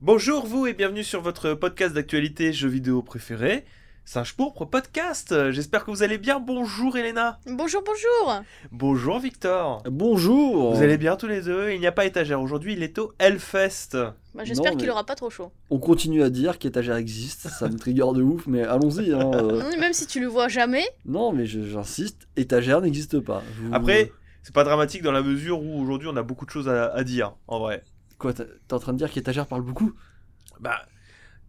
Bonjour vous et bienvenue sur votre podcast d'actualité jeux vidéo préféré, Singe Pourpre Podcast. J'espère que vous allez bien. Bonjour Elena. Bonjour, bonjour. Bonjour Victor. Bonjour Vous allez bien tous les deux? Il n'y a pas étagère aujourd'hui, il est au Hellfest. Bah, J'espère qu'il aura pas trop chaud. On continue à dire qu'étagère existe, ça me trigger de ouf, mais allons-y. Hein, euh. Même si tu le vois jamais, Non, mais j'insiste, étagère n'existe pas. Vous- Après, c'est pas dramatique dans la mesure où aujourd'hui on a beaucoup de choses à, à dire, en vrai. Quoi, t'es en train de dire qu'étagère parle beaucoup? Bah,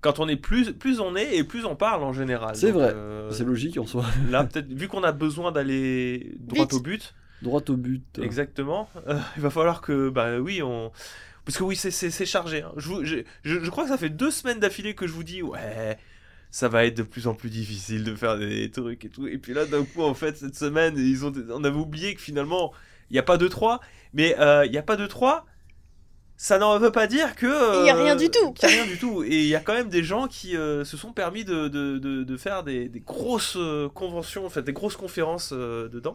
quand on est plus, plus on est et plus on parle en général. C'est vrai. euh, C'est logique en soi. Là, peut-être, vu qu'on a besoin d'aller droit Vite. au but, Droit au but. Exactement. Euh, il va falloir que, bah oui, on. Parce que oui, c'est- chargé. hein. Je, vous- je, je- je crois que ça fait deux semaines d'affilée que je vous dis, ouais, ça va être de plus en plus difficile de faire des trucs et tout. Et puis là, d'un coup, en fait, cette semaine, ils ont, on avait oublié que finalement, il n'y a pas de 3. Mais euh, il n'y a pas de 3. Ça n'en veut pas dire que. Il y a rien euh, du tout. qu'il y a rien du tout. Et il y a quand même des gens qui euh, se sont permis de, de, de, de faire des, des grosses euh, conventions, en fait, des grosses conférences euh, dedans.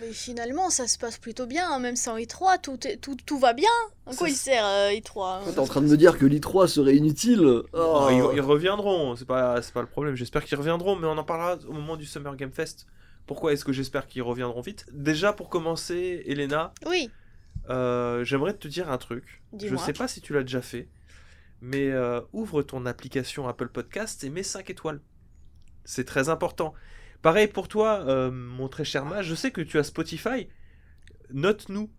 mais finalement ça se passe plutôt bien, hein, même sans I3, tout, est- tout, tout va bien. À quoi il sert euh, I3 T'es en train de me dire que l'I3 serait inutile Oh. Non, ils, ils reviendront, c'est pas, c'est pas le problème. J'espère qu'ils reviendront, mais on en parlera au moment du Summer Game Fest. Pourquoi est-ce que j'espère qu'ils reviendront vite? Déjà, pour commencer, Elena, Oui, euh, j'aimerais te dire un truc. Je Dis-moi. sais pas si tu l'as déjà fait, mais euh, ouvre ton application Apple Podcast et mets 5 étoiles. C'est très important. Pareil pour toi, euh, mon très cher Mage, je sais que tu as Spotify. Note-nous.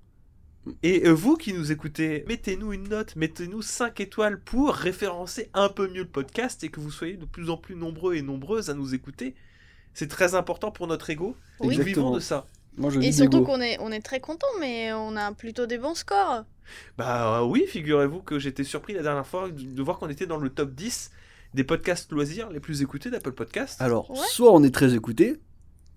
Et vous qui nous écoutez, mettez-nous une note, mettez-nous 5 étoiles pour référencer un peu mieux le podcast et que vous soyez de plus en plus nombreux et nombreuses à nous écouter. C'est très important pour notre ego. Oui. Nous vivons de ça. Moi je et surtout qu'on est, on est très content, mais on a plutôt des bons scores. Bah euh, oui, figurez-vous que j'étais surpris la dernière fois de, de voir qu'on était dans le top 10 des podcasts loisirs les plus écoutés d'Apple Podcast. Alors, Ouais. soit on est très écouté,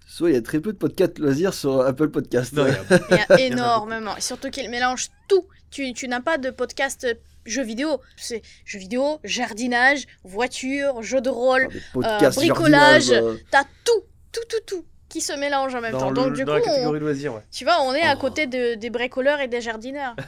soit il y a très peu de podcasts loisirs sur Apple Podcast. Non, il y a- Il y a en a énormément. Et surtout qu'il mélange tout. Tu, tu n'as pas de podcast euh, jeux vidéo. C'est jeux vidéo, jardinage, voiture, jeux de rôle. Podcasts bricolage. euh, T'as tout, tout, tout, tout qui se mélange en même dans, temps. le- Donc du dans coup, la on- catégorie loisirs, ouais. tu vois, on est à Oh. côté de- des bricoleurs et des jardineurs.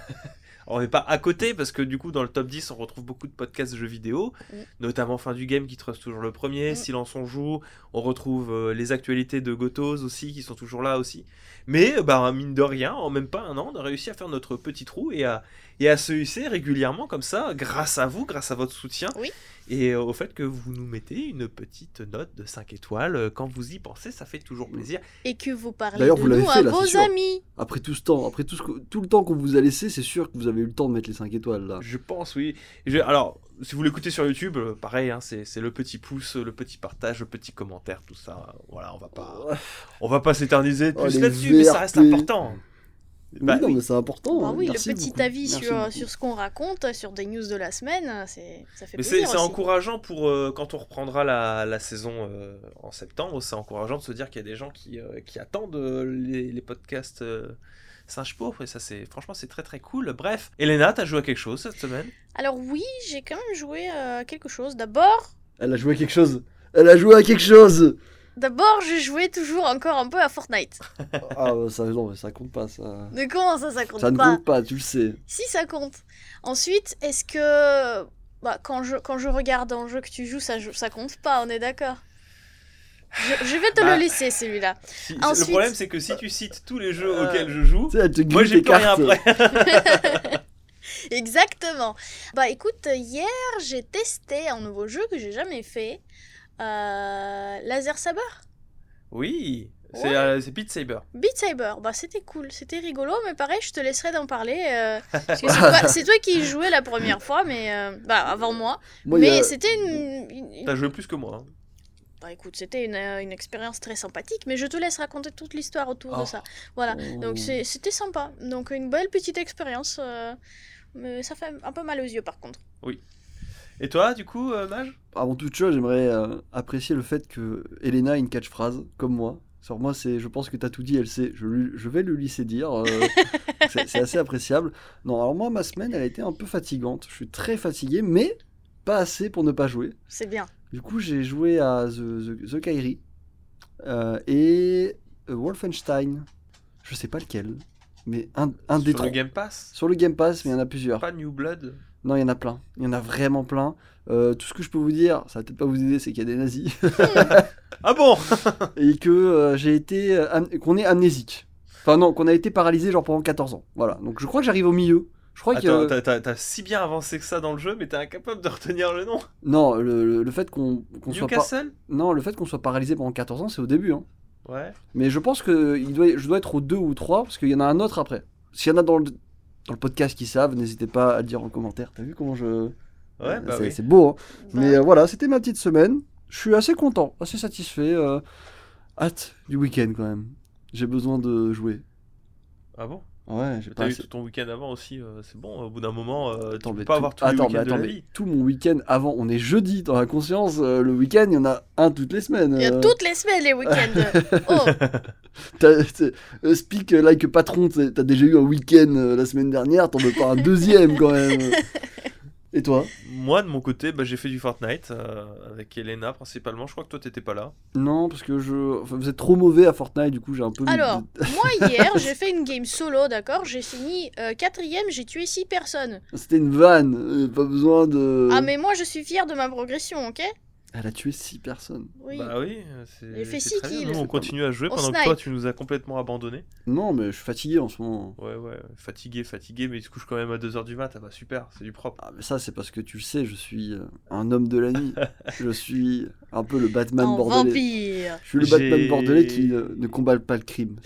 On n'est pas à côté parce que du coup dans le top 10 on retrouve beaucoup de podcasts jeux vidéo, Mm. notamment Fin du Game qui trust toujours le premier, Mm. Silence on joue, on retrouve euh, les actualités de Gotos aussi qui sont toujours là aussi. Mais bah mine de rien, en même pas un an, on a réussi à faire notre petit trou et à, et à se hisser régulièrement comme ça, grâce à vous, grâce à votre soutien. Oui. Et euh, au fait que vous nous mettez une petite note de 5 étoiles, euh, quand vous y pensez, ça fait toujours plaisir. Et que vous parlez D'ailleurs, de vous nous fait, à là, vos amis. Après tout ce temps, après tout, ce que- tout le temps qu'on vous a laissé, c'est sûr que vous avez eu le temps de mettre les 5 étoiles là. Je pense, oui. Je- alors, si vous l'écoutez sur YouTube, euh, pareil, hein, c'est c'est le petit pouce, le petit partage, le petit commentaire, tout ça. Voilà, on va pas, on va pas s'éterniser Oh, plus là-dessus, mais ça reste important. Bah oui, non, oui. mais c'est important. Bah oui, Merci le petit beaucoup. avis Merci sur, beaucoup. sur ce qu'on raconte, sur des news de la semaine, c'est ça fait Mais c'est plaisir c'est encourageant pour euh, quand on reprendra la, la saison euh, en septembre. C'est encourageant de se dire qu'il y a des gens qui, euh, qui attendent euh, les, les podcasts euh, Singe Pauvre. Et ça, c'est franchement, c'est très très cool. Bref, Elena, t'as joué à quelque chose cette semaine? Alors oui, j'ai quand même joué à quelque chose. D'abord, Elle a joué à quelque chose. Elle a joué à quelque chose. D'abord, j'ai joué toujours encore un peu à Fortnite. ah bah, ça, non, mais ça compte pas ça. Mais comment ça, ça compte Ça ne pas compte pas, tu le sais. Si, ça compte. Ensuite, est-ce que bah, quand, je, quand je regarde un jeu que tu joues, ça, ça compte pas, on est d'accord? Je, je vais te Bah. le laisser, celui-là. Si- Ensuite- Le problème, c'est que si tu cites tous les jeux Euh, auxquels je joue, moi j'ai plus rien après. Exactement. Bah écoute, hier, j'ai testé un nouveau jeu que j'ai jamais fait. Euh, Laser Saber Oui, c'est Ouais. euh, Beat Saber. Beat Saber, bah c'était cool, c'était rigolo, mais pareil, je te laisserai d'en parler. euh, parce que c'est toi, qui jouais la première fois, mais euh, bah avant moi. Mais a- c'était une, une- une- T'as joué plus que moi. hein. Bah écoute, c'était une, une expérience très sympathique, mais je te laisse raconter toute l'histoire autour de Oh. ça. Voilà, Oh. donc c'était sympa. Donc une belle petite expérience, euh, mais ça fait un peu mal aux yeux par contre. Et toi, du coup, euh, Mage Avant toute chose, j'aimerais euh, apprécier le fait que Elena a une catchphrase, comme moi. Sur moi, c'est, je pense que t'as tout dit, elle sait. Je, lui- je vais le laisser dire. euh, c'est, c'est assez appréciable. Non, alors moi, ma semaine, elle a été un peu fatigante. Je suis très fatigué, mais pas assez pour ne pas jouer. C'est bien. Du coup, j'ai joué à The, The, The Kairi euh, et Wolfenstein. Je sais pas lequel, mais un, un des Sur trois. le Game Pass? Sur le Game Pass, mais il y en a plusieurs. Pas New Blood? Non, il y en a plein. Il y en a vraiment plein. Euh, tout ce que je peux vous dire, ça va peut-être pas vous aider, c'est qu'il y a des nazis. Ah bon et que euh, j'ai été. euh, am- qu'on est amnésique. Enfin, non, qu'on a été paralysé genre pendant 14 ans. Voilà. Donc je crois que j'arrive au milieu. Je crois Attends, que. t'as- t'as t'as si bien avancé que ça dans le jeu, mais t'es incapable de retenir le nom. Non, le, le- le fait qu'on qu'on soit pas. Newcastle? Non, le fait qu'on soit paralysé pendant 14 ans, c'est au début. Hein. Ouais. Mais je pense que il doit, je dois être au 2 ou 3, parce qu'il y en a un autre après. S'il y en a dans le, dans le podcast qui savent, n'hésitez pas à le dire en commentaire. T'as vu comment je. Ouais, bah c'est oui. beau, hein. Bah, Mais euh, voilà, c'était ma petite semaine. Je suis assez content, assez satisfait. euh, hâte du week-end quand même. J'ai besoin de jouer. Ah bon? Ouais, j'ai T'as pas eu assez- tout ton week-end avant aussi, euh, c'est bon, au bout d'un moment, euh, tu Attends, peux mais pas tout- avoir tous attends, les mais week-ends de attends, la mais vie. tout mon week-end avant, on est jeudi dans la conscience. euh, le week-end, il y en a un toutes les semaines. Il y a euh. toutes les semaines les week-ends. oh, T'as- speak like patron, t'as déjà eu un week-end euh, la semaine dernière, t'en veux pas un deuxième quand même. Et toi Moi, de mon côté, bah, j'ai fait du Fortnite euh, avec Elena principalement. Je crois que toi, t'étais pas là. Non, parce que je, enfin, vous êtes trop mauvais à Fortnite, du coup j'ai un peu. Alors, moi hier, j'ai fait une game solo, d'accord? J'ai fini euh, quatrième, j'ai tué 6 personnes. C'était une vanne, euh, pas besoin de. Ah, mais moi je suis fière de ma progression, ok? Elle a tué 6 personnes. Oui. Bah oui, c'est. Fait c'est six très bien. kills. Nous, on continue à jouer On pendant que toi, tu nous as complètement abandonnés. Non, mais je suis fatigué en ce moment. Ouais, ouais, fatigué, fatigué, mais il se couche quand même à 2h du mat. Ah bah super, c'est du propre. Ah, mais ça, c'est parce que tu le sais, je suis euh, un homme de la nuit. je suis un peu le Batman en bordelais. vampire. Je suis le Batman bordelais qui ne, ne combat pas le crime.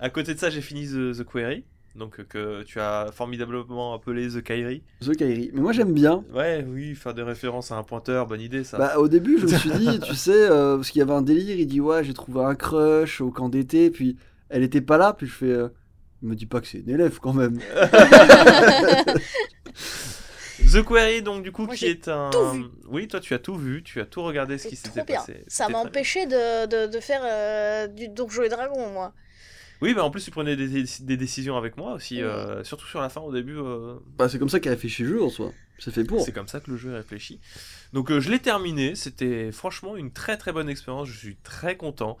À côté de ça, j'ai fini The, The Query, donc euh, que tu as formidablement appelé The Kyrie. The Kairi. Mais moi j'aime bien. Ouais, oui, faire des références à un pointeur, bonne idée ça. Bah, au début, je me suis dit, tu sais, euh, parce qu'il y avait un délire, il dit Ouais, j'ai trouvé un crush au camp d'été, puis elle était pas là, puis je fais euh, Me dis pas que c'est une élève quand même. The Query, donc du coup, Moi, qui est un. tout vu. Oui, toi, tu as tout vu, tu as tout regardé ce qui s'était passé. Ça m'a empêché de, de, de faire euh, du Donjons et Dragons, moi. Oui, bah en plus, tu prenais des, des décisions avec moi aussi, Ouais. euh, surtout sur la fin, au début. euh, Bah, c'est comme ça qu'elle a fait chez jeu en soi. C'est fait pour. C'est comme ça que le jeu est réfléchi. Donc euh, je l'ai terminé, c'était franchement une très très bonne expérience, je suis très content.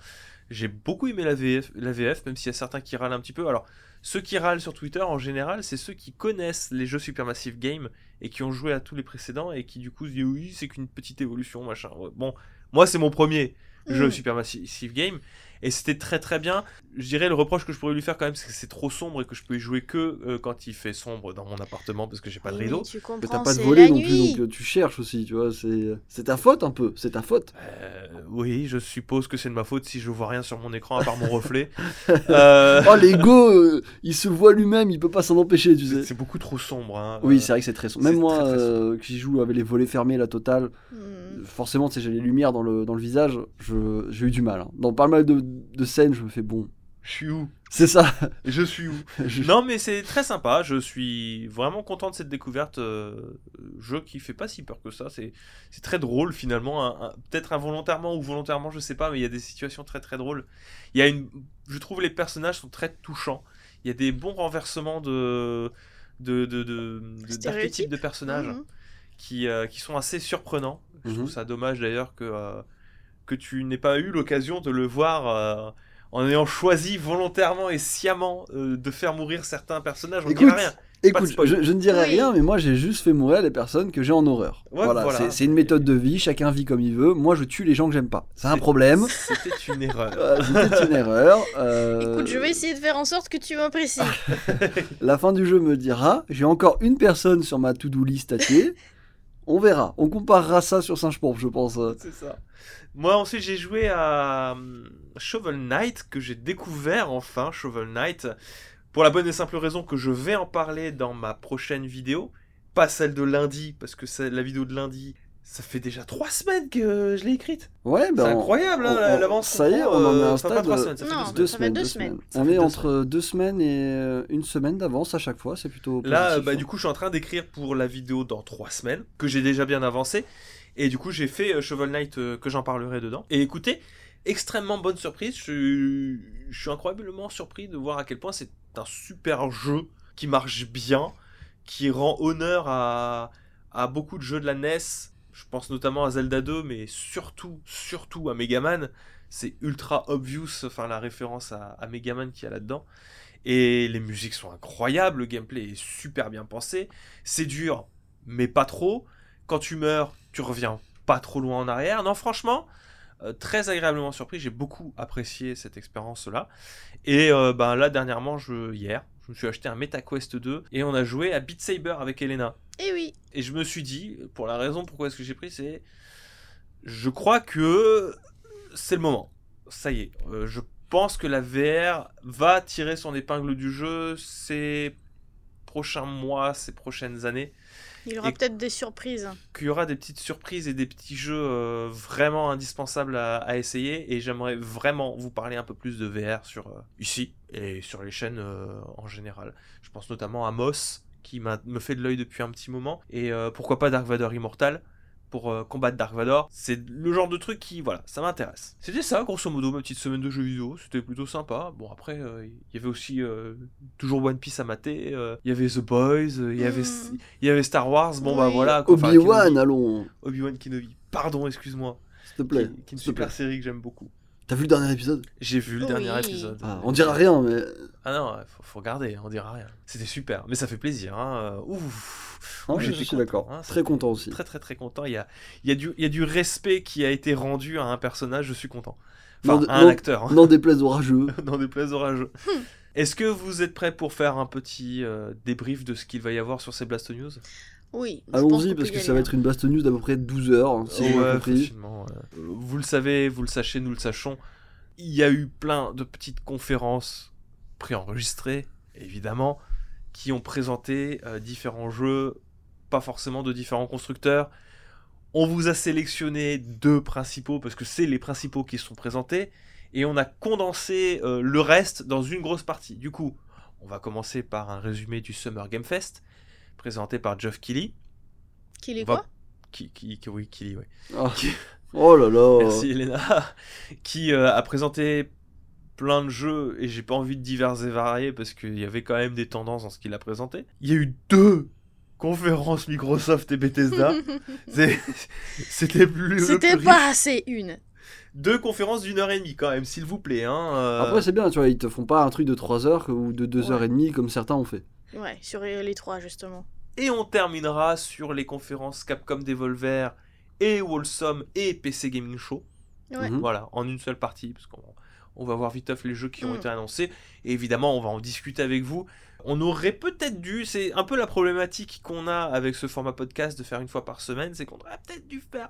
J'ai beaucoup aimé la VF, la VF, même s'il y a certains qui râlent un petit peu. Alors, ceux qui râlent sur Twitter, en général, c'est ceux qui connaissent les jeux Supermassive Game et qui ont joué à tous les précédents et qui du coup se disent oui, c'est qu'une petite évolution, machin. Bon, moi c'est mon premier jeu Mm. Supermassive Game et c'était très très bien. Je dirais le reproche que je pourrais lui faire quand même, c'est que c'est trop sombre et que je peux y jouer que euh, quand il fait sombre dans mon appartement parce que j'ai pas de Oui, rideau. tu t'as pas de volet non nuit. plus, donc euh, tu cherches aussi, tu vois. C'est c'est ta faute un peu, c'est ta faute. Euh, oui, je suppose que c'est de ma faute si je vois rien sur mon écran à part mon reflet. Euh, Oh, l'ego, euh, il se voit lui-même, il peut pas s'en empêcher, tu sais. c'est beaucoup trop sombre. hein. Oui, Euh, c'est vrai que c'est très sombre. Même moi, très, très euh, qui joue avec les volets fermés, la totale, Hmm. forcément, tu sais, j'ai les lumières dans le, dans le visage, je- j'ai eu du mal. hein. Dans pas mal de, de scènes, je me fais bon. Je suis où? C'est ça. Je suis où? Je- Non, mais c'est très sympa. Je suis vraiment content de cette découverte. euh, jeu qui fait pas si peur que ça. C'est c'est très drôle finalement. un- un- Peut-être involontairement ou volontairement, je sais pas, mais il y a des situations très très drôles. Il y a une, je trouve les personnages sont très touchants. Il y a des bons renversements de de de- de- de- Stéréotypes. d'archétypes de personnages. Mhm. qui, euh, qui sont assez surprenants. Je Mhm. trouve ça dommage d'ailleurs que, euh, que tu n'aies pas eu l'occasion de le voir euh, en ayant choisi volontairement et sciemment euh, de faire mourir certains personnages. On Écoute, dirait rien. Écoute, je, je ne dirais Oui. rien, mais moi j'ai juste fait mourir les personnes que j'ai en horreur. Ouais, voilà, voilà. c'est- une méthode de vie, chacun vit comme il veut. Moi je tue les gens que j'aime pas. C'est un C'est- problème. C'était une erreur. Euh, C'était une erreur. euh, Écoute, je vais essayer de faire en sorte que tu m'apprécies. La fin du jeu me dira j'ai encore une personne sur ma to-do list à tuer. On verra. On comparera ça sur Singe Pourpre, je pense. C'est ça. Moi ensuite j'ai joué à hum, Shovel Knight que j'ai découvert enfin Shovel Knight pour la bonne et simple raison que je vais en parler dans ma prochaine vidéo, pas celle de lundi parce que c'est la vidéo de lundi. Ça fait déjà trois semaines que je l'ai écrite. Ouais, ben. c'est on- incroyable hein, on- l'avance. ça y est, on en est à euh, un pas trois euh, semaines, ça fait Non, deux semaines. fait deux semaines. deux entre deux semaines et euh, une semaine d'avance à chaque fois, c'est plutôt Là, positif, bah, hein. du coup, je suis en train d'écrire pour la vidéo dans trois semaines, que j'ai déjà bien avancé. Et du coup, j'ai fait euh, Shovel Knight, euh, que j'en parlerai dedans. Et écoutez, extrêmement bonne surprise. Je, suis- incroyablement surpris de voir à quel point c'est un super jeu qui marche bien, qui rend honneur à, à beaucoup de jeux de la NES. Je pense notamment à Zelda 2, mais surtout, surtout à Megaman. C'est ultra obvious, enfin la référence à, à Megaman qu'il y a là-dedans. Et les musiques sont incroyables, le gameplay est super bien pensé. C'est dur, mais pas trop. Quand tu meurs, tu reviens pas trop loin en arrière. Non, franchement, euh, très agréablement surpris. J'ai beaucoup apprécié cette expérience-là. Et euh, ben là, dernièrement, je, hier, je me suis acheté un MetaQuest 2 et on a joué à Beat Saber avec Elena. Et oui. Et je me suis dit, pour la raison pourquoi est-ce que j'ai pris, c'est. Je crois que c'est le moment. Ça y est. Euh, je pense que la VR va tirer son épingle du jeu ces prochains mois, ces prochaines années. Il y aura peut-être des surprises. Qu'il y aura des petites surprises et des petits jeux euh, vraiment indispensables à, à essayer. Et j'aimerais vraiment vous parler un peu plus de VR sur euh, ici et sur les chaînes euh, en général. Je pense notamment à Moss qui me fait de l'œil depuis un petit moment. Et pourquoi pas Dark Vador Immortal pour euh, combattre Dark Vador. C'est le genre de truc qui, voilà, ça m'intéresse. C'était ça, grosso modo, ma petite semaine de jeux vidéo. C'était plutôt sympa. Bon, après, euh, il y avait aussi euh, toujours One Piece à mater. euh, Il y avait The Boys. euh, Il y avait, il y avait Star Wars. Bon, bah voilà. Obi-Wan, allons, Obi-Wan Kenobi. Pardon, excuse-moi. s'il te plaît. Qui, qui est une plaît. super série que j'aime beaucoup. T'as vu le dernier épisode? J'ai vu le dernier épisode. Ah, On dira rien, mais Ah non, faut, faut regarder, on dira rien. C'était super, mais ça fait plaisir. Hein. Ouf. Non, Ouh, je suis content, d'accord. hein, Très content aussi. Très très très content. Il y a, il y, a du, il y a du respect qui a été rendu à un personnage, je suis content. Enfin, Non, à un non- acteur, hein, N'en déplaise aux rageux. dans des plaies orageux. Est-ce que vous êtes prêts pour faire un petit euh, débrief de ce qu'il va y avoir sur ces Blast News Oui. Allons-y, parce que ça va hein. être une Blast News d'à peu près 12 heures, hein, si j'ai compris. ouais. Euh, Vous le savez, vous le sachez, nous le sachons. Il y a eu plein de petites conférences préenregistrées, évidemment, qui ont présenté euh, différents jeux, pas forcément de différents constructeurs. On vous a sélectionné deux principaux parce que c'est les principaux qui sont présentés et on a condensé euh, le reste dans une grosse partie. Du coup, on va commencer par un résumé du Summer Game Fest présenté par Geoff Keighley. On va- quoi? Qui, qui, qui- oui, Keighley, ouais. Ah. Oh là là. Merci Elena, qui euh, a présenté plein de jeux et j'ai pas envie de divers et varier parce qu'il y avait quand même des tendances dans ce qu'il a présenté. Il y a eu deux conférences Microsoft et Bethesda. C'était plus. le C'était pas assez une. Deux conférences d'une heure et demie quand même, s'il vous plaît. Hein, euh. Après, c'est bien, tu vois, ils te font pas un truc de 3 heures ou de 2 Ouais. heures et demie comme certains ont fait. Ouais, sur les trois justement. Et on terminera sur les conférences Capcom Devolver et Wholesome et PC Gaming Show. Ouais. Mhm. Voilà, en une seule partie, parce qu'on on va voir vite off les jeux qui ont Mm. été annoncés. Et évidemment, on va en discuter avec vous. On aurait peut-être dû, c'est un peu la problématique qu'on a avec ce format podcast de faire une fois par semaine, c'est qu'on aurait peut-être dû faire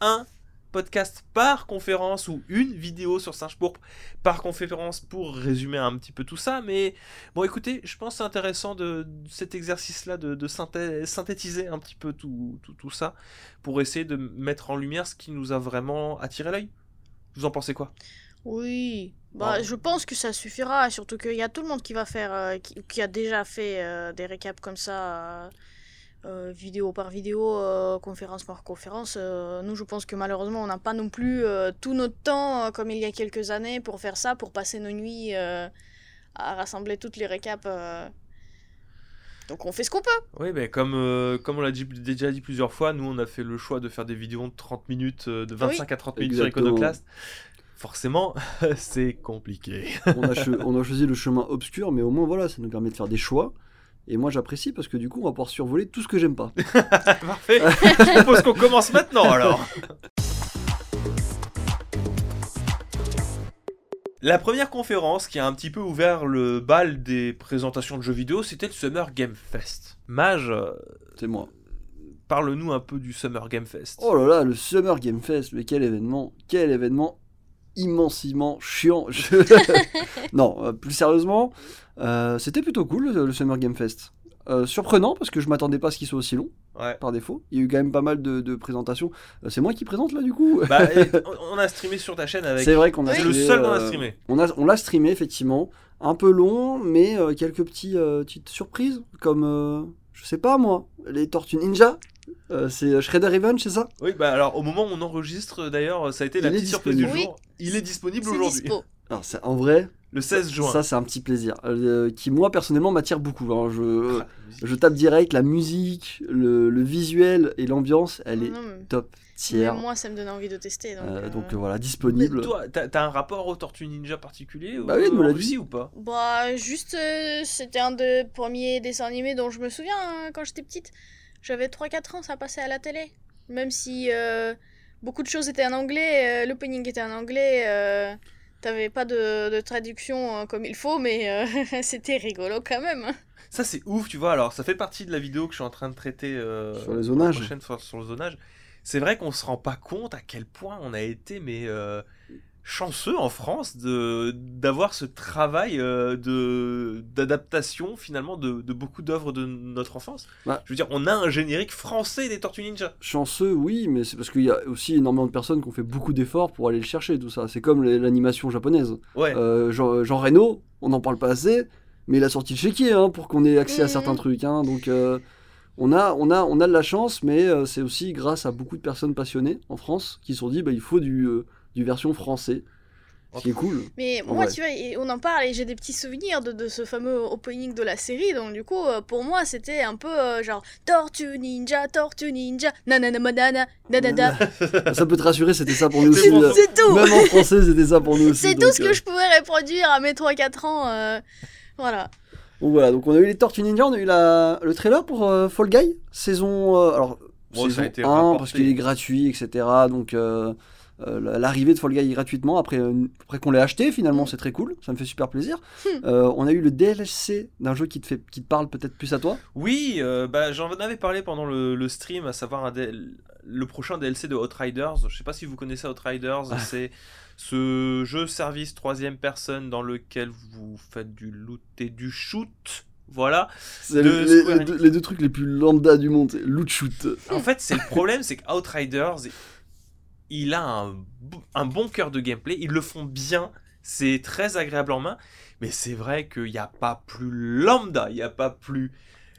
un podcast par conférence ou une vidéo sur Singe Pourpre par conférence pour résumer un petit peu tout ça. Mais bon, écoutez, je pense que c'est intéressant de, de cet exercice-là de, de synthé- synthétiser un petit peu tout, tout, tout ça pour essayer de mettre en lumière ce qui nous a vraiment attiré l'œil. Vous en pensez quoi? Oui. Bah, Ah. je pense que ça suffira. Surtout qu'il y a tout le monde qui va faire, euh, qui, qui a déjà fait euh, des récaps comme ça, euh, euh, vidéo par vidéo, euh, conférence par conférence. Euh, nous, je pense que malheureusement, on n'a pas non plus euh, tout notre temps, euh, comme il y a quelques années, pour faire ça, pour passer nos nuits euh, à rassembler toutes les récaps. euh. Donc, on fait ce qu'on peut. Oui, mais comme, euh, comme on l'a dit- déjà dit plusieurs fois, nous on a fait le choix de faire des vidéos de 30 minutes, euh, de 25 à 30 minutes sur. Iconoclast. Forcément, c'est compliqué. on, a on a choisi le chemin obscur, mais au moins, voilà, ça nous permet de faire des choix. Et moi, j'apprécie parce que du coup, on va pouvoir survoler tout ce que j'aime pas. Parfait. Je propose qu'on commence maintenant alors. La première conférence qui a un petit peu ouvert le bal des présentations de jeux vidéo, c'était le Summer Game Fest. Mage, euh, C'est moi. parle-nous un peu du Summer Game Fest. Oh là là, le Summer Game Fest, mais quel événement, quel événement immensément chiant. Je- non, euh, plus sérieusement, euh, c'était plutôt cool le, le Summer Game Fest. Euh, surprenant parce que je m'attendais pas à ce qu'il soit aussi long Ouais. par défaut. Il y a eu quand même pas mal de, de présentations. Euh, c'est moi qui présente là du coup. Bah, on- a streamé sur ta chaîne avec. C'est vrai qu'on a. C'est le streamé, seul qu'on a euh, streamé. On a, on l'a streamé effectivement, un peu long, mais euh, quelques petits, euh, petites surprises comme, euh, je sais pas moi, les Tortues Ninja. Euh, c'est Shredder Revenge, c'est ça? Oui, bah alors au moment où on enregistre, d'ailleurs, ça a été la Il petite surprise du jour. Il est disponible C'est aujourd'hui. dispo. Alors c'est en vrai, Le 16 juin. ça c'est un petit plaisir euh, qui moi personnellement m'attire beaucoup. hein. Je, Ah, je tape direct la musique, le, le visuel et l'ambiance, elle est Non, mais- top mais tiers. moi, ça me donne envie de tester. Donc, Euh, euh, donc euh, voilà, Mais disponible. toi, t'as un rapport aux Tortues Ninja particulier Bah ou- oui, il nous l'a dit. ou pas? Bah, juste, euh, c'était un des premiers dessins animés dont je me souviens hein, quand j'étais petite. J'avais 3-4 ans, ça passait à la télé. Même si euh, beaucoup de choses étaient en anglais, euh, l'opening était en anglais, euh, t'avais pas de, de traduction euh, comme il faut, mais euh, c'était rigolo quand même. hein. Ça, c'est ouf, tu vois. Alors, ça fait partie de la vidéo que je suis en train de traiter euh, Sur les la zonages. prochaine fois sur le zonage. C'est vrai qu'on se rend pas compte à quel point on a été, mais euh, chanceux en France de d'avoir ce travail euh, de d'adaptation finalement de, de beaucoup d'œuvres de notre enfance. Bah. Je veux dire, on a un générique français des Tortues Ninja. Chanceux, oui, mais c'est parce qu'il y a aussi énormément de personnes qui ont fait beaucoup d'efforts pour aller le chercher, tout ça. C'est comme l'animation japonaise. Ouais. Euh, Jean, Jean Reno, on n'en parle pas assez, mais il a sorti le chéquier hein, pour qu'on ait accès à Mhm. certains trucs. hein. donc euh, on, a, on, a, on a de la chance, mais c'est aussi grâce à beaucoup de personnes passionnées en France qui se sont dit bah, il faut du, euh, du version français. Ce qui est cool. Mais moi, vrai. tu vois, on en parle et j'ai des petits souvenirs de, de ce fameux opening de la série. Donc, du coup, euh, pour moi, c'était un peu euh, genre Tortue Ninja, Tortue Ninja, nanana manana, nanana. ça peut te rassurer, c'était ça pour nous aussi. euh, C'est tout! Même en français, c'était ça pour nous aussi. C'est tout ce euh, que je pouvais reproduire à mes 3-4 ans. euh, Voilà. Donc voilà, donc on a eu les Tortues Ninja, on a eu la, le trailer pour euh, Fall Guy, saison, euh, alors, Bon, ça a saison été 1, rapporté. parce qu'il est gratuit, etc. Donc euh, euh, l'arrivée de Fall Guy gratuitement, après, euh, après qu'on l'ait acheté, finalement, c'est très cool, ça me fait super plaisir. Hmm. Euh, on a eu le DLC d'un jeu qui te, fait, qui te parle peut-être plus à toi. Oui, euh, bah, j'en avais parlé pendant le, le stream, à savoir un DL le prochain DLC de Outriders. Je sais pas si vous connaissez Outriders, c'est ce jeu service troisième personne dans lequel vous faites du loot et du shoot. Voilà. C'est De le- les, les deux, Enix. les deux trucs les plus lambda du monde, c'est loot shoot. En fait, c'est le problème, c'est qu'Outriders, il a un, bo- un bon cœur de gameplay, ils le font bien, c'est très agréable en main, mais c'est vrai qu'il n'y a pas plus lambda, il n'y a pas plus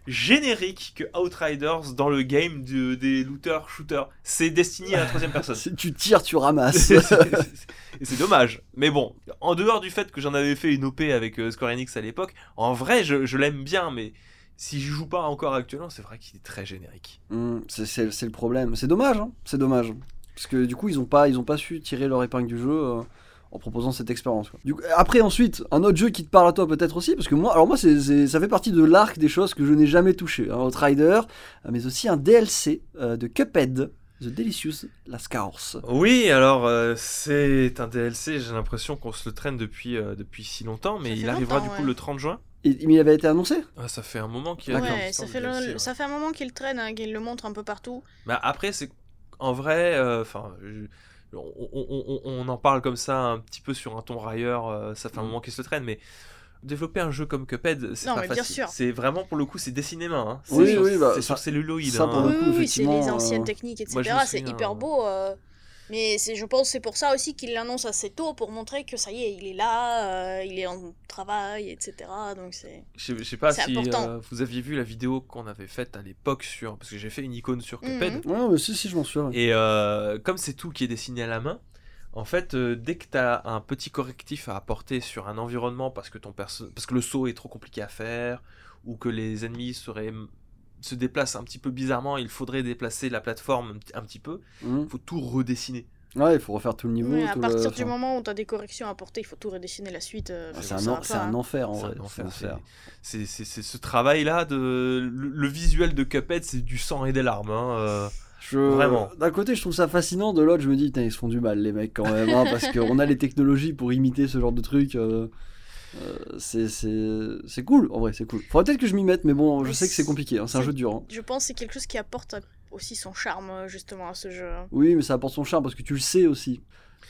générique que Outriders dans le game de- des looters shooters. C'est destiné à la troisième personne. Si tu tires, tu ramasses. C'est- dommage. Mais bon, en dehors du fait que j'en avais fait une OP avec euh, Square Enix à l'époque, en vrai, je, je l'aime bien, mais si je joue pas encore actuellement, c'est vrai qu'il est très générique. Hmm, c'est le problème. C'est dommage, hein, c'est dommage. Parce que du coup, ils ont pas, ils ont pas su tirer leur épingle du jeu euh, en proposant cette expérience. quoi. Du coup, après, ensuite, un autre jeu qui te parle à toi peut-être aussi, parce que moi, alors moi, c'est c'est- ça fait partie de l'arc des choses que je n'ai jamais touché. Un Outrider, euh, mais aussi un DLC euh, de Cuphead, The Delicious Last Course. Oui, alors euh, c'est un DLC, j'ai l'impression qu'on se le traîne depuis, euh, depuis si longtemps, mais il arrivera du coup ouais. le 30 juin. Et, mais il avait été annoncé? Ah, ça fait un moment qu'il. Ouais, ça fait, le- DLC, ouais. ça fait un moment qu'il traîne, hein, qu'il le montre un peu partout. Bah, après, c'est en vrai, euh, enfin, je- on, on- on- on en parle comme ça un petit peu sur un ton railleur, euh, ça fait un Mm. moment qu'il se traîne, mais développer un jeu comme Cuphead, c'est pas facile. vraiment pour le coup, c'est dessiné main. Hein. C'est Oui, sur, oui, bah, sur celluloïd. ça, hein. pour le oui, coup, oui, oui, c'est les effectivement, anciennes euh, techniques, etc. C'est hyper euh, beau. euh, Mais c'est, je pense que c'est pour ça aussi qu'il l'annonce assez tôt pour montrer que ça y est, il est là, euh, il est en travail, etc. Donc c'est. Je sais- je sais pas si euh, vous aviez vu la vidéo qu'on avait faite à l'époque sur, parce que j'ai fait une icône sur Cuphead. Mhm. Ouais, mais si, si, je m'en souviens. ouais. Et euh, comme c'est tout qui est dessiné à la main, en fait, euh, dès que tu as un petit correctif à apporter sur un environnement parce que, ton perso parce que le saut est trop compliqué à faire, ou que les ennemis seraient, se déplacent un petit peu bizarrement, il faudrait déplacer la plateforme un petit- peu, Mhm. il faut tout redessiner. Ouais, il faut refaire tout le niveau. Ouais, à tout le- partir du moment où tu as des corrections à apporter, il faut tout redessiner la suite. euh, ah, C'est un, un hein. enfer en C'est vrai. un c'est ce travail-là, de le, le visuel de Cuphead, c'est du sang et des larmes. hein, euh. Je... Vraiment. D'un côté, je trouve ça fascinant, de l'autre, je me dis, putain, ils se font du mal, les mecs, quand même, hein, parce qu'on a les technologies pour imiter ce genre de truc. euh, euh, c'est- c'est c'est cool, en vrai, c'est cool. Faudrait peut-être que je m'y mette, mais bon, je Mais sais que c'est compliqué, hein, c'est un jeu dur. hein. Je pense que c'est quelque chose qui apporte aussi son charme, euh, justement, à ce jeu. Oui, mais ça apporte son charme parce que tu le sais aussi.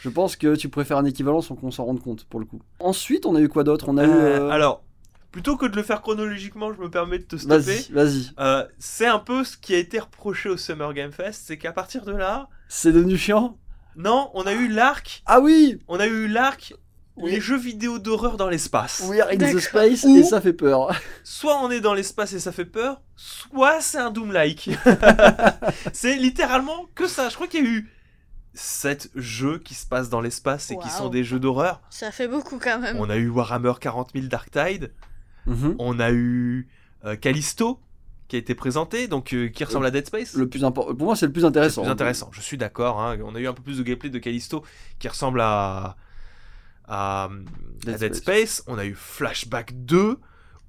Je pense que tu pourrais faire un équivalent sans qu'on s'en rende compte, pour le coup. Ensuite, on a eu quoi d'autre? On a eu. Euh, Alors, plutôt que de le faire chronologiquement, je me permets de te stopper. Vas-y, vas-y. Euh, c'est un peu ce qui a été reproché au Summer Game Fest, c'est qu'à partir de là, C'est devenu chiant? Non, on a eu l'arc, Ah oui on a eu l'arc, Oui. les jeux vidéo d'horreur dans l'espace. We are in the space Ou- et ça fait peur. Soit on est dans l'espace et ça fait peur, soit c'est un Doom-like. c'est littéralement que ça. Je crois qu'il y a eu sept jeux qui se passent dans l'espace et qui sont des jeux d'horreur. Ça fait beaucoup quand même. On a eu Warhammer 40 000 Dark Tide, on a eu euh, Callisto qui a été présenté, donc euh, qui ressemble à Dead Space. Le plus important, pour moi, c'est le plus intéressant. plus intéressant, je suis d'accord. hein. On a eu un peu plus de gameplay de Callisto qui ressemble à, à, à Dead Space. Space. On a eu Flashback 2.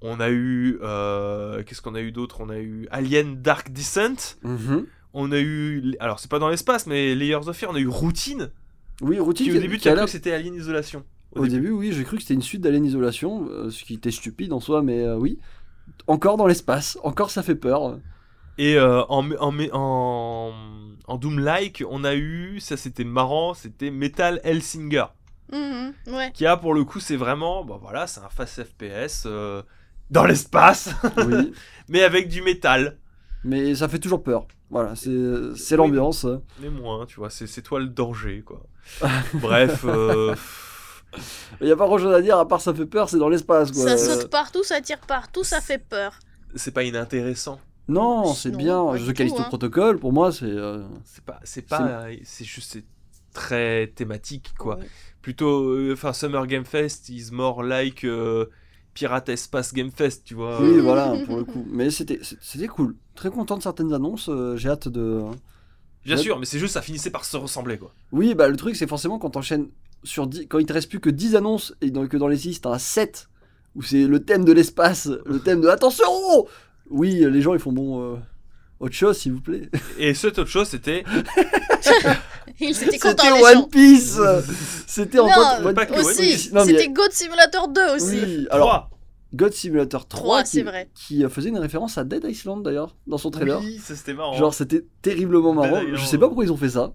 On a eu. euh, Qu'est-ce qu'on a eu d'autre? On a eu Alien Dark Descent. Mhm. On a eu. Alors, c'est pas dans l'espace, mais Layers of Fear. On a eu Routine. Oui, routine. Qui au début, tu as cru que c'était Alien Isolation. Au début, oui, j'ai cru que c'était une suite d'Alien Isolation, euh, ce qui était stupide en soi, mais euh, oui. Encore dans l'espace, encore ça fait peur. Et euh, en, en, en, en Doom-like, on a eu. Ça, c'était marrant. C'était Metal Hellsinger. Ouais. Qui a, pour le coup, c'est vraiment. Bon, voilà, c'est un fast FPS. euh, dans l'espace. Oui, mais avec du métal. mais ça fait toujours peur. Voilà, c'est Oui, l'ambiance. Mais moins, tu vois, c'est c'est toi le danger, quoi. Bref, euh, Il n'y a pas grand chose à dire à part ça fait peur, c'est dans l'espace quoi. Ça saute partout, ça tire partout, ça fait peur. c'est pas inintéressant. Non, c'est bien. du Callisto hein. Protocol, pour moi, c'est. euh, C'est pas, c'est pas, c'est juste c'est très thématique, quoi. Ouais. Plutôt, euh, enfin, Summer Game Fest is more like euh, Pirate Espace Game Fest, tu vois. Oui, voilà, pour le coup. Mais c'était cool. Très content de certaines annonces. euh, J'ai hâte de. Bien Ouais. sûr, mais c'est juste ça finissait par se ressembler, quoi. Oui, bah le truc, c'est forcément quand t'enchaînes sur 10, quand il te reste plus que 10 annonces et que dans les 6, t'en as 7 où c'est le thème de l'espace, le thème de attention Oui, les gens ils font bon. euh, autre chose, s'il vous plaît. Et cette autre chose, c'était Il s'était content, C'était One. Piece C'était en Non, fait One Aussi, mais- c'était God Simulator 2 aussi. Oui, alors. God Simulator 3, Trois, qui, c'est vrai. qui faisait une référence à Dead Island d'ailleurs dans son trailer. Oui, c'était marrant. Genre c'était terriblement marrant. Dead Je sais pas pourquoi ils ont fait ça,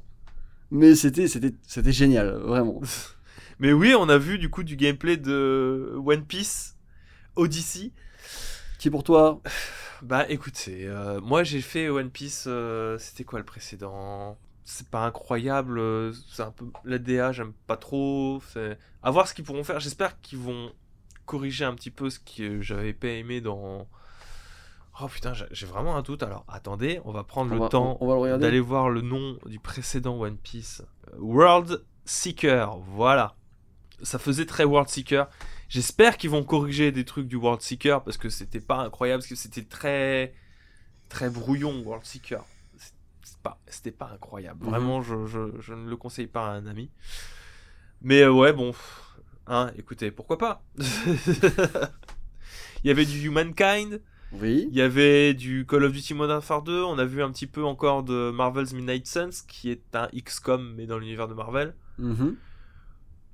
mais c'était c'était c'était génial, vraiment. Mais oui, on a vu du coup du gameplay de One Piece Odyssey. Qui pour toi? Bah écoutez, euh, moi j'ai fait One Piece, euh, c'était quoi le précédent? C'est pas incroyable, euh, c'est un peu la DA, j'aime pas trop. C'est à voir ce qu'ils pourront faire. J'espère qu'ils vont corriger un petit peu ce que j'avais pas aimé dans. Oh putain, j'ai- vraiment un doute. Alors attendez, on va prendre on le va, temps on, on d'aller voir le nom du précédent One Piece. Euh, World Seeker, voilà. Ça faisait très World Seeker. J'espère qu'ils vont corriger des trucs du World Seeker parce que c'était pas incroyable, parce que c'était très très brouillon World Seeker. Pas- C'était pas incroyable. Mhm. Vraiment, je, je- je ne le conseille pas à un ami. Mais euh, ouais, bon, hein, écoutez, pourquoi pas? Il y avait du Humankind, Oui. il y avait du Call of Duty Modern Warfare 2, on a vu un petit peu encore de Marvel's Midnight Suns, qui est un XCOM mais dans l'univers de Marvel. Mhm.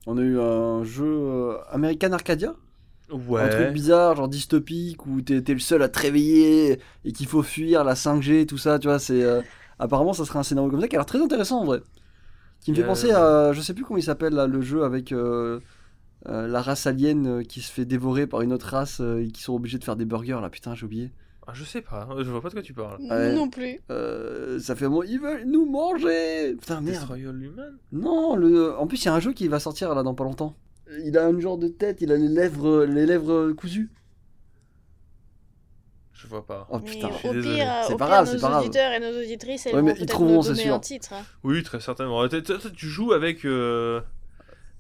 On a eu un jeu euh, American Arcadia? Ouais. Un truc bizarre, genre dystopique, où t'es le seul à te réveiller et qu'il faut fuir la 5G, tout ça, tu vois, c'est... euh, Apparemment, ça serait un scénario comme ça qui a l'air très intéressant en vrai. Qui me fait Euh, penser à... Je sais plus comment il s'appelle là, le jeu avec euh, euh, la race alien euh, qui se fait dévorer par une autre race euh, et qui sont obligés de faire des burgers là, putain, j'ai oublié. Ah, je sais pas, je vois pas de quoi tu parles. Ouais. Non plus. Euh, ça fait un moment, ils veulent nous manger Putain, merde. Human Non, le... en plus, il y a un jeu qui va sortir là dans pas longtemps. Il a un genre de tête, il a les lèvres, les lèvres cousues. Je vois pas. Oh Mais putain. suis au désolé. pire, euh, C'est au pas pire, grave, nos c'est pas grave. auditeurs et nos auditrices, elles Ouais, mais vont ils trouveront, nous c'est donner sûr. un titre. Oui, très certainement. Toi, tu joues avec. euh,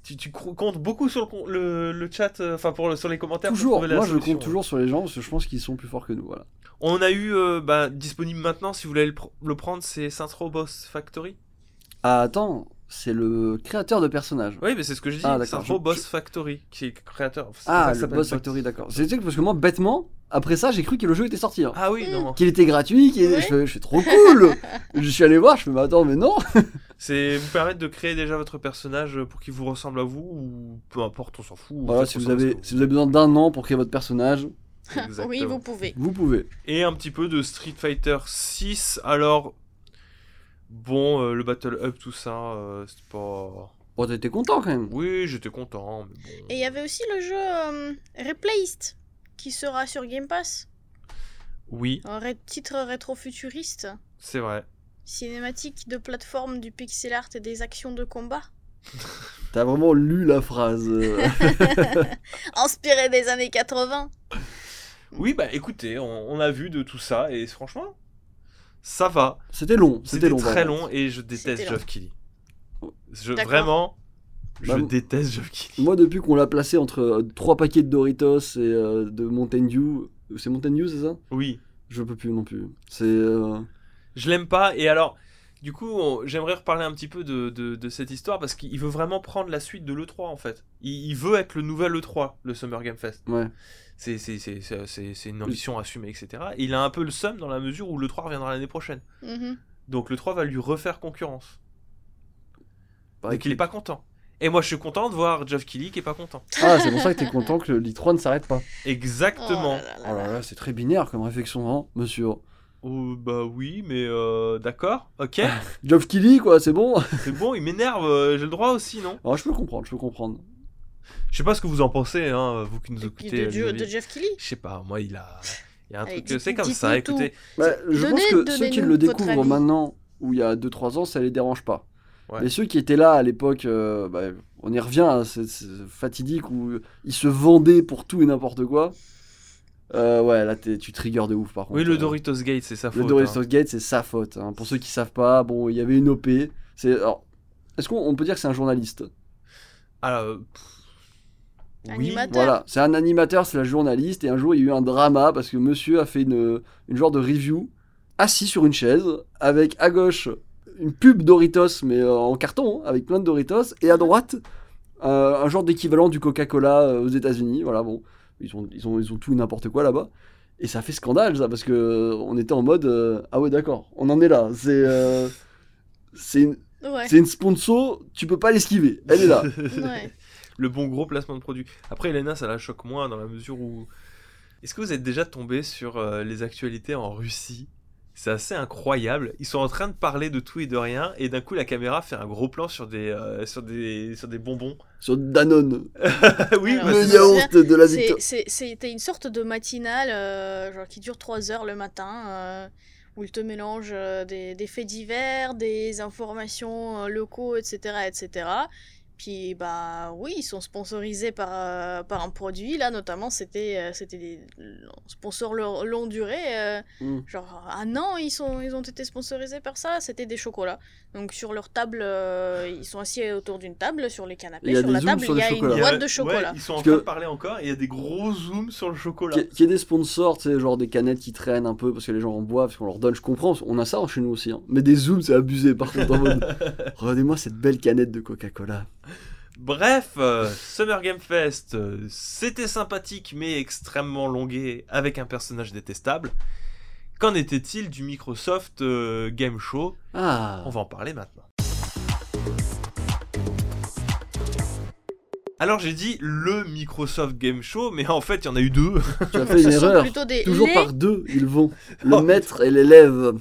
Tu, comptes beaucoup sur le, con- le, le chat, euh, enfin pour le- sur les commentaires. pour Toujours, la moi je compte toujours sur les gens parce que je pense qu'ils sont plus forts que nous. Voilà. On a eu euh, bah, disponible maintenant, si vous voulez le, pr- le prendre, c'est Saints Row Boss Factory. Ah, attends, c'est le créateur de personnages. Oui, mais c'est ce que je dis. Ah, d'accord, Saints je- Row je- Boss Factory, qui est créateur. c'est Ah, le Boss. Factory, d'accord. C'est que parce que moi, bêtement, après ça, j'ai cru que le jeu était sorti. hein. Ah oui, Mm. non. Qu'il était gratuit, qu'il Ouais. je, fais trop cool Je suis allé voir, je fais, mais attends, mais non C'est vous permettre de créer déjà votre personnage pour qu'il vous ressemble à vous, ou peu importe, on s'en fout. Voilà, Faites si vous, avez, si vous avez besoin d'un an pour créer votre personnage, Exactement. Oui, vous pouvez. vous pouvez. Et un petit peu de Street Fighter 6. Alors, bon, euh, le Battle Up, tout ça, euh, c'est pas. Bon, t'étais content quand même. Oui, j'étais content, mais bon. Et il y avait aussi le jeu euh, Replaced qui sera sur Game Pass. Oui, Un ré- titre rétro-futuriste, c'est vrai. cinématique de plateforme du pixel art et des actions de combat. T'as vraiment lu la phrase. Inspiré des années 80. Oui, bah écoutez, on, on a vu de tout ça, et franchement, ça va. C'était long, c'était long. très long, et je déteste. Geoff Keighley. Je, vraiment, je Bah, déteste Geoff Keighley. Moi, depuis qu'on l'a placé entre euh, trois paquets de Doritos et euh, de Mountain Dew, c'est Mountain Dew, c'est ça? Oui, Je peux plus non plus. C'est. euh, je l'aime pas, et alors, Du coup, j'aimerais reparler un petit peu de, de- de cette histoire parce qu'il veut vraiment prendre la suite de l'E3 en fait. Il, il veut être le nouvel E3, le Summer Game Fest. Ouais. C'est c'est- c'est- c'est- c'est- c'est une ambition assumée, etc. Et il a un peu le seum dans la mesure où l'E3 reviendra l'année prochaine. Mhm. Donc l'E3 va lui refaire concurrence. Bah, Donc il est pas content. Et moi je suis content de voir Geoff Keighley qui est pas content. Ah, c'est pour ça que t'es content que l'I3 ne s'arrête pas. Exactement. Oh là là Oh là là là. là, c'est très binaire comme réflexion, hein, monsieur. Oh, bah oui, mais euh, d'accord, ok, Geoff Keighley, quoi, c'est bon c'est bon, il m'énerve, euh, j'ai le droit aussi, non? Alors, je peux comprendre, je peux comprendre. Je sais pas ce que vous en pensez, hein, vous qui nous écoutez. de, de, de Jeff Kelly. Je sais pas, moi il a. Il y a un truc, c'est comme ça, écoutez. Bah, je Donnez- pense que ceux qui le découvrent maintenant, ou il y a 2-3 ans, ça les dérange pas. Ouais. Mais ceux qui étaient là à l'époque, euh, bah, on y revient à ce, ce fatidique où ils se vendaient pour tout et n'importe quoi. Euh, ouais, là tu triggers de ouf par contre. Oui, le Euh, Doritos Gate, c'est sa faute. Le Doritos hein. Gate, c'est sa faute. hein. Pour ceux qui savent pas, bon, il y avait une OP. C'est est-ce qu'on on peut dire que c'est un journaliste? Alors, pff, oui. Voilà, c'est un animateur, c'est la journaliste. Et un jour, il y a eu un drama parce que monsieur a fait une, une genre de review assis sur une chaise avec à gauche une pub Doritos, mais euh, en carton, hein, avec plein de Doritos. Et à droite, euh, un genre d'équivalent du Coca-Cola euh, aux États-Unis. Voilà, bon, ils ont, ils ont, ils ont tout n'importe quoi là-bas. Et ça fait scandale, ça, parce que on était en mode euh, ah ouais, d'accord, on en est là. C'est euh, c'est une, Ouais. c'est une sponsor, tu peux pas l'esquiver. Elle est là. ouais. Le bon gros placement de produit. Après, Elena, ça la choque moins dans la mesure où. Est-ce que vous êtes déjà tombé sur euh, les actualités en Russie? C'est assez incroyable. Ils sont en train de parler de tout et de rien, et d'un coup, la caméra fait un gros plan sur des, euh, sur des, sur des bonbons. sur Danone, oui, Alors, bah, le c'est- yaourt de la victoire. c'est- C'était une sorte de matinale euh, genre qui dure 3 heures le matin euh, où il te mélange des, des faits divers, des informations locaux, etc., etc. Puis bah oui, ils sont sponsorisés par, euh, par un produit. Là notamment, c'était euh, c'était des sponsors lo- longue durée. euh, Mm. Genre un an, ils, sont, ils ont été sponsorisés par ça. C'était des chocolats. Donc sur leur table, euh, ils sont assis autour d'une table sur les canapés. A Sur la table, sur il y a une chocolats. A- boîte de chocolat. ouais, ils sont en train que- de parler encore, et il y a des gros zooms sur le chocolat. Qu'il y, ait des sponsors, tu sais, genre des canettes qui traînent un peu parce que les gens en boivent, parce qu'on leur donne, je comprends, on a ça chez nous aussi. hein. Mais des zooms, c'est abusé par contre. Regardez-moi cette belle canette de Coca-Cola. Bref, euh, Summer Game Fest, euh, c'était sympathique mais extrêmement longué avec un personnage détestable. Qu'en était-il du Microsoft euh, Game Show? Ah On va en parler maintenant. Alors j'ai dit le Microsoft Game Show, mais en fait il y en a eu deux. Tu as fait une erreur. des Toujours les- par deux, ils vont. Le Oh, maître et l'élève.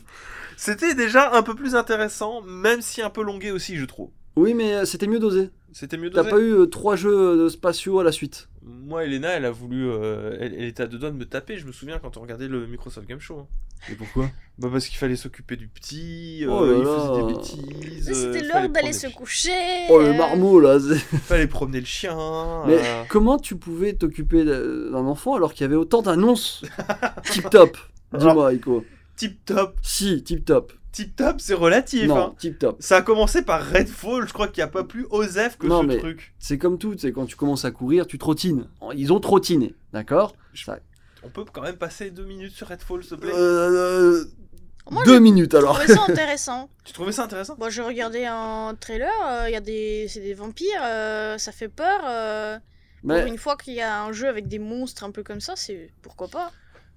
C'était déjà un peu plus intéressant, même si un peu longué aussi je trouve. Oui, mais euh, c'était mieux dosé. C'était mieux T'as dosé. pas eu euh, trois jeux euh, spatiaux à la suite. Moi, Elena, elle a voulu, euh, elle, elle était à deux doigts de me taper. Je me souviens quand on regardait le Microsoft Game Show. Et pourquoi? Bah parce qu'il fallait s'occuper du petit, euh, Oh là il là. faisait des bêtises. Mais euh, C'était il l'heure d'aller promener se le- coucher. Oh, le euh, marmot là. c'est- Il fallait promener le chien. Mais euh, comment tu pouvais t'occuper d'un enfant alors qu'il y avait autant d'annonces? Tip top. Dis-moi, Ico. Tip top, Si, tip top. Tip top, c'est relatif. Non, hein. tip top. Ça a commencé par Redfall. Je crois qu'il n'y a pas plus osef que Non, ce mais- truc. C'est comme tout, c'est quand tu commences à courir, tu trottines. Ils ont trottiné, d'accord? Ça- On peut quand même passer deux minutes sur Redfall, s'il te plaît? Euh, Moi, Deux minutes alors. trouvé ça intéressant. Tu trouvais ça intéressant? Bon, je regardais un trailer, euh, il y a des, c'est des vampires, euh, ça fait peur. euh, Mais Pour une fois qu'il y a un jeu avec des monstres un peu comme ça, c'est pourquoi pas.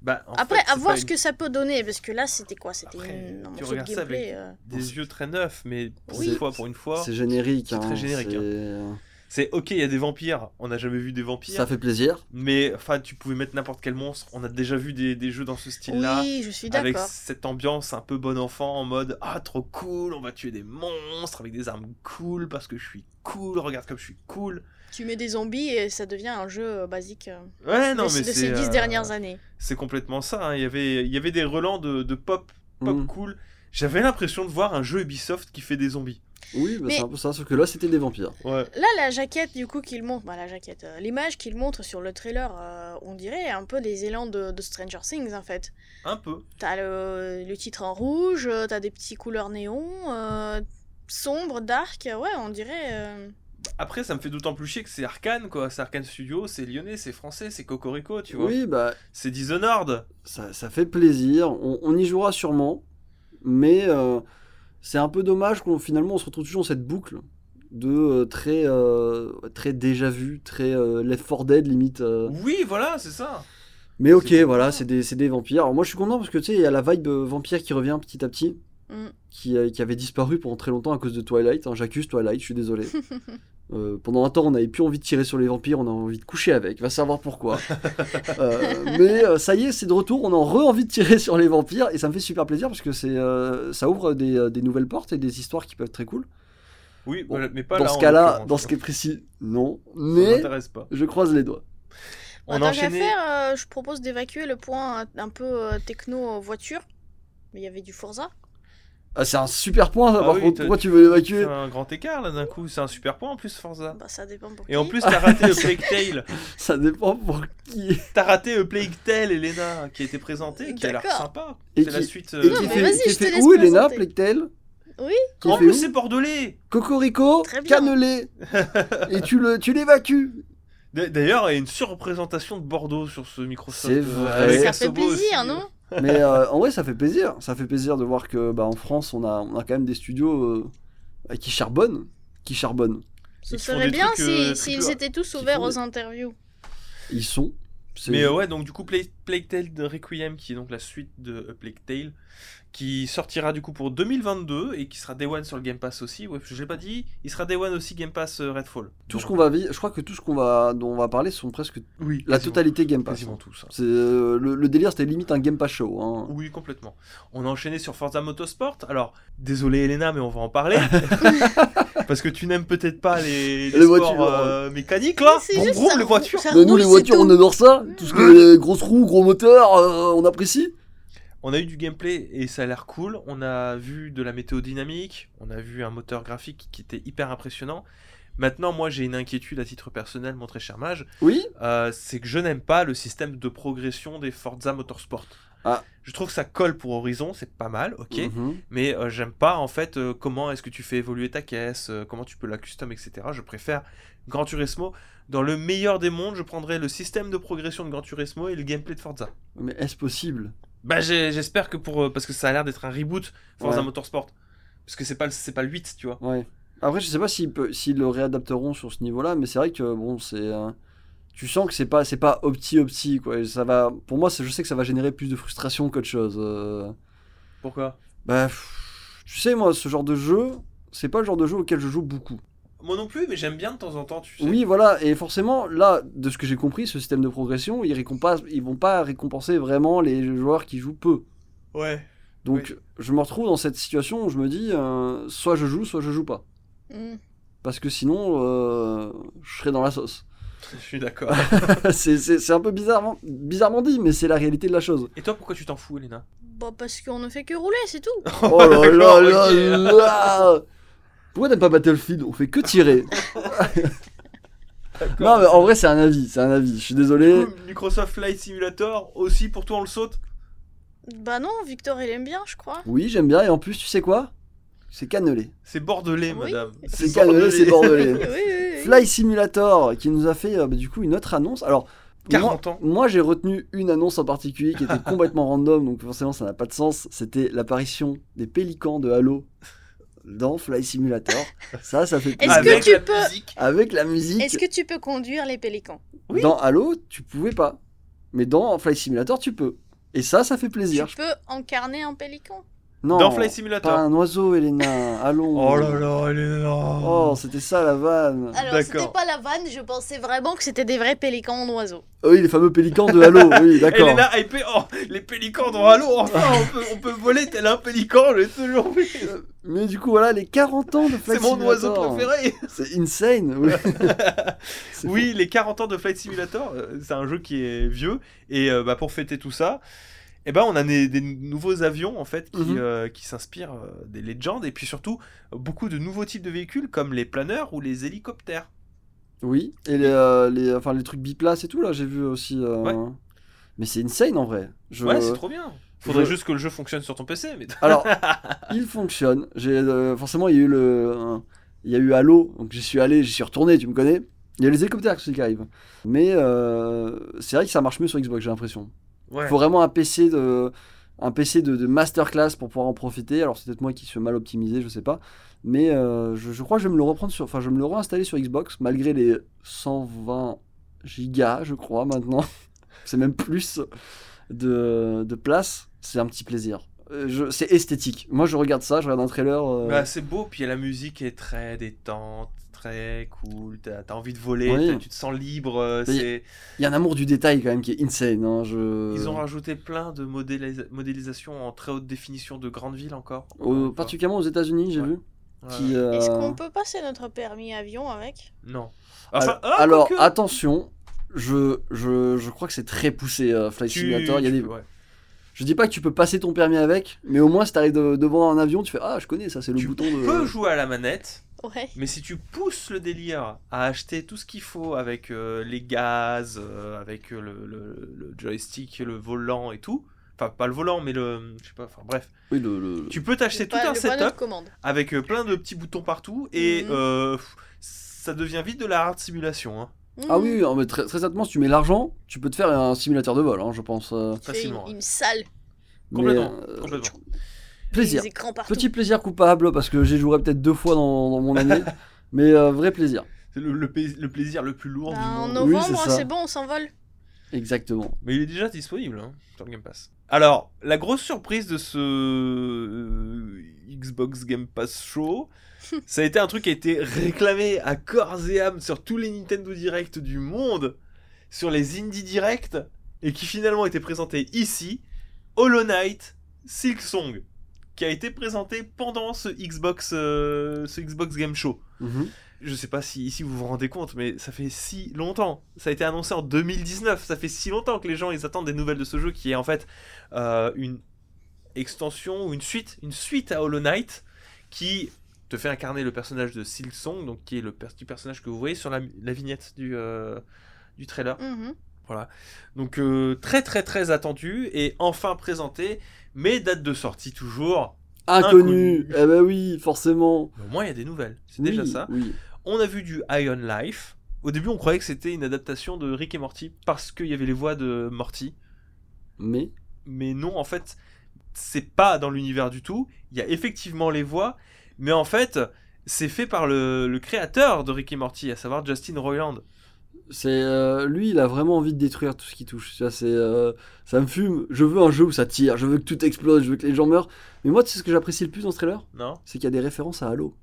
Bah, en Après, fait, à voir ce que ça peut donner, parce que là, c'était quoi? C'était une- un tu morceau de regardes ça avec- gameplay. euh. des yeux très neufs, mais pour Oui. une fois, pour une fois, c'est générique. c'est très hein, générique, c'est- c'est ok. Il y a des vampires. On n'a jamais vu des vampires. Ça fait plaisir. Mais enfin, tu pouvais mettre n'importe quel monstre. On a déjà vu des, des jeux dans ce style-là. Oui, je suis Avec d'accord. cette ambiance un peu bon enfant en mode Ah, trop cool, on va tuer des monstres avec des armes cool parce que je suis cool, regarde comme je suis cool. Tu mets des zombies et ça devient un jeu euh, basique euh, Ouais, non, de, mais de c'est. ces dix euh, dernières années. C'est complètement ça. hein. Il, y avait, il y avait des relents de, de pop, pop Mm. cool. J'avais l'impression de voir un jeu Ubisoft qui fait des zombies. Oui, bah, c'est un peu ça, sauf que là c'était des vampires. Ouais. Là, la jaquette, du coup, qu'il montre, bah, la jaquette, euh, l'image qu'il montre sur le trailer, euh, on dirait un peu des élans de, de Stranger Things, en fait. Un peu. T'as le, le titre en rouge, t'as des petits couleurs néon, euh, sombre, dark, ouais, on dirait... Après, ça me fait d'autant plus chier que c'est Arkane, quoi. C'est Arkane Studio, c'est lyonnais, c'est français, c'est Cocorico, tu vois. Oui, bah C'est Dishonored. ça, ça fait plaisir. On, on y jouera sûrement, mais euh, c'est un peu dommage qu'on finalement on se retrouve toujours dans cette boucle de euh, très euh, très déjà vu, très euh, Left 4 Dead limite. euh. Oui, voilà, c'est ça. Mais ok, C'est voilà, c'est des, c'est des vampires. Alors moi je suis content parce que tu sais, il y a la vibe vampire qui revient petit à petit, Mm. qui, qui avait disparu pendant très longtemps à cause de Twilight. hein. J'accuse Twilight, je suis désolé. Euh, pendant un temps, on n'avait plus envie de tirer sur les vampires, on a envie de coucher avec, va savoir pourquoi. Euh, mais euh, ça y est, c'est de retour, on a re-envie de tirer sur les vampires et ça me fait super plaisir parce que c'est, euh, ça ouvre des, des nouvelles portes et des histoires qui peuvent être très cool. Oui, Bon, mais pas dans là. ce en cas-là, dans ce cas précis, non. Ça Mais m'intéresse pas. je croise les doigts. On Bah, a tant qu'à enchaîné. faire, euh, je propose d'évacuer le point un, un peu euh, techno voiture. Mais il y avait du Forza. Ah, c'est un super point, ça, Ah par oui, contre. Pourquoi tu veux l'évacuer C'est un grand écart là d'un coup, c'est un super point en plus Forza. Bah ça dépend pour Et en plus t'as raté le Plague Tale. Ça dépend pour qui. T'as raté le Plague Tale, Elena, qui a été présenté, qui a l'air sympa. Et C'est la suite. Euh, Non, mais fait, vas-y, qui je te fait laisse où, Elena, présenter. Plectel Oui, Qui En plus c'est bordelais. Cocorico, Très bien. cannelé. et tu le, tu l'évacues. D'ailleurs, il y a une surreprésentation de Bordeaux sur ce Microsoft. C'est euh, vrai. avec ça fait plaisir, aussi. non? Mais euh, en vrai, ça fait plaisir. Ça fait plaisir de voir que, bah, en France, on a, on a quand même des studios euh, qui charbonnent, qui charbonnent. Ce serait bien euh, si- s'ils A. étaient tous ouverts aux des- interviews. Ils sont. Mais euh, ouais, donc du coup, Plague, Tale de Requiem, qui est donc la suite de Plague Tale, qui sortira du coup pour 2022 et qui sera Day One sur le Game Pass aussi. Ouais, je l'ai pas dit, il sera Day One aussi Game Pass euh, Redfall. tout ce qu'on va, je crois que tout ce qu'on va, dont on va parler sont presque oui, la totalité Game Pass. Quasiment tout ça. C'est euh, le, le délire, c'était limite un Game Pass show. hein. Oui, complètement. On a enchaîné sur Forza Motorsport. Alors, désolé Elena, mais on va en parler. Parce que tu n'aimes peut-être pas les, les Les sports voitures. euh, mécaniques là. Vroom, ça les voitures. ça Mais nous, les voitures, on adore ça. Tout ce que les grosses roues, gros moteurs, euh, on apprécie. On a eu du gameplay et ça a l'air cool. On a vu de la météo dynamique. On a vu un moteur graphique qui était hyper impressionnant. Maintenant, moi, j'ai une inquiétude à titre personnel, mon très cher mage. Oui. Euh, c'est que je n'aime pas le système de progression des Forza Motorsport. Ah. Je trouve que ça colle pour Horizon, c'est pas mal, ok. Mhm. Mais euh, j'aime pas en fait euh, comment est-ce que tu fais évoluer ta caisse, euh, comment tu peux la custom, etc. Je préfère Gran Turismo. Dans le meilleur des mondes, je prendrais le système de progression de Gran Turismo et le gameplay de Forza. Mais est-ce possible? Bah j'espère que pour... euh, parce que ça a l'air d'être un reboot Forza Ouais. Motorsport. Parce que c'est pas, le- c'est pas le 8, tu vois. Ouais. Après, je sais pas s'ils s'ils le réadapteront sur ce niveau-là, mais c'est vrai que bon, c'est. euh, tu sens que c'est pas, c'est pas opti opti quoi. Ça va. Pour moi, je sais que ça va générer plus de frustration qu'autre chose. euh. Pourquoi? Bah, pff, tu sais, moi, ce genre de jeu, c'est pas le genre de jeu auquel je joue beaucoup. Moi non plus, mais j'aime bien de temps en temps, tu sais. Oui, voilà, et forcément, là, de ce que j'ai compris, ce système de progression, ils, récompensent, ils vont pas récompenser vraiment les joueurs qui jouent peu. Ouais. Donc, je me retrouve dans cette situation où je me dis, euh, soit je joue, soit je joue pas. Mm. Parce que sinon, euh, je serais dans la sauce. Je suis d'accord. c'est un peu bizarrement, bizarrement dit, mais c'est la réalité de la chose. Et toi, pourquoi tu t'en fous, Elena? Bah parce qu'on ne fait que rouler, c'est tout. Oh là là là là Pourquoi t'aimes pas Battlefield? On fait que tirer. Non, mais en vrai, c'est un avis, c'est un avis. Je suis désolé. Microsoft Flight Simulator, aussi pour toi on le saute? Bah non, Victor il aime bien, je crois. Oui, j'aime bien, et en plus, tu sais quoi? C'est cannelé. C'est bordelais, Oui. madame. C'est cannelé, c'est bordelais. Oui, oui, oui. Fly Simulator, qui nous a fait euh, bah, du coup une autre annonce. Alors, 40 moi, ans. Moi, j'ai retenu une annonce en particulier qui était complètement random, donc forcément, ça n'a pas de sens. C'était l'apparition des pélicans de Halo dans Fly Simulator. Ça, ça fait Est-ce plaisir. que Avec tu la peux- musique. Avec la musique. Est-ce que tu peux conduire les pélicans? Oui. Dans Halo, tu pouvais pas. Mais dans Fly Simulator, tu peux. Et ça, ça fait plaisir. Tu peux incarner un pélican? Non, Dans Fly Simulator. pas un oiseau, Elena. Allons. Oh là là, Elena. Oh, c'était ça la vanne. Alors c'était pas la vanne, je pensais vraiment que c'était des vrais pélicans d'oiseaux. Oh oui, les fameux pélicans de Halo. Oui, d'accord. Elena hypé. Oh, les pélicans dans Halo, enfin, on peut, on peut voler tel un pélican, j'ai toujours vu. Mais du coup, voilà, les 40 ans de Flight C'est mon oiseau Simulator. préféré. C'est insane. Oui, les 40 ans de Flight Simulator, euh, c'est un jeu qui est vieux. Et euh, bah, pour fêter tout ça, eh ben, on a des, des nouveaux avions en fait qui, Mhm. euh, qui s'inspirent euh, des légendes. Et puis surtout, beaucoup de nouveaux types de véhicules comme les planeurs ou les hélicoptères. Oui, et les, euh, les, enfin, les trucs biplaces et tout, là, j'ai vu aussi. euh, Ouais. Mais c'est insane en vrai. Je... Ouais, c'est trop bien. Faudrait je- juste que le jeu fonctionne sur ton PC. Mais... Alors, il fonctionne. J'ai forcément il y a eu le, il y a eu Halo, donc j'y suis allé, j'y suis retourné, tu me connais. Il y a les hélicoptères aussi qui arrivent. Mais euh, c'est vrai que ça marche mieux sur Xbox, j'ai l'impression. Il Ouais. faut vraiment un PC de un PC de, de masterclass pour pouvoir en profiter. Alors c'est peut-être moi qui suis mal optimisé, je sais pas. Mais euh, je, je crois que je vais me le reprendre sur, enfin je vais me le réinstaller sur Xbox malgré les 120 gigas, je crois maintenant. c'est même plus de, de place. C'est un petit plaisir. Euh, je- C'est esthétique. Moi je regarde ça, je regarde un trailer. euh, Bah, c'est beau, puis la musique est très détente, très cool. T'as as envie de voler, Oui. tu te sens libre. euh, Il y a un amour du détail quand même qui est insane. hein, je... Ils ont rajouté plein de modélisa- modélisation en très haute définition de grandes villes encore. Au- particulièrement aux États-Unis, j'ai Ouais. vu. Ouais, euh, Est-ce qu'on peut passer notre permis avion avec? Non. Alors, ah, alors attention, je, je, je crois que c'est très poussé euh, Flight Tu- Simulator. Il y a tu des... peux- ouais. Je dis pas que tu peux passer ton permis avec, mais au moins si t'arrives de- devant un avion, tu fais Ah, je connais, ça c'est le Tu bouton peux de. jouer à la manette, Ouais. mais si tu pousses le délire à acheter tout ce qu'il faut avec euh, les gaz, euh, avec euh, le, le- le joystick, le volant et tout, enfin pas le volant, mais le, je sais pas, enfin bref, Oui, le. le- tu peux t'acheter tout un setup avec euh, plein de petits boutons partout et Mhm. euh, ça devient vite de la hard simulation. Hein. Ah Mhm. oui, oui, non, mais très, très honnêtement, si tu mets l'argent, tu peux te faire un simulateur de vol, hein, je pense. euh, facilement, Une, une salle, mais, Complètement, euh, complètement. Plaisir. des écrans partout. Petit plaisir coupable parce que j'ai joué peut-être deux fois dans, dans mon année, mais euh, vrai plaisir. C'est le, le pais- le plaisir le plus lourd Bah, du en monde. Oui, novembre, c'est ça. c'est bon, on s'envole. Exactement. Mais il est déjà disponible hein, sur le Game Pass. Alors, la grosse surprise de ce euh, Xbox Game Pass Show, ça a été un truc qui a été réclamé à corps et âme sur tous les Nintendo Direct du monde, sur les Indie Direct, et qui finalement a été présenté ici, Hollow Knight Silk Song, qui a été présenté pendant ce Xbox, euh, ce Xbox Game Show. Mhm. Je sais pas si ici vous vous rendez compte, mais ça fait si longtemps. Ça a été annoncé en 2019. Ça fait si longtemps que les gens ils attendent des nouvelles de ce jeu qui est en fait euh, une extension ou une suite, une suite à Hollow Knight qui te fait incarner le personnage de Silksong, donc qui est le personnage que vous voyez sur la, la vignette du, euh, du trailer. Mhm. Donc euh, très très très attendu et enfin présenté, mais date de sortie toujours. Inconnu. Eh ben oui, forcément. Mais au moins il y a des nouvelles. C'est déjà ça. Oui. On a vu du Iron Life. Au début, on croyait que c'était une adaptation de Rick et Morty parce qu'il y avait les voix de Morty. Mais? Mais non, en fait, c'est pas dans l'univers du tout. Il y a effectivement les voix, mais en fait, c'est fait par le, le créateur de Rick et Morty, à savoir Justin Roiland. C'est euh, lui, il a vraiment envie de détruire tout ce qui touche. Ça, c'est, euh, ça me fume. Je veux un jeu où ça tire. Je veux que tout explose. Je veux que les gens meurent. Mais moi, tu sais ce que j'apprécie le plus dans ce trailer? Non C'est qu'il y a des références à Halo.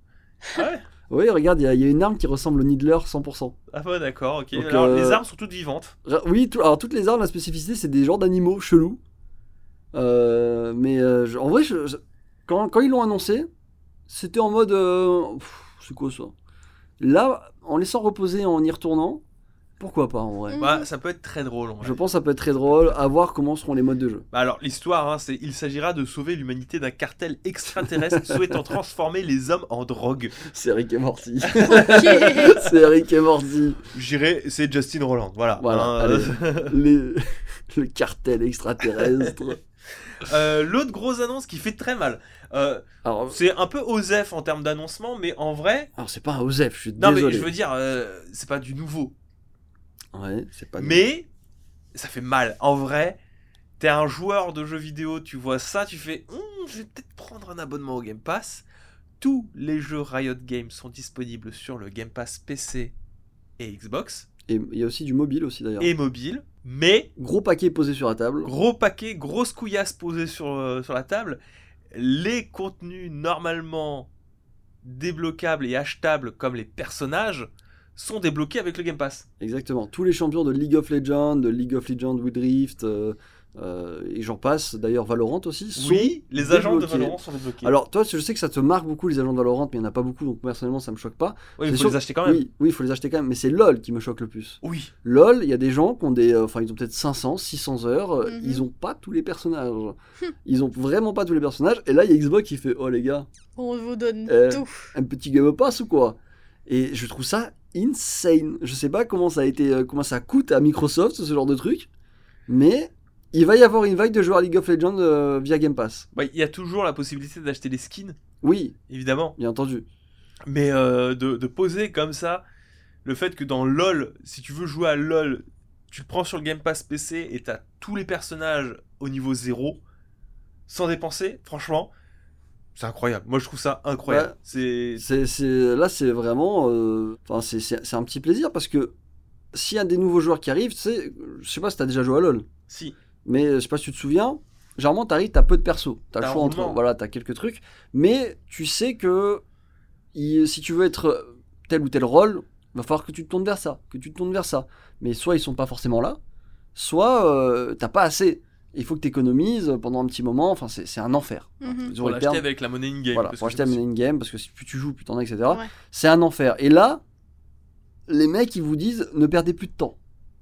Ah ouais? Oui, regarde, il y, a- il y a une arme qui ressemble au Needler 100%. Ah ouais, d'accord, ok. Donc, Alors, euh, les armes sont toutes vivantes. Oui, tout- alors toutes les armes, la spécificité, c'est des genres d'animaux chelous. Euh, mais euh, en vrai, je- je- quand, quand ils l'ont annoncé, c'était en mode. euh, c'est quoi ça? Là, en laissant reposer, en y retournant, pourquoi pas en vrai Mhm. Bah, ça peut être très drôle. en vrai. Je pense que ça peut être très drôle, à voir comment seront les modes de jeu. Bah alors, l'histoire, hein, c'est il s'agira de sauver l'humanité d'un cartel extraterrestre souhaitant transformer les hommes en drogue. C'est Rick et Morty. C'est Rick et Morty. J'irai, c'est Justin Roland. Voilà. Voilà, Hein, allez. euh, Les- Le cartel extraterrestre. euh, L'autre grosse annonce qui fait très mal. Euh, c'est un peu osef en termes d'annoncement, mais en vrai. alors c'est pas un Osef, je suis Non, désolé. mais je veux dire, euh, c'est pas du nouveau. Ouais, c'est pas. Mais ça fait mal. En vrai, t'es un joueur de jeux vidéo, tu vois ça, tu fais Hum, je vais peut-être prendre un abonnement au Game Pass. Tous les jeux Riot Games sont disponibles sur le Game Pass PC et Xbox Et il y a aussi du mobile aussi d'ailleurs. et mobile. Mais Gros paquet posé sur la table. gros paquet, grosse couillasse posée sur, euh, sur la table. Les contenus normalement débloquables et achetables comme les personnages sont débloqués avec le Game Pass. Exactement. Tous les champions de League of Legends, de League of Legends with Rift, euh, euh, et j'en passe, d'ailleurs Valorant aussi, sont Oui, les agents de. Valorant sont débloqués. Alors toi, je sais que ça te marque beaucoup les agents de Valorant, mais il n'y en a pas beaucoup, donc personnellement ça me choque pas. oui, il faut sûr- les acheter quand même. Oui, oui, il faut les acheter quand même, mais c'est LoL qui me choque le plus. Oui. LoL, il y a des gens qui ont des, euh, enfin ils ont peut-être 500, 600 heures, euh, Mhm. ils ont pas tous les personnages. ils ont vraiment pas tous les personnages, et là il y a Xbox qui fait, oh les gars, On vous donne Euh, tout. un petit Game Pass ou quoi? Et je trouve ça insane. Je sais pas comment ça a été, euh, comment ça coûte à Microsoft ce genre de truc, mais il va y avoir une vague de joueurs League of Legends euh, via Game Pass. Bah, Il y a toujours la possibilité d'acheter des skins, Oui, évidemment. bien entendu. Mais euh, de, de poser comme ça le fait que dans LoL, si tu veux jouer à LoL, tu le prends sur le Game Pass PC et t'as tous les personnages au niveau 0. sans dépenser, franchement, c'est incroyable. Moi, je trouve ça incroyable. Ouais. C'est. C'est, c'est- là, c'est vraiment. euh, Enfin, c'est, c'est- c'est un petit plaisir parce que s'il y a des nouveaux joueurs qui arrivent, tu sais, je sais pas si t'as déjà joué à LoL, Si. mais je sais pas si tu te souviens. Généralement, t'arrives, t'as peu de persos. T'as le T'as un choix entre. Voilà, t'as quelques trucs. Mais tu sais que il- si tu veux être tel ou tel rôle, va falloir que tu te tournes vers ça. Que tu te tournes vers ça. Mais soit ils sont pas forcément là, soit euh, t'as pas assez. Il faut que tu économises pendant un petit moment. Enfin, c'est, c'est un enfer. Ils ont Pour l'acheter avec la monnaie in-game. Voilà, pour acheter la monnaie in-game, parce que si plus tu joues, plus t'en as, etc. Ouais. C'est un enfer. Et là, les mecs, ils vous disent ne perdez plus de temps.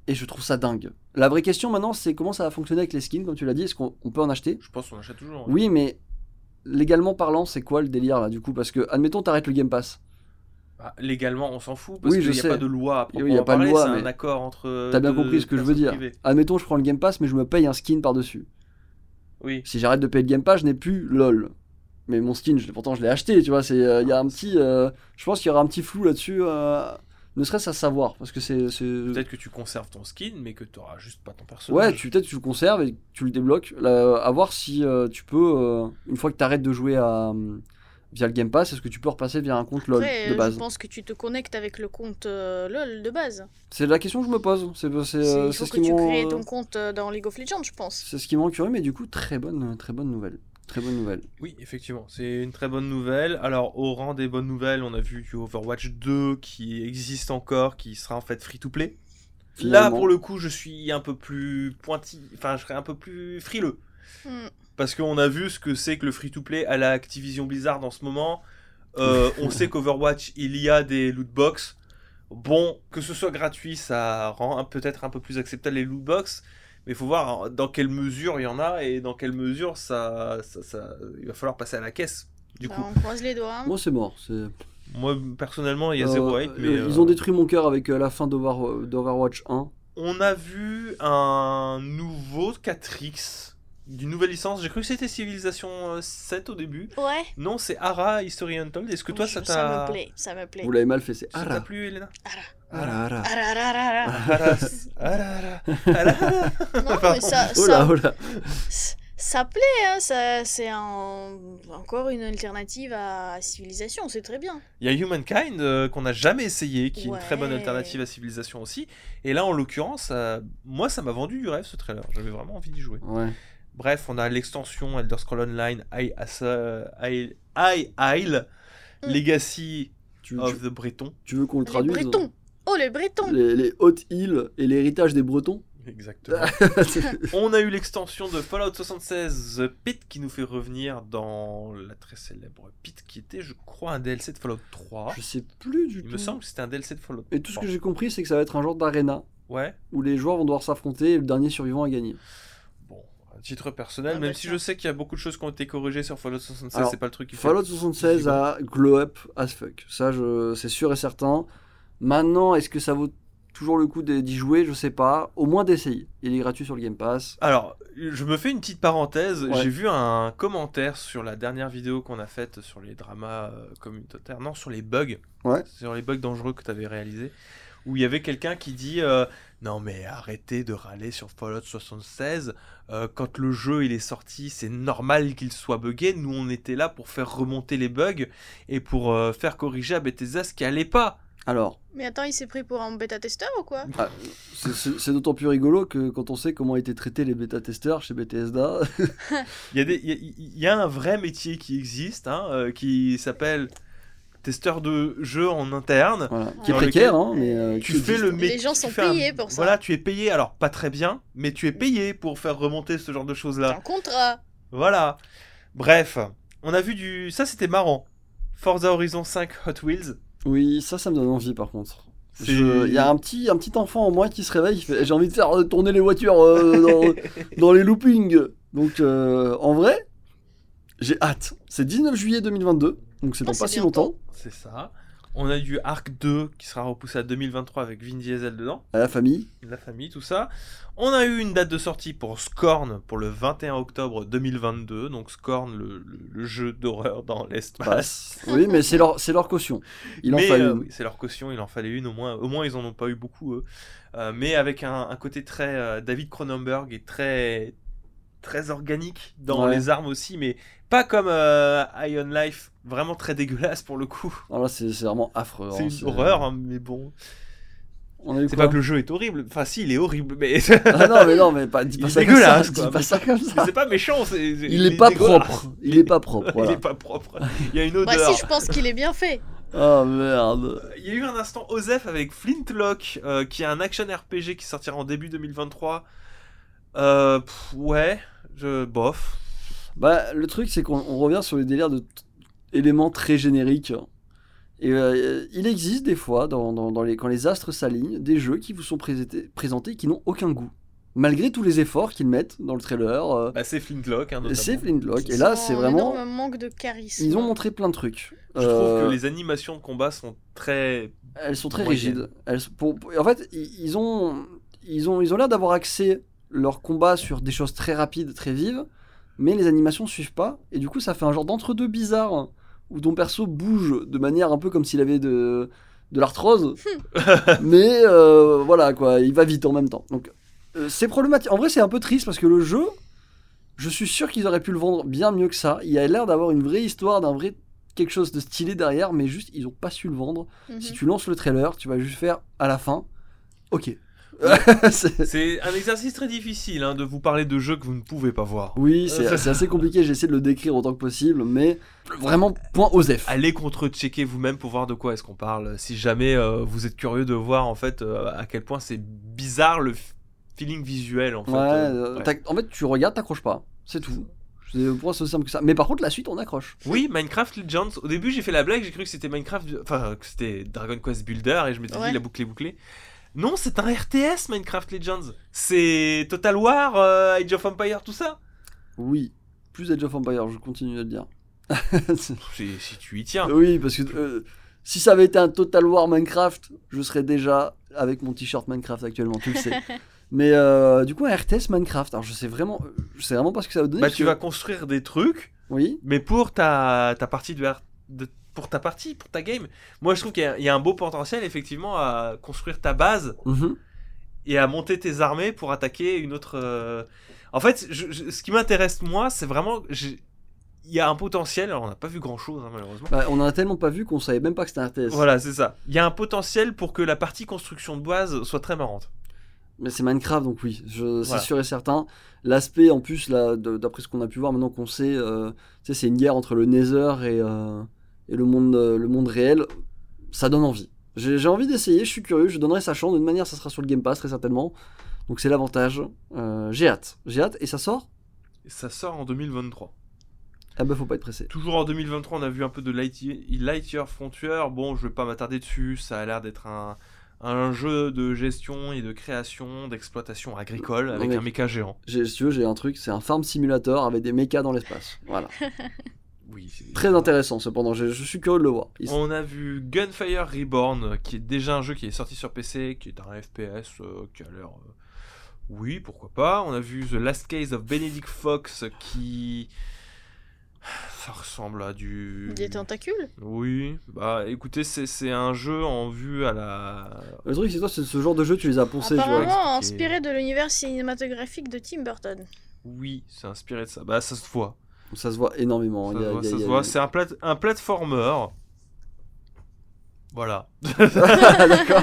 Et je trouve ça dingue. La vraie question maintenant, c'est comment ça va fonctionner avec les skins, comme tu l'as dit. Est-ce qu'on on peut en acheter? Je pense qu'on achète toujours. hein. Oui, mais légalement parlant, c'est quoi le délire là du coup? Parce que, admettons, t'arrêtes le Game Pass. Bah, légalement, on s'en fout parce Oui, qu'il n'y a pas de loi à Oui, il y a proprement pas de loi, c'est un accord entre. T'as bien compris ce que je veux dire. privées. Admettons, je prends le Game Pass, mais je me paye un skin par-dessus. Oui. Si j'arrête de payer le Game Pass, je n'ai plus LOL. Mais mon skin, je pourtant, je l'ai acheté, tu vois. Il y a un petit. euh, je pense qu'il y aura un petit flou là-dessus. euh, ne serait-ce à savoir. Parce que c'est. Peut-être que tu conserves ton skin, mais que tu n'auras juste pas ton personnage. Ouais, tu, peut-être tu le conserves et tu le débloques. Là, à voir si euh, tu peux, euh, une fois que tu arrêtes de jouer à, euh, via le Game Pass, est-ce que tu peux repasser via un compte LoL Après, de base je pense que tu te connectes avec le compte euh, LOL de base. C'est la question que je me pose. C'est c'est, C'est- euh, ce que qui tu crées ton compte euh, dans League of Legends, je pense. C'est ce qui m'a curieux, mais du coup, très bonne, très bonne nouvelle. Très bonne nouvelle. Oui, effectivement, c'est une très bonne nouvelle. Alors, au rang des bonnes nouvelles, on a vu du Overwatch 2 qui existe encore, qui sera en fait free to play. Là, pour le coup, je suis un peu plus pointi, enfin, je serais un peu plus frileux. Hmm. Parce qu'on a vu ce que c'est que le free to play à la Activision Blizzard en ce moment. Euh, on sait qu'Overwatch, il y a des loot box. Bon, que ce soit gratuit, ça rend peut-être un peu plus acceptable les loot box. Mais il faut voir dans quelle mesure il y en a et dans quelle mesure ça, ça, ça- il va falloir passer à la caisse. Du Bah, coup, on croise les doigts. hein. Moi, c'est mort. C'est... moi personnellement, il y a Euh, zéro hate. Mais, euh, euh, Ils ont détruit mon cœur avec euh, la fin d'Over- d'Overwatch 1. On a vu un nouveau 4X d'une nouvelle licence. J'ai cru que c'était Civilization euh, 7 au début. Ouais. Non, c'est Ara History Untold. Est-ce que toi, ça Ça t'a. me plaît, ça me plaît. Vous l'avez mal fait, c'est Ça t'a Ara. plu, Elena Ara, Ara. Là. Aras, arara, arara. Non, mais ça, Oh là, ça, oh là. ça plaît, hein, ça, c'est un- encore une alternative à Civilisation, c'est très bien. Il y a Humankind euh, qu'on n'a jamais essayé, qui est une très bonne Ouais. alternative à Civilization aussi. Et là, en l'occurrence, euh, moi, ça m'a vendu du rêve ce trailer. J'avais vraiment envie d'y jouer. Ouais. Bref, on a l'extension Elder Scrolls Online High Isle Mm. Legacy Tu, tu- of the Breton. tu veux qu'on le Les traduise Bretons. Oh, les Bretons. les, les hautes îles et l'héritage des Bretons Exactement. On a eu l'extension de Fallout 76 The Pit qui nous fait revenir dans la très célèbre Pit qui était, je crois, un DLC de Fallout 3. Je sais plus du Il tout. me semble que c'était un DLC de Fallout. Et tout ce que j'ai compris, c'est que ça va être un genre d'arena Ouais. où les joueurs vont devoir s'affronter et le dernier survivant a gagné. À titre personnel, Ah même bah si je sais qu'il y a beaucoup de choses qui ont été corrigées sur Fallout 76, Alors, c'est pas le truc qui Fallout 76 a glow up as fuck. Ça, je... c'est sûr et certain. Maintenant, est-ce que ça vaut toujours le coup d'y jouer? Je sais pas. Au moins d'essayer. Il est gratuit sur le Game Pass. Alors, je me fais une petite parenthèse. Ouais. J'ai vu un commentaire sur la dernière vidéo qu'on a faite sur les dramas euh, communautaires. Non, sur les bugs. Ouais. Sur les bugs dangereux que tu avais réalisés. Où il y avait quelqu'un qui dit euh, Non, mais arrêtez de râler sur Fallout 76. Euh, quand le jeu il est sorti, c'est normal qu'il soit buggé. Nous, on était là pour faire remonter les bugs et pour euh, faire corriger à Bethesda ce qui allait pas. Alors, Mais attends, il s'est pris pour un bêta-testeur ou quoi? C'est- c'est d'autant plus rigolo que quand on sait comment étaient traités les bêta-testeurs chez Bethesda. Il y, a des- il y a- il y a un vrai métier qui existe, hein, euh, qui s'appelle testeur de jeu en interne. voilà. Qui est précaire, hein, mais. euh, Tu qui fais existe. le Les métier. gens tu sont un- payés pour ça. Voilà, tu es payé, alors pas très bien, mais tu es payé pour faire remonter ce genre de choses-là. un contrat. Voilà. Bref, on a vu du. Ça, c'était marrant. Forza Horizon 5 Hot Wheels. Oui, ça, ça me donne envie par contre. Il y a un petit, un petit enfant en moi qui se réveille, qui fait j'ai envie de faire tourner les voitures euh, dans, dans les loopings. Donc euh, en vrai, j'ai hâte. C'est 19 juillet 2022, donc c'est Ah, dans c'est pas si bientôt. longtemps. C'est ça. On a du Arc 2 qui sera repoussé à 2023 avec Vin Diesel dedans. À la famille. la famille, tout ça. On a eu une date de sortie pour Scorn pour le 21 octobre 2022. Donc Scorn, le, le- le jeu d'horreur dans l'espace. Passe. Oui, mais c'est leur, caution. Il en fallait euh, une. oui, c'est leur caution, il en fallait une au moins. Au moins, ils en ont pas eu beaucoup eux. Euh, mais avec un, un côté très euh, David Cronenberg et très très organique dans Ouais. les armes aussi, mais pas comme euh, Iron Life, vraiment très dégueulasse pour le coup. Alors là, c'est vraiment affreux. C'est hein, une horreur, hein, mais bon. C'est pas que le jeu est horrible, enfin si, il est horrible, mais Ah non, mais non, mais pas, dis pas ça comme ça. dégueulasse, Dis quoi, pas ça comme ça. c'est pas méchant. c'est- Il est pas propre. Il est pas propre. Il est pas propre. Il y a une Bah odeur. si, je pense qu'il est bien fait. Oh merde. Il y a eu un instant Osef avec Flintlock, euh, qui est un action RPG qui sortira en début 2023. Euh, pff, ouais, je bof. Bah, le truc, c'est qu'on on revient sur les délires de t- éléments très génériques. Et euh, il existe des fois, dans, dans- dans les, quand les astres s'alignent, des jeux qui vous sont présentés, présentés qui n'ont aucun goût. Malgré tous les efforts qu'ils mettent dans le trailer, euh, Bah, c'est Flintlock, hein, c'est Flintlock. Et Ils là, ont c'est un vraiment. énorme manque de charisme. Ils ont montré plein de trucs. Je trouve Euh, que les animations de combat sont très. Elles sont très moyennes. rigides. Elles sont- pour- pour- en fait, ils ont, ils ont, ils ont l'air d'avoir axé leur combat sur des choses très rapides, très vives, mais les animations suivent pas. Et du coup, ça fait un genre d'entre-deux bizarre hein, où ton perso bouge de manière un peu comme s'il avait de, de l'arthrose, mais euh, voilà quoi, il va vite en même temps. Donc, euh, c'est problématique. En vrai, c'est un peu triste parce que le jeu, je suis sûr qu'ils auraient pu le vendre bien mieux que ça. Il a l'air d'avoir une vraie histoire, d'un vrai quelque chose de stylé derrière, mais juste ils ont pas su le vendre. Mhm. Si tu lances le trailer, tu vas juste faire à la fin. Ok. C'est- un exercice très difficile hein, de vous parler de jeux que vous ne pouvez pas voir. oui, c'est c'est assez compliqué. J'ai essayé de le décrire autant que possible, mais vraiment point Osef. Allez contre-checker vous-même pour voir de quoi est-ce qu'on parle. Si jamais euh, vous êtes curieux de voir en fait euh, à quel point c'est bizarre le feeling visuel en fait. Ouais, euh, ouais. en fait, tu regardes, t'accroches pas. C'est tout. C'est pour moi, c'est aussi simple que ça. Mais par contre, la suite, on accroche. Oui, Minecraft Legends. Au début, j'ai fait la blague, j'ai cru que c'était Minecraft, enfin que c'était Dragon Quest Builder et je m'étais Ouais. dit la boucle est bouclée. Non, c'est un RTS Minecraft Legends. C'est Total War, euh, Age of Empire, tout ça. Oui. Plus Age of Empire, je continue à le dire. Si, si tu y tiens. oui, parce que euh, si ça avait été un Total War Minecraft, je serais déjà avec mon t-shirt Minecraft actuellement, tu le sais. Mais euh, du coup, un RTS Minecraft, alors je sais vraiment, je sais vraiment pas ce que ça va donner. Bah, tu que- vas construire des trucs, Oui. mais pour ta, ta partie de, R- de- pour ta partie, pour ta game. Moi, je trouve qu'il y, a- il y a un beau potentiel effectivement à construire ta base Mhm. et à monter tes armées pour attaquer une autre. euh, En fait, je- je- ce qui m'intéresse moi, c'est vraiment il y a un potentiel. Alors, on n'a pas vu grand chose malheureusement. Bah, on en a tellement pas vu qu'on savait même pas que c'était un RTS. Voilà, c'est ça. Il y a un potentiel pour que la partie construction de base soit très marrante. Mais c'est Minecraft, donc oui, c'est sûr et certain. L'aspect, en plus, d'après ce qu'on a pu voir, maintenant qu'on sait, euh, c'est une guerre entre le Nether et, euh, et le, monde, euh, le monde réel. Ça donne envie. J'ai envie d'essayer, je suis curieux, je donnerai sa chance. D'une manière, ça sera sur le Game Pass, très certainement. Donc c'est l'avantage. Euh, j'ai hâte. J'ai hâte. Et ça sort? Et ça sort en 2023. Ah bah, faut pas être pressé. Toujours en 2023, on a vu un peu de Lightyear, Lightyear Frontier. Bon, je vais pas m'attarder dessus. Ça a l'air d'être un, un jeu de gestion et de création, d'exploitation agricole avec un méca géant. J'ai- Si tu veux, j'ai un truc, c'est un farm simulator avec des mechas dans l'espace. Voilà. Oui, c'est- Très intéressant, cependant. Je, je suis curieux de le voir. Il- On a vu Gunfire Reborn, qui est déjà un jeu qui est sorti sur PC, qui est un FPS euh, qui a l'air. euh, Oui, pourquoi pas. On a vu The Last Case of Benedict Fox, qui. Ça ressemble à du. Des tentacules? Oui, bah écoutez, c'est c'est un jeu en vue à la. Le truc, c'est toi, c'est ce genre de jeu, tu les as vois. Apparemment inspiré de l'univers cinématographique de Tim Burton. Oui, c'est inspiré de ça. Bah ça se voit. Ça se voit énormément. Ça, Il y a- se voit, il y a- ça il y se a- voit. C'est un, plat... un platformer. Voilà.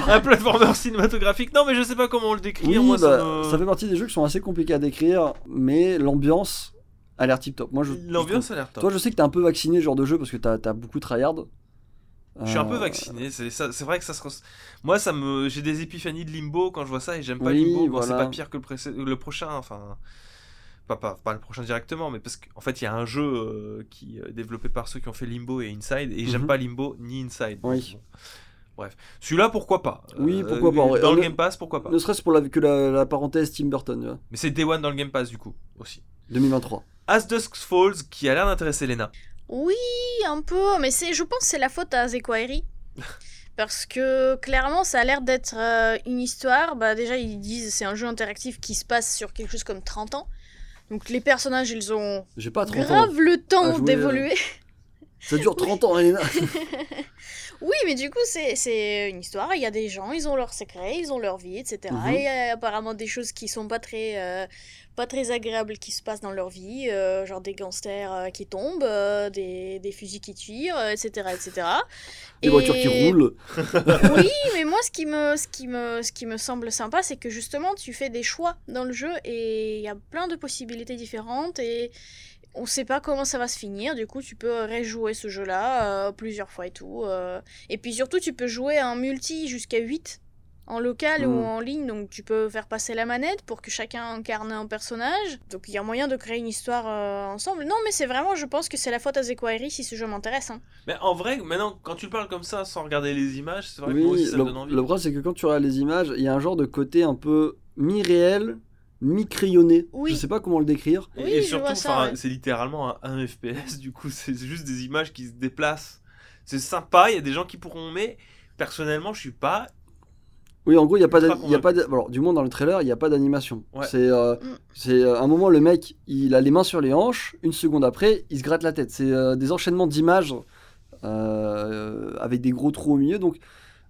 Un platformer cinématographique. Non, mais je sais pas comment on le décrire. Oui, Moi, bah, ça me- ça fait partie des jeux qui sont assez compliqués à décrire, mais l'ambiance a l'air tip top. Moi, je, L'ambiance a l'air top. Toi, je sais que t'es un peu vacciné ce genre de jeu parce que t'as as beaucoup tryhard. Je suis un peu Euh, vacciné, c'est vrai que ça se Moi ça me j'ai des épiphanies de Limbo quand je vois ça et j'aime pas Oui, Limbo, Bon, c'est pas pire que le, le prochain enfin pas, pas, pas le prochain directement mais parce qu'en fait il y a un jeu euh, qui est développé par ceux qui ont fait Limbo et Inside et j'aime Mhm. pas Limbo ni Inside. Oui. bon. Bref, celui-là pourquoi pas? Oui, Euh, pourquoi pas. Dans le Game Pass pourquoi pas? Ne serait-ce pour la, que la, la parenthèse Tim Burton. Mais c'est Day One dans le Game Pass du coup aussi. 2023. As Dusk Falls qui a l'air d'intéresser Lena. Oui, un peu, mais c'est, je pense que c'est la faute à Zequairi. Parce que clairement, ça a l'air d'être euh, une histoire. Bah, déjà, ils disent c'est un jeu interactif qui se passe sur quelque chose comme 30 ans. Donc les personnages, ils ont J'ai pas 30 ans. grave le temps jouer, d'évoluer. Ça dure 30 ans, Elena. Oui, mais du coup, c'est- une histoire. Il y a des gens, ils ont leurs secrets, ils ont leur vie, etc. Et il y a apparemment des choses qui sont pas très, euh, pas très agréables qui se passent dans leur vie, euh, genre des gangsters euh, qui tombent, des, des fusils qui tirent, etc., etc. Des voitures qui roulent. oui, mais moi, ce qui me, ce qui me, ce qui me semble sympa, c'est que justement, tu fais des choix dans le jeu et il y a plein de possibilités différentes et on sait pas comment ça va se finir. Du coup, tu peux rejouer ce jeu-là euh, plusieurs fois et tout. euh. Et puis surtout, tu peux jouer en multi jusqu'à 8 en local ou Mm. en ligne, donc tu peux faire passer la manette pour que chacun incarne un personnage. Donc il y a moyen de créer une histoire euh, ensemble. Non, mais c'est vraiment, je pense que c'est la faute à Zequairi si ce jeu m'intéresse. hein. Mais en vrai, maintenant, quand tu parles comme ça, sans regarder les images, c'est vrai que moi aussi Oui, ça le, me donne envie. le problème c'est que quand tu regardes les images, il y a un genre de côté un peu mi-réel, mi-crayonné. Oui. Je sais pas comment le décrire. Et, Oui, et je surtout, ouais. c'est littéralement un, un FPS, du coup, c'est juste des images qui se déplacent. C'est sympa, il y a des gens qui pourront, mais personnellement, je suis pas. Oui, en gros, il y a pas, y a pas d'a- alors, du moins dans le trailer, il n'y a pas d'animation. Ouais. C'est euh, Mm. c'est euh, un moment, le mec, il a les mains sur les hanches, une seconde après, il se gratte la tête. C'est euh, des enchaînements d'images euh, avec des gros trous au milieu. Donc,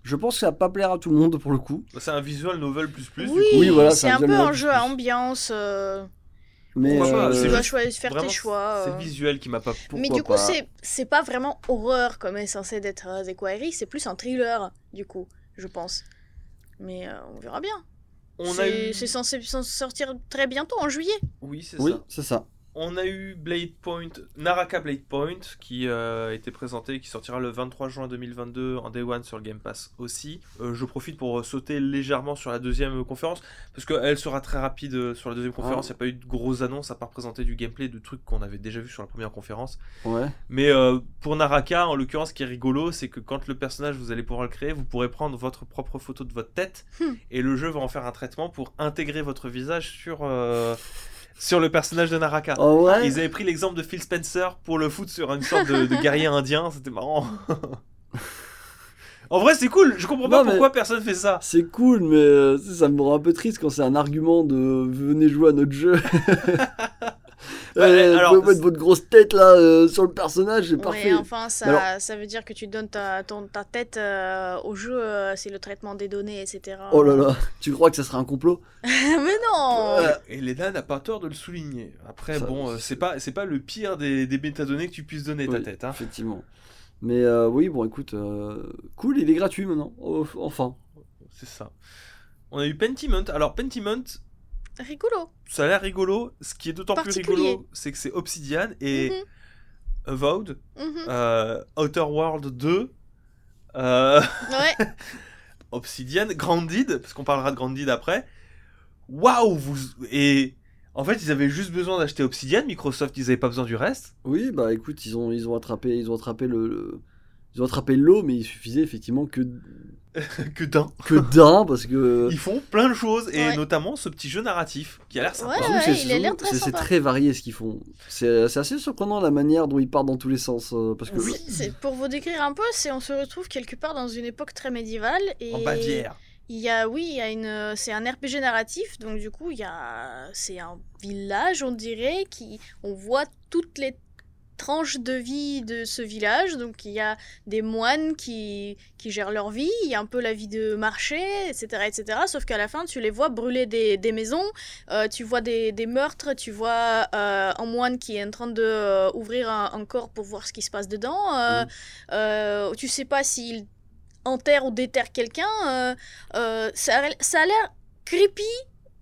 je pense que ça va pas plaire à tout le monde pour le coup. C'est un visual novel plus plus. du Oui, coup. Oui, voilà, c'est c'est un un peu un jeu plus à ambiance. euh, Mais euh, tu dois choisir, faire Vraiment, tes choix. C'est euh. le visuel qui m'a pas. pourquoi Mais du coup, c'est c'est pas vraiment horreur comme est censé d'être euh, Zequairi, c'est plus un thriller, du coup, je pense. Mais euh, on verra bien. On a C'est eu. censé, sortir très bientôt, en juillet. Oui, c'est Oui, ça. c'est ça. On a eu Blade Point, Naraka Blade Point, qui euh, a été présenté, qui sortira le 23 juin 2022 en Day One sur le Game Pass aussi. Euh, je profite pour sauter légèrement sur la deuxième conférence, parce qu'elle sera très rapide euh, sur la deuxième conférence. Il Ah. n'y a pas eu de grosses annonces, à part présenter du gameplay, de trucs qu'on avait déjà vu sur la première conférence. Ouais. Mais euh, pour Naraka, en l'occurrence, ce qui est rigolo, c'est que quand le personnage, vous allez pouvoir le créer, vous pourrez prendre votre propre photo de votre tête, Hmm. et le jeu va en faire un traitement pour intégrer votre visage sur, euh, sur le personnage de Naraka. Oh ouais. Ils avaient pris l'exemple de Phil Spencer pour le foutre sur une sorte de, de guerrier indien, c'était marrant. en vrai, c'est cool, je comprends pas Non, pourquoi personne fait ça. C'est cool, mais euh, ça me rend un peu triste quand c'est un argument de venez jouer à notre jeu. Bah, Euh, alors, vous pouvez mettre votre grosse tête là euh, sur le personnage, c'est parfait. Ouais, enfin, ça, alors- ça veut dire que tu donnes ta, ton- ta tête euh, au jeu, euh, c'est le traitement des données, etc. Oh là là, tu crois que ça serait un complot? Mais non Euh, Et Lena n'a pas tort de le souligner. Après, Ça- bon, c'est pas, c'est pas le pire des, des métadonnées que tu puisses donner ta tête. Hein. Effectivement. Mais euh, oui, bon, écoute, euh, cool, il est gratuit maintenant. Enfin. C'est ça. On a eu Pentiment. Alors, Pentiment, Rigolo. ça a l'air rigolo. Ce qui est d'autant plus rigolo, c'est que c'est Obsidian et Avowed, euh, Outer World 2. euh, Ouais, Obsidian, Grounded, parce qu'on parlera de Grounded après. Waouh vous... Et en fait, ils avaient juste besoin d'acheter Obsidian, Microsoft, ils avaient pas besoin du reste. Oui, bah écoute, ils ont, ils ont attrapé, ils ont attrapé le, le- ils ont attrapé l'eau, mais il suffisait effectivement que, que d'un. que d'un, parce que. Ils font plein de choses, et Ouais. notamment ce petit jeu narratif qui a l'air sympa. Ouais, ouais, c'est- il a l'air surtout- très c'est- C'est sympa. très varié ce qu'ils font. C'est c'est assez surprenant la manière dont ils partent dans tous les sens. euh, parce que Oui, c'est pour vous décrire un peu, c'est on se retrouve quelque part dans une époque très médiévale et En Bavière. il y a oui, il y a une c'est un RPG narratif donc du coup, il y a c'est un village, on dirait qui on voit toutes les tranches de vie de ce village. Donc il y a des moines qui, qui gèrent leur vie il y a un peu la vie de marché etc etc sauf qu'à la fin tu les vois brûler des, des maisons. Euh, tu vois des, des meurtres tu vois euh, un moine qui est en train de euh, ouvrir un, un corps pour voir ce qui se passe dedans. Euh, tu sais pas s'il enterre ou déterre quelqu'un. Ça, ça a l'air creepy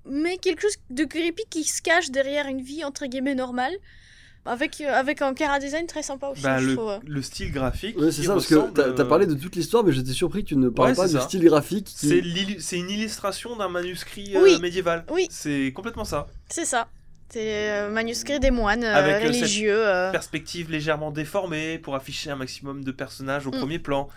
mais quelque chose de creepy qui se cache derrière une vie entre guillemets normale avec, euh, avec un cara design très sympa aussi Bah, je le, trouve. le style graphique. Ouais, c'est ça, parce que t'as t'as euh, parlé de toute l'histoire, mais j'étais surpris que tu ne parles Ouais, pas du style graphique. qui- C'est une illustration d'un manuscrit euh, Oui. médiéval. Oui. C'est complètement ça. C'est ça. C'est euh, manuscrit des moines euh, Avec, euh, cette religieux. euh. Perspective légèrement déformée pour afficher un maximum de personnages au Mm. premier plan.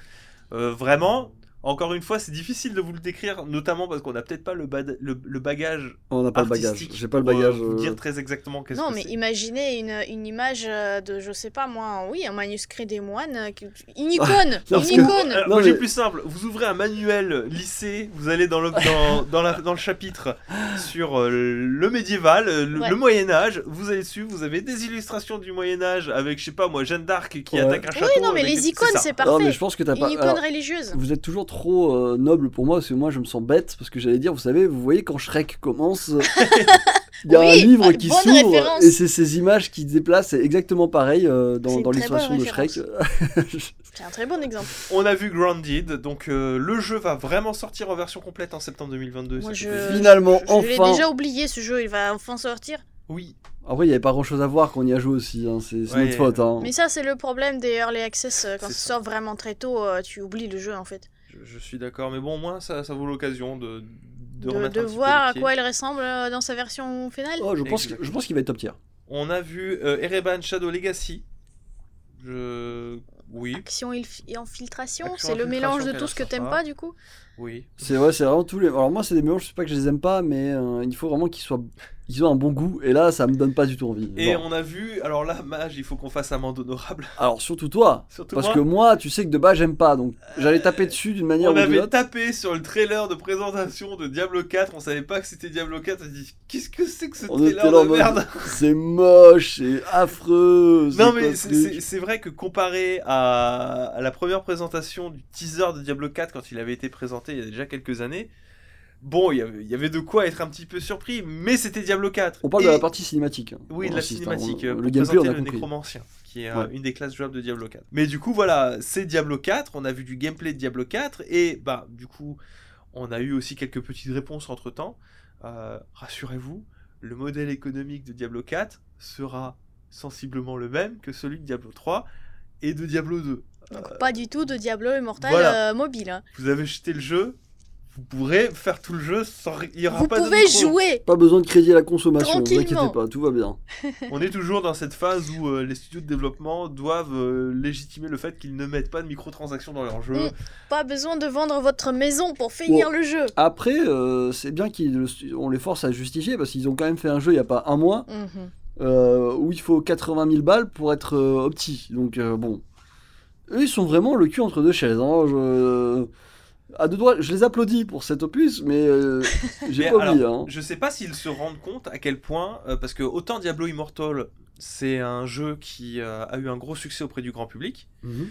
Euh, vraiment, Encore une fois, c'est difficile de vous le décrire, notamment parce qu'on n'a peut-être pas le, bad- le, le bagage On n'a pas le bagage. artistique J'ai pas le pour, euh, bagage. vous euh, dire très exactement qu'est-ce Non, que mais imaginez une, une image euh, de, je sais pas moi, oui, un manuscrit des moines. euh, Une icône Non, Une que- icône Non, j'ai mais- plus simple. Vous ouvrez un manuel lycée, vous allez dans le, dans, dans la- dans le chapitre sur euh, le médiéval, euh, le, Ouais. le Moyen-Âge. Vous allez dessus, vous avez des illustrations du Moyen-Âge avec, je sais pas moi, Jeanne d'Arc qui Ouais. attaque un château. Oui, non, mais les icônes, c'est Non, mais parfait. je pense que t'as Une pas. icône alors, religieuse. Vous êtes toujours trop euh, noble pour moi, parce que moi je me sens bête, parce que j'allais dire, vous savez, vous voyez quand Shrek commence, euh, il y a Oui, un livre qui s'ouvre, et c'est ces images qui se déplacent, c'est exactement pareil euh, dans, dans l'illustration de Shrek. C'est un très bon exemple. On a vu Grounded, donc euh, le jeu va vraiment sortir en version complète en septembre 2022. Moi, je. Finalement, je, je l'ai enfin. déjà oublié ce jeu, il va enfin sortir. Oui, Après, il n'y avait pas grand chose à voir quand on y a joué aussi, hein, c'est Ouais, notre faute. Hein. Mais ça, c'est le problème des early access. Quand ça sort vraiment très tôt, tu oublies le jeu en fait. Je, je suis d'accord, mais bon, au moins ça, ça vaut l'occasion de, de, De, remettre de un petit peu voir à quoi il ressemble euh, dans sa version finale. Oh, je pense, que- je pense qu'il va être top tier. On a vu euh, Ereban Shadow Legacy. Je. Oui, Action et infiltration, Action, c'est le mélange de tout ce que t'aimes pas du coup. oui. C'est vrai, c'est vraiment tous les. Alors moi, c'est des mélanges, je sais pas que je les aime pas, mais euh, il faut vraiment qu'ils soient, qu'ils ont un bon goût. Et là, ça me donne pas du tout envie. Et on a vu, alors là, Mage, il faut qu'on fasse amende honorable. Alors surtout toi, Surtout parce moi. que moi, tu sais que de base, j'aime pas, donc j'allais taper dessus d'une manière On ou d'une avait autre. tapé sur le trailer de présentation de Diablo 4, on savait pas que c'était Diablo 4, on s'est dit qu'est-ce que c'est que ce On trailer de merde C'est moche, c'est affreux. Non mais c'est vrai que comparé à, à la première présentation du teaser de Diablo 4 quand il avait été présenté il y a déjà quelques années, bon il y avait, il y avait de quoi être un petit peu surpris, mais c'était Diablo 4. On parle Et- de la partie cinématique. hein. Oui, On de la insiste, hein. cinématique, On- euh, pour Le gameplay, on a le compris. nécromancien, qui est euh, Ouais. une des classes jouables de Diablo 4. Mais du coup, voilà, c'est Diablo 4, on a vu du gameplay de Diablo 4, et bah, du coup, on a eu aussi quelques petites réponses entre temps. rassurez-vous, le modèle économique de Diablo 4 sera sensiblement le même que celui de Diablo 3 et de Diablo 2. Donc pas du tout de Diablo Immortal voilà. euh, mobile. hein. Vous avez jeté le jeu, vous pourrez faire tout le jeu sans. Il y aura Vous pas pouvez jouer Pas besoin de crédit à la consommation, vous Tranquillement. inquiétez pas, tout va bien. On est toujours dans cette phase où euh, les studios de développement doivent euh, légitimer le fait qu'ils ne mettent pas de microtransactions dans leur jeu. Mm. Pas besoin de vendre votre maison pour finir le jeu. Après, euh, c'est bien qu'on les force à justifier parce qu'ils ont quand même fait un jeu il y a pas un mois euh, où il faut 80 000 balles pour être euh, opti. Donc euh, bon, eux ils sont vraiment le cul entre deux chaises. Hein. Je... À deux doigts, je les applaudis pour cet opus, mais euh, j'ai pas oublié. Hein. Je sais pas s'ils se rendent compte à quel point, euh, parce que autant Diablo Immortal, c'est un jeu qui euh, a eu un gros succès auprès du grand public, Mhm.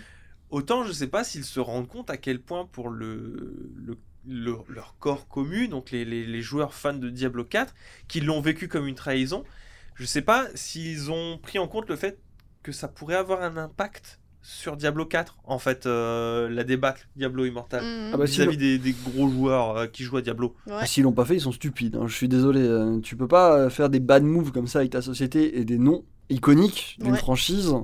autant je sais pas s'ils se rendent compte à quel point pour le, le- le- leur corps commun, donc les, les- les joueurs fans de Diablo 4, qui l'ont vécu comme une trahison, je sais pas s'ils ont pris en compte le fait que ça pourrait avoir un impact sur Diablo 4, en fait, euh, la débâcle Diablo Immortal. Mhm. Ah bah, si vis-à-vis des, des gros joueurs euh, qui jouent à Diablo. Ouais. Ah, S'ils l'ont pas fait, ils sont stupides. hein. Je suis désolé. euh, tu peux pas euh, faire des bad moves comme ça avec ta société et des noms iconiques d'une Ouais. franchise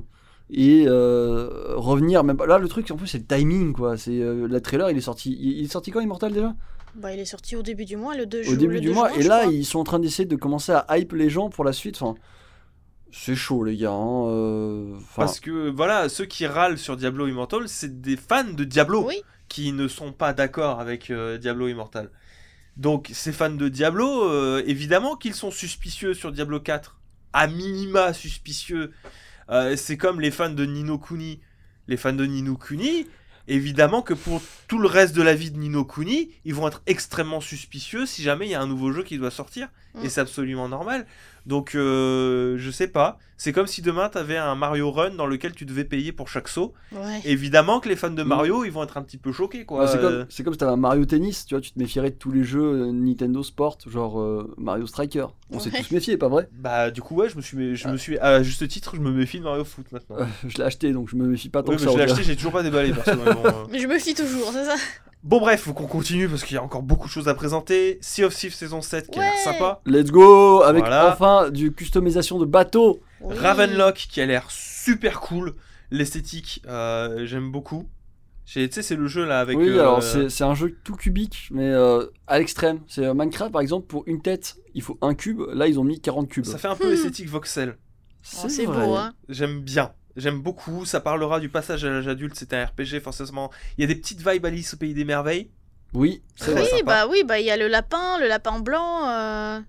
et euh, revenir même. Là, le truc, en plus, c'est le timing, quoi. C'est euh, la trailer, il est sorti. Il, est sorti quand Immortal déjà? Bah, il est sorti au début du mois, le 2 Au ju- début du 2 mois. juin, et là, crois. ils sont en train d'essayer de commencer à hype les gens pour la suite. Enfin, c'est chaud, les gars. hein, euh, Parce que voilà, ceux qui râlent sur Diablo Immortal, c'est des fans de Diablo Oui, qui ne sont pas d'accord avec euh, Diablo Immortal. Donc ces fans de Diablo, euh, évidemment qu'ils sont suspicieux sur Diablo 4, à minima suspicieux. Euh, c'est comme les fans de Nino Kuni. Les fans de Nino Kuni, évidemment que pour tout le reste de la vie de Nino Kuni, ils vont être extrêmement suspicieux si jamais il y a un nouveau jeu qui doit sortir. Mm. Et c'est absolument normal. Donc euh, je sais pas. C'est comme si demain tu avais un Mario Run dans lequel tu devais payer pour chaque saut. ouais. Évidemment que les fans de Mm. Mario, ils vont être un petit peu choqués, quoi. c'est Euh, comme, c'est comme si t'avais un Mario Tennis, tu vois, tu te méfierais de tous les jeux euh, Nintendo Sport, genre euh, Mario Striker. On s'est Ouais. tous méfiés, pas vrai? Bah, du coup, ouais, je me suis, je Ah. me suis, à juste titre, je me méfie de Mario Foot maintenant. Euh, Je l'ai acheté, donc je me méfie pas tant oui, que mais ça. je l'ai acheté, j'ai toujours pas déballé. Que, ouais, bon, euh. Mais je me fie toujours, c'est ça Bon, bref, faut qu'on continue parce qu'il y a encore beaucoup de choses à présenter. Sea of Thieves saison 7 qui a l'air Ouais. sympa. Let's go Avec Voilà. enfin du customisation de bateaux Oui. Ravenlock qui a l'air super cool. L'esthétique, euh, j'aime beaucoup. J'ai- Tu sais, c'est le jeu là avec. Oui, euh, alors c'est c'est un jeu tout cubique, mais euh, à l'extrême. C'est euh, Minecraft, par exemple, pour une tête, il faut un cube. Là, ils ont mis 40 cubes. Ça fait un peu Hmm. esthétique voxel. Oh, c'est beau, hein J'aime bien. J'aime beaucoup. Ça parlera du passage à l'âge adulte. C'est un RPG, forcément. Il y a des petites vibes Alice au pays des merveilles. Oui, c'est vrai. Oui, bah oui, bah il y a le lapin, le lapin blanc. euh,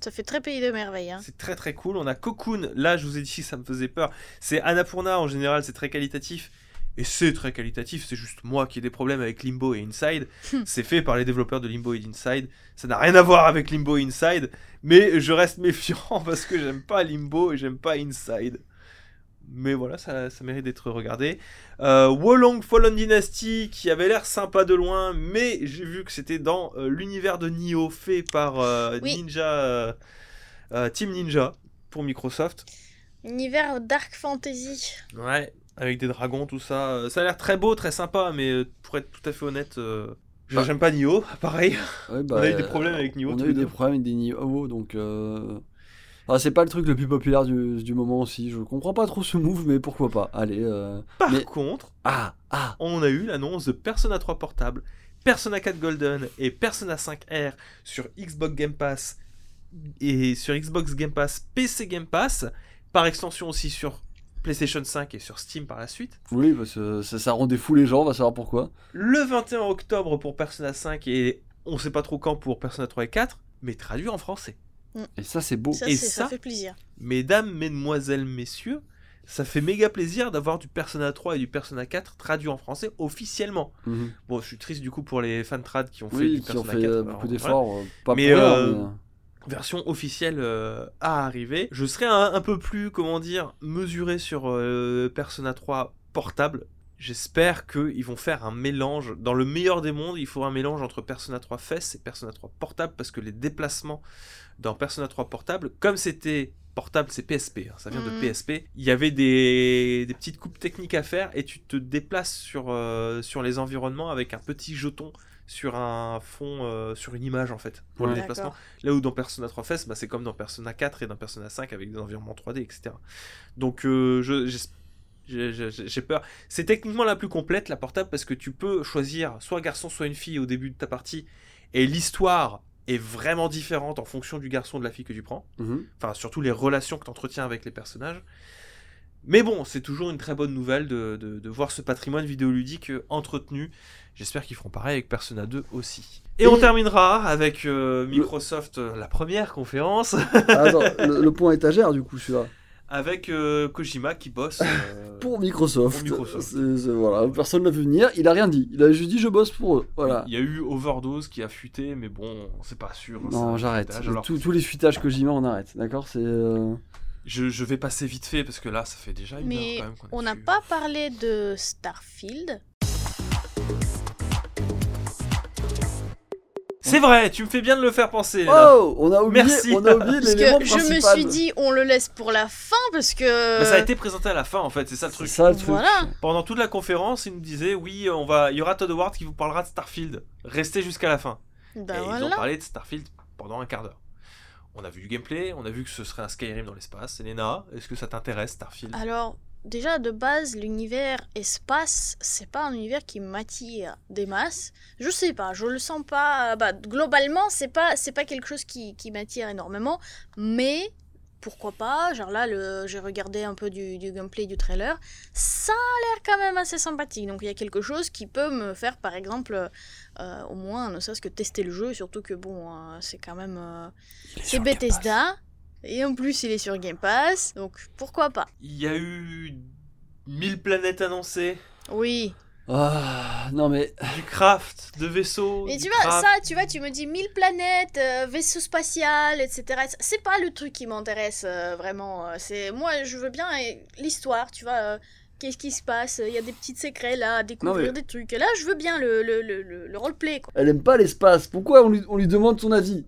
Ça fait très pays de merveille. Hein. C'est très très cool. On a Cocoon. Là, je vous ai dit, ça me faisait peur. C'est Annapurna en général, c'est très qualitatif. Et c'est très qualitatif, c'est juste moi qui ai des problèmes avec Limbo et Inside. c'est fait par les développeurs de Limbo et d'Inside. Ça n'a rien à voir avec Limbo et Inside, mais je reste méfiant parce que j'aime pas Limbo et j'aime pas Inside. Mais voilà, ça, ça mérite d'être regardé. Euh, Wolong Fallen Dynasty, qui avait l'air sympa de loin, mais j'ai vu que c'était dans euh, l'univers de Nioh fait par euh, Oui. Ninja, euh, euh, Team Ninja pour Microsoft. Univers Dark Fantasy. Ouais, avec des dragons, tout ça. Ça a l'air très beau, très sympa, mais pour être tout à fait honnête, euh, je- Ah. j'aime pas Nioh, pareil. Ouais, bah, On a eu des problèmes avec Nioh On a eu des problèmes avec des Nioh, donc. C'est pas le truc le plus populaire du, du moment aussi. Je comprends pas trop ce move, mais pourquoi pas. Allez. euh, Par Mais- contre, Ah, ah. on a eu l'annonce de Persona 3 portable, Persona 4 Golden et Persona 5 R sur Xbox Game Pass et sur Xbox Game Pass, PC Game Pass, par extension aussi sur PlayStation 5 et sur Steam par la suite. Oui, parce que ça, ça rend des fous les gens, on va savoir pourquoi. Le 21 octobre pour Persona 5 et on sait pas trop quand pour Persona 3 et 4, mais traduit en français. Et ça, c'est beau. Ça, Et ça ça fait plaisir. Mesdames, mesdemoiselles, messieurs, ça fait méga plaisir d'avoir du Persona 3 et du Persona 4 traduit en français officiellement. Mhm. Bon, je suis triste du coup pour les fans trad qui ont fait Oui, du qui ont Persona fait 4. euh, beaucoup d'efforts. euh, Pas Mais, pour euh, mais- Version officielle euh, à arriver. Je serai un, un peu plus, comment dire, mesuré sur euh, Persona 3 portable. J'espère qu'ils vont faire un mélange. Dans le meilleur des mondes, il faut un mélange entre Persona 3 FES et Persona 3 portable parce que les déplacements dans Persona 3 portable, comme c'était portable, c'est PSP, hein, ça vient de Mhm. PSP, il y avait des, des petites coupes techniques à faire et tu te déplaces sur, euh, sur les environnements avec un petit jeton sur un fond, euh, sur une image en fait, pour le déplacement. Là où dans Persona 3 FES, bah, c'est comme dans Persona 4 et dans Persona 5 avec des environnements 3D, etc. Donc euh, j'ai peur. C'est techniquement la plus complète, la portable, parce que tu peux choisir soit un garçon, soit une fille au début de ta partie, et l'histoire est vraiment différente en fonction du garçon de la fille que tu prends. Mhm. Enfin, surtout les relations que tu entretiens avec les personnages. Mais bon, c'est toujours une très bonne nouvelle de, de- de voir ce patrimoine vidéoludique euh, entretenu. J'espère qu'ils feront pareil avec Persona 2 aussi. Et, Et- on terminera avec euh, Microsoft, euh, la première conférence, Ah, Attends, le, le point étagère, du coup, celui-là. Avec euh, Kojima qui bosse. euh, Pour Microsoft. Pour Microsoft. C'est- c'est- voilà, personne l'a vu venir. Il a rien dit. Il a juste dit je bosse pour eux. Voilà. Il y a eu Overdose qui a fuité, mais bon, c'est pas sûr. hein, c'est Non, j'arrête. fuitage. Alors, Tous- tous les fuitages Kojima, on arrête. D'accord C'est. euh, je, je vais passer vite fait parce que là, ça fait déjà une Mais heure quand même. qu'on est On n'a pas parlé de Starfield. C'est vrai, tu me fais bien de le faire penser. là. Oh On a oublié, Merci. on a oublié Parce que je me suis dit, on le laisse pour la fin parce que. Mais ça a été présenté à la fin en fait, c'est ça le truc. ça le truc. Voilà. Pendant toute la conférence, il nous disait oui, on va, il y aura Todd Howard qui vous parlera de Starfield. Restez jusqu'à la fin. Bah et ils ont voilà. parlé de Starfield pendant un quart d'heure. On a vu du gameplay, on a vu que ce serait un Skyrim dans l'espace. Elena, est-ce que ça t'intéresse Starfield? Alors, déjà de base, l'univers espace, c'est pas un univers qui m'attire des masses. Je sais pas, je le sens pas. Bah, globalement, c'est pas, c'est pas quelque chose qui, qui m'attire énormément, mais pourquoi pas Genre là, le, j'ai regardé un peu du, du gameplay du trailer, ça a l'air quand même assez sympathique. Donc il y a quelque chose qui peut me faire, par exemple, euh, au moins, ne serait-ce que tester le jeu, surtout que bon, euh, c'est quand même. euh, c'est. Bethesda. Et en plus, il est sur Game Pass, donc pourquoi pas Il y a eu 1000 planètes annoncées, Oui. Ah, non mais. du craft, de vaisseaux. Et du tu vois, craft. ça, tu vois, tu me dis 1000 planètes, euh, vaisseau spatial, etc. C'est pas le truc qui m'intéresse euh, vraiment. euh, C'est Moi, je veux bien l'histoire, tu vois. euh, Qu'est-ce qui se passe? Il y a des petits secrets là, à découvrir mais- des trucs. Et là, je veux bien le, le, le, le, le roleplay, quoi. Elle aime pas l'espace. Pourquoi on lui, on lui demande son avis?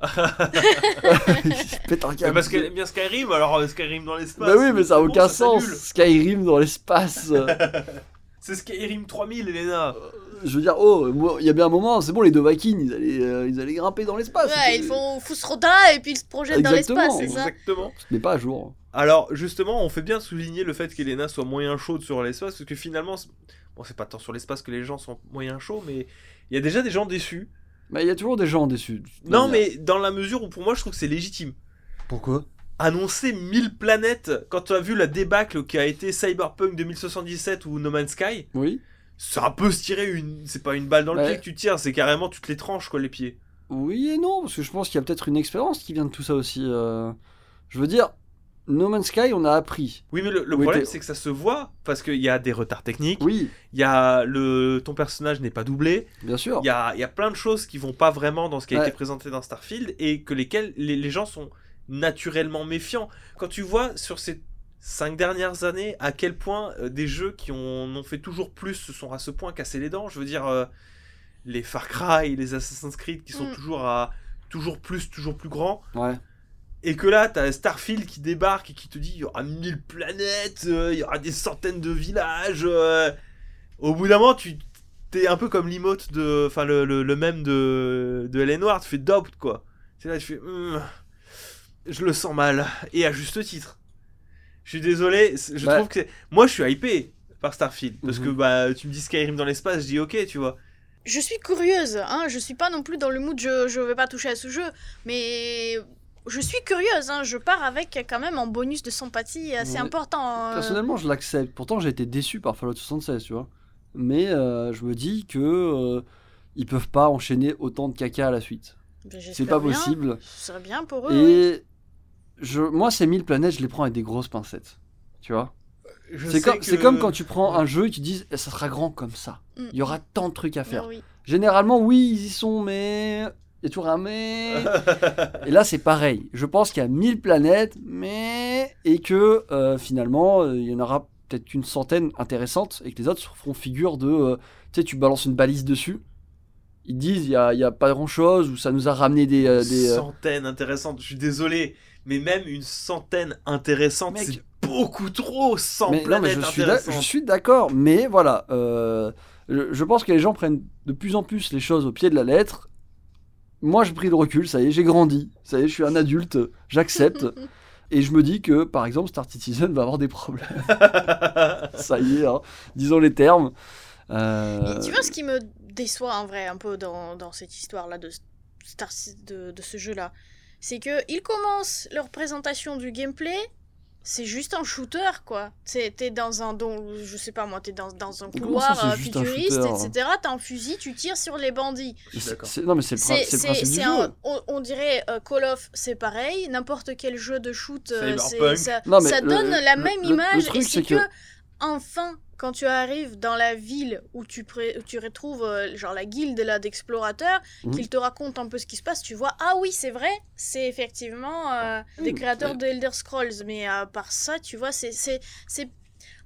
Il se pète un Mais câble. parce qu'elle aime bien Skyrim, alors euh, Skyrim dans l'espace. Bah oui, mais ça a bon, aucun sens. s'annule. Skyrim dans l'espace. C'est Skyrim 3000, Elena. Je veux dire, oh, moi, il y a bien un moment, c'est bon, les deux Vikings, ils allaient, euh, ils allaient grimper dans l'espace. ouais, C'était- ils font Fusroda et puis ils se projettent dans Exactement. l'espace, c'est ça Exactement. Mais pas à jour. Alors, justement, on fait bien souligner le fait qu'Elena soit moyen chaude sur l'espace, parce que finalement, c'est- bon, c'est pas tant sur l'espace que les gens sont moyen chauds, mais il y a déjà des gens déçus. Mais il y a toujours des gens déçus. Non, manière. mais dans la mesure où pour moi, je trouve que c'est légitime. Pourquoi? Annoncer 1000 planètes quand tu as vu la débâcle qui a été Cyberpunk 2077 ou No Man's Sky. Oui. C'est un peu se tirer une. C'est pas une balle dans le Ouais. pied que tu tires, c'est carrément tu te les tranches quoi les pieds. Oui et non, parce que je pense qu'il y a peut-être une expérience qui vient de tout ça aussi. euh. Je veux dire, No Man's Sky, on a appris. Oui, mais le, problème c'est que ça se voit parce qu'il y a des retards techniques. Oui, Il y a le ton personnage n'est pas doublé. bien sûr. Il y a, il y a plein de choses qui vont pas vraiment dans ce qui a Ouais. été présenté dans Starfield et que lesquelles les, les gens sont naturellement méfiants. Quand tu vois sur ces cinq dernières années à quel point euh, des jeux qui ont, en ont fait toujours plus se sont à ce point cassés les dents, je veux dire euh, les Far Cry, les Assassin's Creed qui sont Mm. toujours à toujours plus, toujours plus grands. Ouais. Et que là, t'as Starfield qui débarque et qui te dit il y aura 1000 planètes, euh, il y aura des centaines de villages. euh. Au bout d'un moment, tu t'es un peu comme l'emote de. Enfin, le, le, le même de, de Ward, tu fais doubt quoi. C'est là, tu fais. Hum, je le sens mal. Et à juste titre. Je suis désolé, je Bah. trouve que. c'est- Moi, je suis hypé par Starfield. Parce Mhm. que bah, tu me dis Skyrim dans l'espace, je dis ok, tu vois. Je suis curieuse, hein, je suis pas non plus dans le mood je, je vais pas toucher à ce jeu, mais je suis curieuse, hein, je pars avec quand même un bonus de sympathie assez Ouais. important. euh. Personnellement, je l'accepte. Pourtant, j'ai été déçu par Fallout 76, tu vois. Mais euh, je me dis que euh, ils peuvent pas enchaîner autant de caca à la suite. Ben, C'est pas bien. possible. Ce serait bien pour eux. oui. Et je, moi, ces 1000 planètes, je les prends avec des grosses pincettes. Tu vois C'est comme, que- c'est comme quand tu prends un jeu et tu dis ça sera grand comme ça. Mm. Il y aura tant de trucs à faire. oui. Généralement, oui, ils y sont, mais. Il y a toujours un mais. Et là, c'est pareil. Je pense qu'il y a 1000 planètes, mais. Et que euh, finalement, euh, il y en aura peut-être qu'une centaine intéressantes et que les autres feront figure de. euh, tu sais, tu balances une balise dessus. Ils disent il n'y a, y a pas grand chose ou ça nous a ramené des. euh, des euh, centaine intéressante. Je suis désolé, mais même une centaine intéressante, Mec. c'est beaucoup trop. 100 mais, non, mais planètes je suis, intéressantes. d'accord, mais voilà. je, je pense que les gens prennent de plus en plus les choses au pied de la lettre. Moi, j'ai pris le recul, ça y est, j'ai grandi. Ça y est, je suis un adulte, j'accepte. et je me dis que, par exemple, Star Citizen va avoir des problèmes. ça y est, hein, disons les termes. Euh, Et tu vois ce qui me déçoit en vrai un peu dans, dans cette histoire-là de, Star, de, de ce jeu-là C'est que ils commencent leur présentation du gameplay, c'est juste un shooter quoi. T'es dans un don, je sais pas moi, t'es dans, dans un couloir ça, euh, juste un futuriste, shooter hein etc. T'as un fusil, tu tires sur les bandits. C'est- non, mais c'est le, un, on, on dirait euh, Call of, c'est pareil. N'importe quel jeu de shoot, euh, ça, Non, mais ça le- donne la même le- le image. truc, et c'est c'est que... que- enfin, quand tu arrives dans la ville où tu, pré- où tu retrouves euh, genre la guilde là d'explorateurs, Mhm. qu'ils te racontent un peu ce qui se passe, tu vois, ah oui, c'est vrai, c'est effectivement euh, des créateurs de Elder Scrolls. Mais à part ça, tu vois, c'est.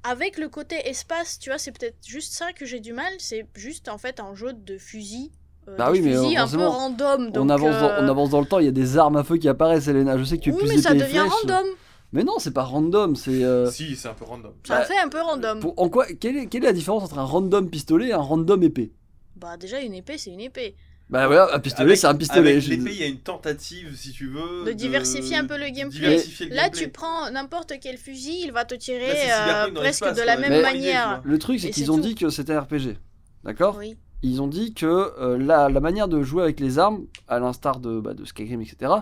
Avec le côté espace, tu vois, c'est peut-être juste ça que j'ai du mal. C'est juste en fait un jeu de fusil. euh, Bah oui, mais fusils un peu random. on, donc, avance dans, on avance dans le temps, il y a des armes à feu qui apparaissent, Elena. Je sais que tu es Oui, plus mais ça devient random. Mais non, c'est pas random, c'est. euh, Si, c'est un peu random. Ça Bah, fait un peu random. pour- en quoi, quelle, est, quelle est la différence entre un random pistolet et un random épée? Bah déjà une épée, c'est une épée. Bah voilà, un pistolet, c'est un pistolet. Avec je- l'épée, il y a une tentative, si tu veux. De diversifier un peu le gameplay. le Là, gameplay. tu prends n'importe quel fusil, il va te tirer Là, euh, presque de la même manière. Le truc, c'est qu'ils ont tout. dit que c'était un RPG. D'accord? Oui. Ils ont dit que euh, la, la manière de jouer avec les armes, à l'instar de, bah, de Skyrim, etc.,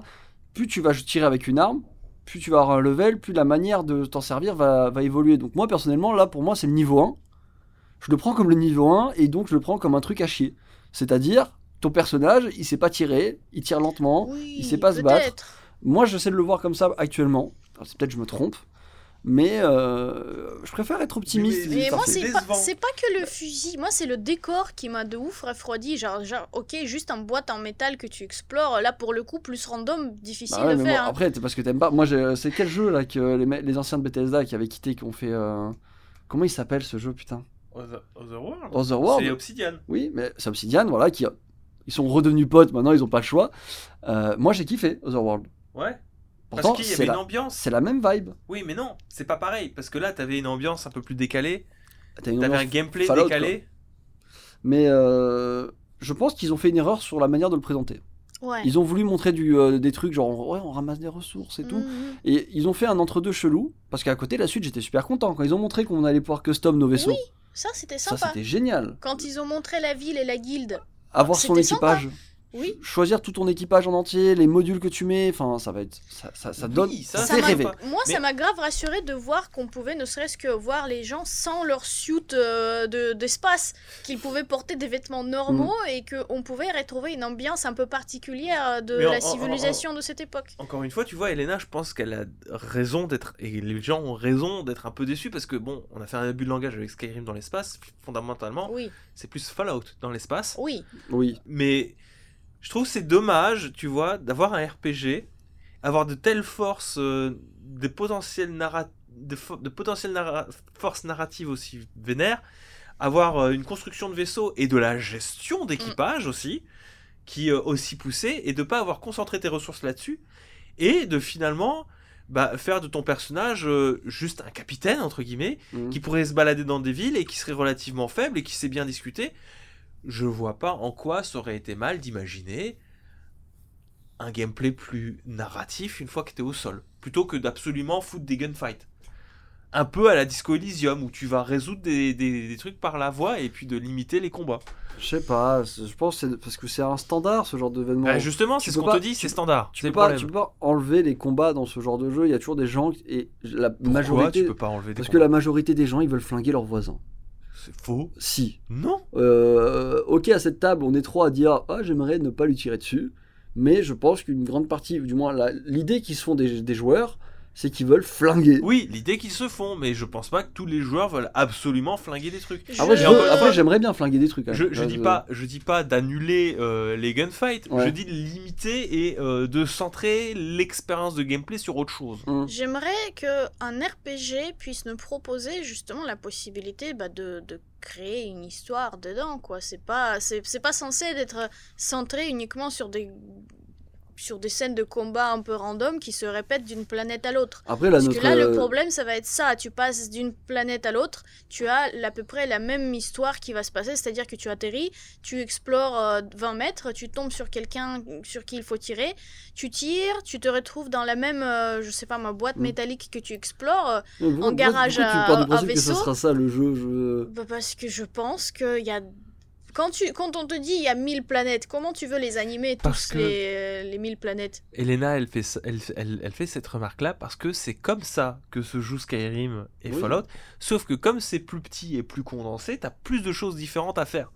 plus tu vas tirer avec une arme, plus tu vas avoir un level, plus la manière de t'en servir va, va évoluer. Donc moi, personnellement, là, pour moi, c'est le niveau 1. Je le prends comme le niveau 1, et donc je le prends comme un truc à chier. C'est-à-dire, ton personnage, il sait pas tirer, il tire lentement. Oui, il sait pas se battre. Moi, j'essaie de le voir comme ça actuellement. C'est Peut-être que je me trompe. Mais euh, je préfère être optimiste. Mais- moi, c'est pas, pas que le fusil. Moi, c'est le décor qui m'a de ouf refroidi. Genre, genre, ok, juste en boîte en métal que tu explores. Là, pour le coup, plus random, difficile Bah ouais, de faire. bon, hein. après, c'est parce que t'aimes pas. Moi, j'ai- c'est quel jeu là que les, anciens de Bethesda qui avaient quitté, qui ont fait. euh, Comment il s'appelle ce jeu, putain? Other- Otherworld Otherworld C'est Obsidian. Oui, mais c'est Obsidian, voilà, qui. Ils sont redevenus potes, maintenant ils ont pas le choix. Euh, moi, j'ai kiffé Otherworld. Ouais. Pourtant, Parce qu'il y c'est avait une la... ambiance. c'est la même vibe. Oui, mais non, c'est pas pareil. Parce que là, t'avais une ambiance un peu plus décalée. Une T'avais un gameplay Fallout, décalé. Mais euh, je pense qu'ils ont fait une erreur sur la manière de le présenter. Ouais. Ils ont voulu montrer du, euh, des trucs genre ouais, on ramasse des ressources et tout. Mhm. Et ils ont fait un entre-deux chelou. Parce qu'à côté, la suite, j'étais super content. Quand ils ont montré qu'on allait pouvoir custom nos vaisseaux, Oui, Ça, c'était ça sympa. c'était génial. Quand ils ont montré la ville et la guilde, Avoir son sympa. Oui. choisir tout ton équipage en entier, les modules que tu mets, enfin ça va être ça, ça, ça Oui, donne ça, ça, Ça fait m'a- rêver. Moi, Mais- ça m'a grave rassuré de voir qu'on pouvait ne serait-ce que voir les gens sans leur suit euh, de- d'espace, qu'ils pouvaient porter des vêtements normaux Mm. et qu'on pouvait retrouver une ambiance un peu particulière de en- la en- en- civilisation de cette époque. Encore une fois, tu vois, Elena, je pense qu'elle a raison d'être. Et les gens ont raison d'être un peu déçus parce que, bon, on a fait un abus de langage avec Skyrim dans l'espace. Fondamentalement, Oui, c'est plus Fallout dans l'espace. oui. Oui. Mais je trouve c'est dommage, tu vois, d'avoir un RPG, avoir de telles forces, euh, des potentiels de, de potentielles narra- forces narratives aussi vénères, avoir euh, une construction de vaisseau et de la gestion d'équipage aussi, qui euh, aussi poussée, et de pas avoir concentré tes ressources là-dessus, et de finalement bah, faire de ton personnage euh, juste un capitaine, entre guillemets, Mhm. qui pourrait se balader dans des villes et qui serait relativement faible et qui sait bien discuter, je vois pas en quoi ça aurait été mal d'imaginer un gameplay plus narratif une fois que tu es au sol, plutôt que d'absolument foutre des gunfights. Un peu à la Disco Elysium où tu vas résoudre des, des- des trucs par la voix et puis de limiter les combats. Je sais pas, je pense que c'est parce que c'est un standard ce genre d'événement. Bah, justement, c'est ce qu'on te dit, c'est standard. tu peux, pas, tu peux pas enlever les combats dans ce genre de jeu, il y a toujours des gens et la Pourquoi majorité tu peux pas enlever des parce que la majorité des gens ils veulent flinguer leurs voisins. C'est faux. Si. Non. Euh, ok à cette table, on est trois à dire ah j'aimerais ne pas lui tirer dessus, mais je pense qu'une grande partie, du moins l'idée qui se font des, des joueurs, c'est qu'ils veulent flinguer. Oui, l'idée qu'ils se font, mais je pense pas que tous les joueurs veulent absolument flinguer des trucs. Je- Après, j'aimerais bien flinguer des trucs. quand Je, je Là, dis pas, je dis pas d'annuler euh, les gunfights. Ouais. Je dis de limiter et euh, de centrer l'expérience de gameplay sur autre chose. Hum. J'aimerais que un RPG puisse nous proposer justement la possibilité bah, de, de créer une histoire dedans quoi. C'est pas c'est c'est pas censé d'être centré uniquement sur des sur des scènes de combat un peu random qui se répètent d'une planète à l'autre. Après, là, Parce notre, que là, le euh, problème, ça va être ça. Tu passes d'une planète à l'autre, tu as à peu près la même histoire qui va se passer, c'est-à-dire que tu atterris, tu explores euh, 20 mètres, tu tombes sur quelqu'un sur qui il faut tirer, tu tires, tu te retrouves dans la même, euh, je sais pas, ma boîte Mm. métallique que tu explores. en garage pourquoi tu à- du à que vaisseau. ce sera ça le jeu je... Bah, parce que je pense qu'il y a. Quand, tu, quand on te dit il y a 1000 planètes, comment tu veux les animer tous Parce que- les, les 1000 planètes? Elena, elle fait, elle, elle- elle fait cette remarque-là parce que c'est comme ça que se joue Skyrim et Oui. Fallout. Sauf que comme c'est plus petit et plus condensé, t'as plus de choses différentes à faire.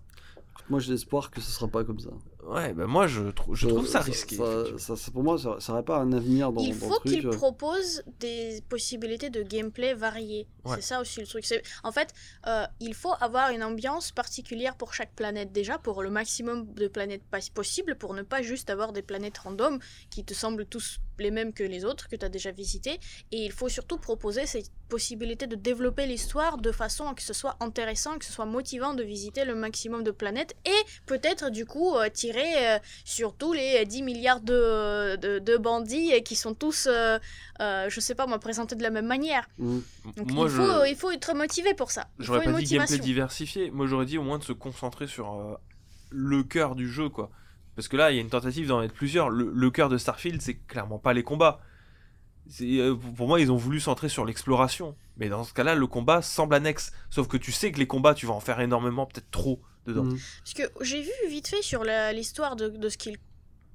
Moi, j'ai l'espoir que ce sera pas comme ça. Ouais, bah moi je, trou- je Euh, trouve ça risqué. Ça, effectivement. ça- ça- pour moi, ça n'aurait pas un avenir dans, Il dans faut le truc. qu'il euh. propose des possibilités de gameplay variées. Ouais. C'est ça aussi le truc. En fait, euh, il faut avoir une ambiance particulière pour chaque planète déjà, pour le maximum de planètes pas- possible, pour ne pas juste avoir des planètes random qui te semblent tous les mêmes que les autres que tu as déjà visitées. Et il faut surtout proposer cette possibilité de développer l'histoire de façon à que ce soit intéressant, que ce soit motivant de visiter le maximum de planètes et peut-être du coup euh, tirer euh, sur tous les 10 milliards de, de, de bandits qui sont tous, euh, euh, je sais pas moi, présentés de la même manière. Mm. Donc moi il, je. faut, il faut être motivé pour ça. Il faut J'aurais une pas dit gameplay diversifié, moi j'aurais dit au moins de se concentrer sur euh, le cœur du jeu, quoi. Parce que là, il y a une tentative d'en être plusieurs. Le, le cœur de Starfield, c'est clairement pas les combats. C'est, euh, pour moi, ils ont voulu centrer sur l'exploration. Mais dans ce cas-là, le combat semble annexe. Sauf que tu sais que les combats, tu vas en faire énormément, peut-être trop dedans. Mm. Parce que j'ai vu vite fait sur la- l'histoire de, de ce qu'il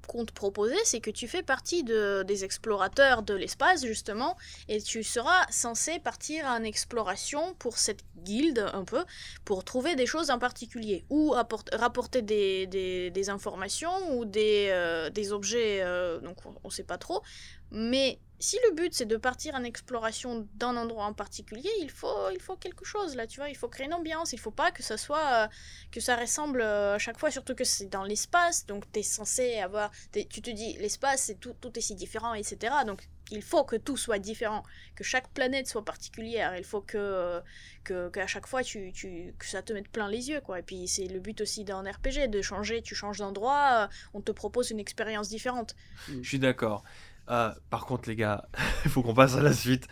compte proposer, c'est que tu fais partie de, des explorateurs de l'espace, justement, et tu seras censé partir en exploration pour cette guilde, un peu, pour trouver des choses en particulier, ou apport- rapporter des, informations, ou des, euh, objets, euh, donc on, on sait pas trop. Mais si le but c'est de partir en exploration d'un endroit en particulier, il faut, il faut quelque chose là, tu vois, il faut créer une ambiance, il faut pas que ça soit... euh, que ça ressemble euh, à chaque fois, surtout que c'est dans l'espace, donc tu es censé avoir... t'es- Tu te dis, l'espace, c'est tout, tout est si différent, etc. Donc il faut que tout soit différent, que chaque planète soit particulière, il faut que que qu'à chaque fois tu, tu, que ça te mette plein les yeux, quoi. Et puis c'est le but aussi d'un RPG, de changer, tu changes d'endroit, euh, on te propose une expérience différente. Je suis d'accord. Euh, par contre, les gars, il faut qu'on passe à la suite.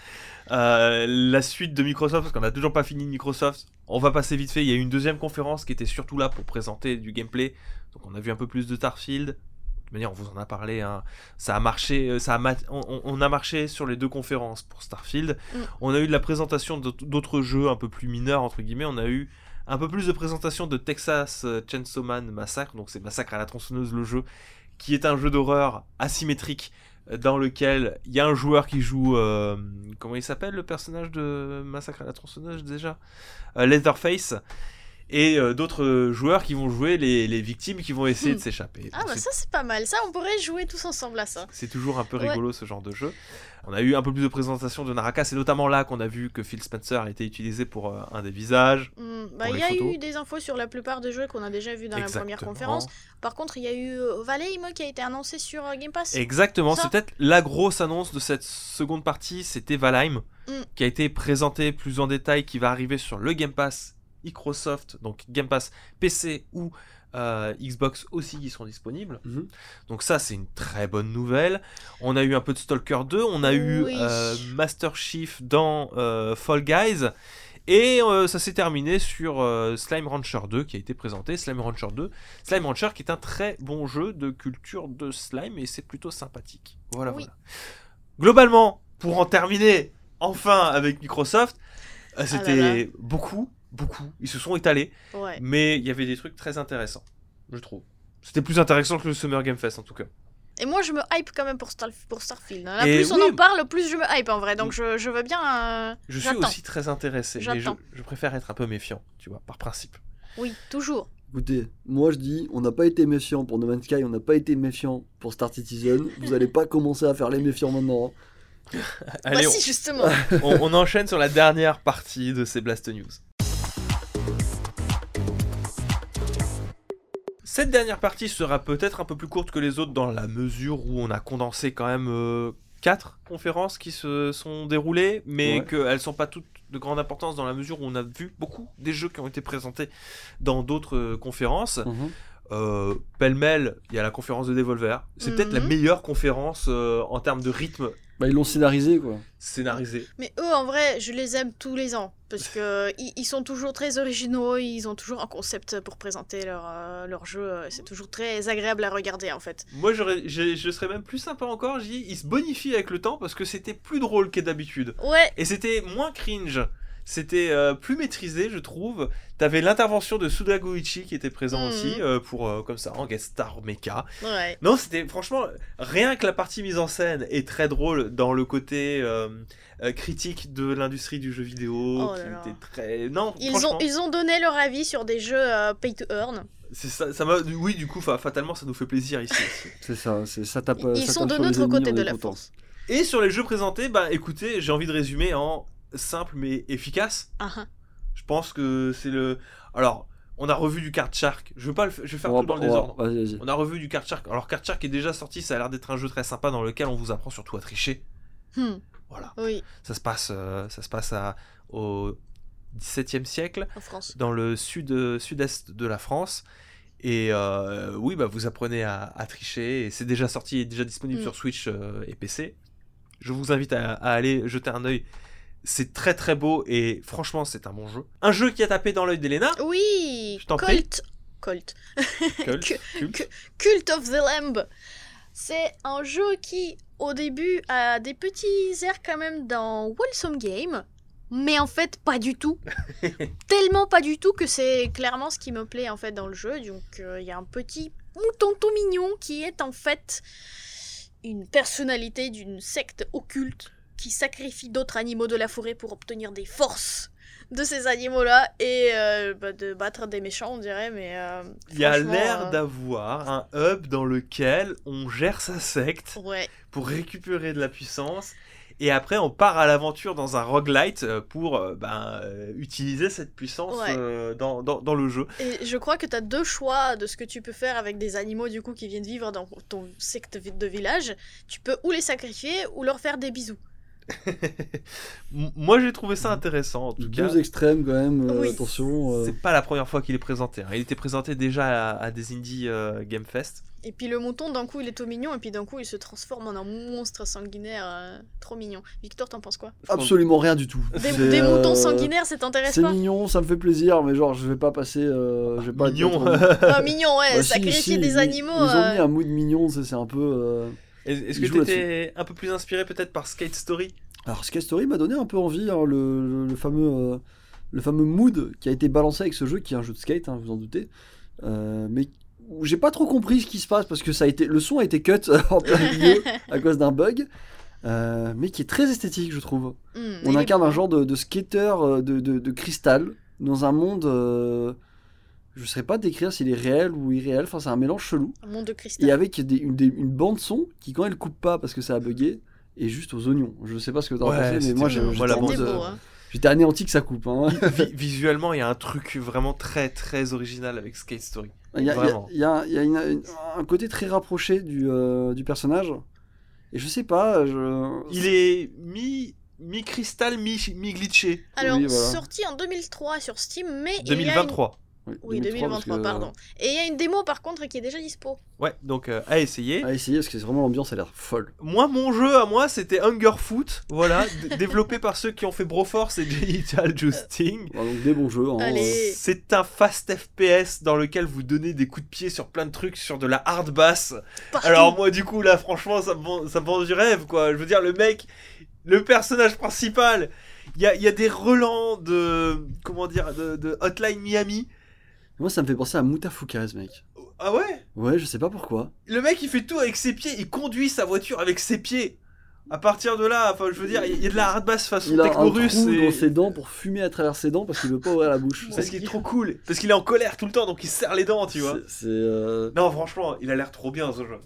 Euh, la suite de Microsoft, parce qu'on n'a toujours pas fini de Microsoft. On va passer vite fait. Il y a eu une deuxième conférence qui était surtout là pour présenter du gameplay. Donc, on a vu un peu plus de Starfield. De toute manière, on vous en a parlé. hein. Ça a marché. euh, Ça a mat- on, a marché sur les deux conférences pour Starfield. Mm. On a eu de la présentation d'aut- d'autres jeux un peu plus mineurs entre guillemets. On a eu un peu plus de présentation de Texas Chainsaw Man Massacre, donc c'est Massacre à la tronçonneuse le jeu, qui est un jeu d'horreur asymétrique dans lequel il y a un joueur qui joue euh, comment il s'appelle le personnage de Massacre à la tronçonneuse déjà? Euh, Leatherface et euh, d'autres joueurs qui vont jouer les, les victimes qui vont essayer Hmm. de s'échapper. Ah Donc bah ça c'est pas mal, ça on pourrait jouer tous ensemble à ça. c'est toujours un peu Ouais. rigolo ce genre de jeu. On a eu un peu plus de présentation de Naraka, c'est notamment là qu'on a vu que Phil Spencer a été utilisé pour euh, un des visages. Hmm, bah, il y a photos. eu des infos sur la plupart des jeux qu'on a déjà vu dans la première conférence. Par contre, il y a eu euh, Valheim qui a été annoncé sur euh, Game Pass. Exactement, c'est peut-être la grosse annonce de cette seconde partie, c'était Valheim, Mm. qui a été présenté plus en détail, qui va arriver sur le Game Pass Microsoft, donc Game Pass PC ou euh, Xbox aussi qui seront disponibles. Mhm. Donc ça, c'est une très bonne nouvelle. On a eu un peu de Stalker 2, on a eu euh, Master Chief dans euh, Fall Guys. Et euh, ça s'est terminé sur euh, Slime Rancher 2 qui a été présenté. Slime Rancher 2. Slime Rancher qui est un très bon jeu de culture de slime et c'est plutôt sympathique. Voilà, Oui. voilà. Globalement, pour en terminer enfin avec Microsoft, euh, c'était Ah beaucoup, beaucoup. Ils se sont étalés, Ouais. mais il y avait des trucs très intéressants, je trouve. C'était plus intéressant que le Summer Game Fest en tout cas. Et moi je me hype quand même pour, Star- pour Starfield. hein. Là, Et plus on en parle, plus je me hype en vrai. Donc je, je veux bien. euh, Je suis aussi très intéressé, mais je, J'attends. je préfère être un peu méfiant, tu vois, par principe. Oui, toujours. Écoutez, moi je dis, on n'a pas été méfiant pour No Man's Sky, on n'a pas été méfiant pour Star Citizen. Vous allez pas commencer à faire les méfiants maintenant. hein. Allez, bah si, justement. on enchaîne sur la dernière partie de ces Blast News. Cette dernière partie sera peut-être un peu plus courte que les autres dans la mesure où on a condensé quand même 4 conférences qui se sont déroulées, mais Ouais. qu'elles sont pas toutes de grande importance dans la mesure où on a vu beaucoup des jeux qui ont été présentés dans d'autres euh, conférences. Mhm. Euh, Pêle-mêle, il y a la conférence de Devolver. C'est peut-être la Mhm. meilleure conférence euh, en termes de rythme Bah, ils l'ont scénarisé quoi. scénarisé. Mais eux, en vrai, je les aime tous les ans. Parce que ils, ils sont toujours très originaux, ils ont toujours un concept pour présenter leur, euh, leur jeu. euh, C'est toujours très agréable à regarder en fait. Moi, je serais même plus sympa encore. J'ai dit, il se bonifie avec le temps parce que c'était plus drôle que d'habitude. Ouais, Et c'était moins cringe. C'était euh, plus maîtrisé, je trouve. T'avais l'intervention de Suda Goichi qui était présent Mhm. aussi, euh, pour euh, comme ça, en guest star mecha. ouais. Non, c'était franchement rien que la partie mise en scène est très drôle dans le côté euh, euh, critique de l'industrie du jeu vidéo, Oh qui là là. était très. Non, Ils franchement, ont, ils ont donné leur avis sur des jeux euh, pay to earn. c'est ça, ça m'a. Oui, du coup, fa- fatalement, ça nous fait plaisir ici. aussi. C'est ça, c'est ça tape. Ils ça sont de notre côté on de la force. Et sur les jeux présentés, bah écoutez, j'ai envie de résumer en simple mais efficace. Ah, ah. Je pense que c'est le. Alors, on a revu du Card Shark. Je veux pas le... f- je vais faire On tout va dans le va- désordre. On a revu du Card Shark. Alors, Card Shark est déjà sorti. Ça a l'air d'être un jeu très sympa dans lequel on vous apprend surtout à tricher. Hmm, Voilà. oui, Ça se passe, euh, ça se passe à, au XVIIe siècle, en France. dans le sud, euh, sud-est de la France. Et euh, oui, bah, vous apprenez à, à tricher. Et c'est déjà sorti et déjà disponible Mm. sur Switch euh, et PC. Je vous invite à, à aller jeter un œil. C'est très très beau et franchement, c'est un bon jeu. Un jeu qui a tapé dans l'œil d'Elena. Oui, Je t'en prie. Colt. Colt. Cult. Cult of the Lamb. C'est un jeu qui, au début, a des petits airs quand même dans Wholesome Game, mais en fait pas du tout. Tellement pas du tout que c'est clairement ce qui me plaît en fait dans le jeu. Donc euh, il y a un petit mouton tout mignon qui est en fait une personnalité d'une secte occulte qui sacrifie d'autres animaux de la forêt pour obtenir des forces de ces animaux-là et euh, bah, de battre des méchants, on dirait, mais... euh, Il y a l'air euh, d'avoir un hub dans lequel on gère sa secte Ouais, pour récupérer de la puissance. Et après, on part à l'aventure dans un roguelite pour euh, utiliser cette puissance Ouais. dans, dans, dans le jeu. et je crois que tu as deux choix de ce que tu peux faire avec des animaux du coup qui viennent vivre dans ton secte de village. Tu peux ou les sacrifier ou leur faire des bisous. Moi, j'ai trouvé ça intéressant en tout cas. Deux extrêmes quand même, euh, Oui. attention. euh, C'est pas la première fois qu'il est présenté. hein. Il était présenté déjà à, à des Indie euh, Game Fest. Et puis le mouton, d'un coup, il est tout mignon, et puis d'un coup, il se transforme en un monstre sanguinaire euh, trop mignon. Victor, t'en penses quoi? Absolument rien du tout. Des, C'est, des euh, moutons sanguinaires, ça t'intéresse C'est mignon, ça me fait plaisir, mais genre je vais pas passer. euh, je vais pas Mignon. être- Ah, mignon, ouais, Bah, sacrifier si, des ils- animaux. Ils ont euh, mis un mood mignon, c'est c'est un peu. Est- Est-ce que tu étais un peu plus inspiré peut-être par Skate Story? Alors Sky Story m'a donné un peu envie, hein, le, fameux euh, le fameux mood qui a été balancé avec ce jeu, qui est un jeu de skate, hein, vous en doutez, euh, mais j'ai pas trop compris ce qui se passe parce que ça a été, le son a été cut en plein milieu à cause d'un bug, euh, mais qui est très esthétique, je trouve. Hmm, On incarne un genre de, de skater de, de- de cristal dans un monde. Je ne saurais pas décrire s'il est réel ou irréel, enfin c'est un mélange chelou. Un monde de cristal. Et avec des- une, des- une bande son qui, quand elle coupe pas parce que ça a bugué, est juste aux oignons. Je sais pas ce que t'en Ouais, pensais, mais moi j'ai- la en bande, j'étais anéanti que ça coupe. hein. Vi- visuellement, il y a un truc vraiment très très original avec Skate Story. Il y a, il y a- Vraiment. il y a- il y a une- une- un côté très rapproché du, euh, du personnage. Et je sais pas, je... Il est mi mi cristal mi mi glitché. Alors, Oui, voilà. sorti en 2003 sur Steam, mais il y a une- 2023. Oui, 2003, 2023, parce que- pardon. Et il y a une démo par contre qui est déjà dispo. Ouais, donc euh, à essayer. À essayer parce que c'est vraiment l'ambiance a l'air folle. Moi, mon jeu à moi, c'était Hunger Foot, voilà, développé par ceux qui ont fait Broforce et Genital Jousting. Voilà, donc des bons jeux. hein. C'est un fast FPS dans lequel vous donnez des coups de pied sur plein de trucs, sur de la hard bass. Partout. Alors moi, du coup, là, franchement, ça me vend, ça me vend du rêve, quoi. Je veux dire, le mec, le personnage principal, il y a, il y a des relents de, comment dire, de, de Hotline Miami. Moi ça me fait penser à Mutafukaz, mec. Ah ouais? Ouais, je sais pas pourquoi. Le mec, il fait tout avec ses pieds, il conduit sa voiture avec ses pieds. À partir de là, enfin, je veux dire, il y a de la hard bass façon Il a un techno-russe. trou et- dans ses dents pour fumer à travers ses dents parce qu'il veut pas ouvrir la bouche. Parce qu'il est trop cool. Parce qu'il est en colère tout le temps, donc il serre les dents, tu vois. C'est- euh, Non, franchement, il a l'air trop bien ce jeu.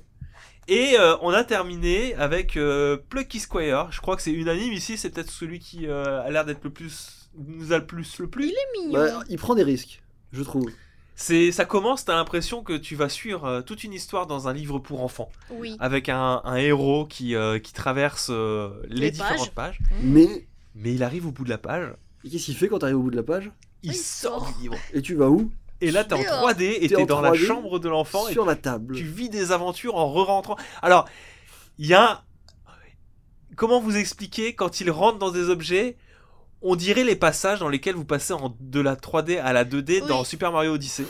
Et euh, on a terminé avec euh, Plucky Squire. Je crois que c'est unanime ici. C'est peut-être celui qui euh, a l'air d'être le plus, nous a le plus le plus. mignon. bah, il prend des risques, je trouve. C'est, ça commence. T'as l'impression que tu vas suivre euh, toute une histoire dans un livre pour enfants, Oui. avec un, un héros qui euh, qui traverse euh, les, Les différentes pages. Mais Mais il arrive au bout de la page. et qu'est-ce qu'il fait quand t'arrives au bout de la page? Il Il sort du livre. Et tu vas où? Et là, t'es en Dehors. 3D et T'es t'es en dans la 3D, chambre de l'enfant. et Sur la table. tu vis des aventures en re-rentrant. Alors, il y a. Comment vous expliquer quand il rentre dans des objets On dirait les passages dans lesquels vous passez en, de la 3D à la 2D Oui. dans Super Mario Odyssey.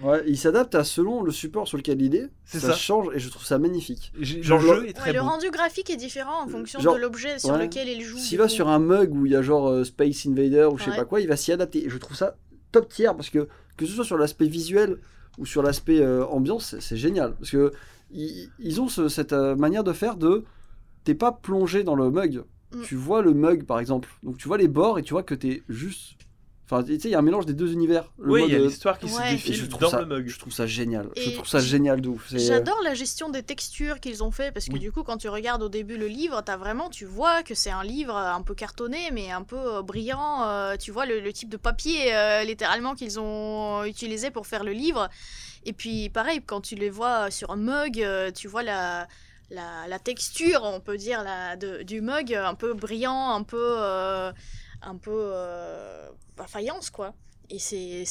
Ouais, il s'adapte à selon le support sur lequel il est. C'est ça, ça. change et je trouve ça magnifique. Le Genre, jeu est Ouais, très le rendu graphique est différent en fonction Genre, de l'objet sur ouais. lequel il joue. S'il va coup. sur un mug où il y a genre euh, Space Invader ou je sais Ouais. pas quoi, il va s'y adapter. Et je trouve ça top tier parce que que ce soit sur l'aspect visuel ou sur l'aspect euh, ambiance, c'est- c'est génial. Parce que ils, ils ont ce- cette euh, manière de faire de t'es pas plongé dans le mug. Mm. Tu vois le mug par exemple. Donc tu vois les bords et tu vois que t'es juste. Enfin, tu sais, il y a un mélange des deux univers. Le Oui, il y a euh, l'histoire qui se Ouais. et défile je trouve dans ça, le mug. je trouve ça génial. je trouve ça génial de ouf. C'est- J'adore la gestion des textures qu'ils ont fait parce que Oui. du coup quand tu regardes au début le livre, t'as vraiment tu vois que c'est un livre un peu cartonné mais un peu euh, brillant. euh, tu vois le, le type de papier euh, littéralement qu'ils ont utilisé pour faire le livre. Et puis pareil quand tu les vois sur un mug, euh, tu vois la la, la texture on peut dire la, de- du mug un peu brillant, un peu euh, un peu euh, bah, faïence quoi. Et c'est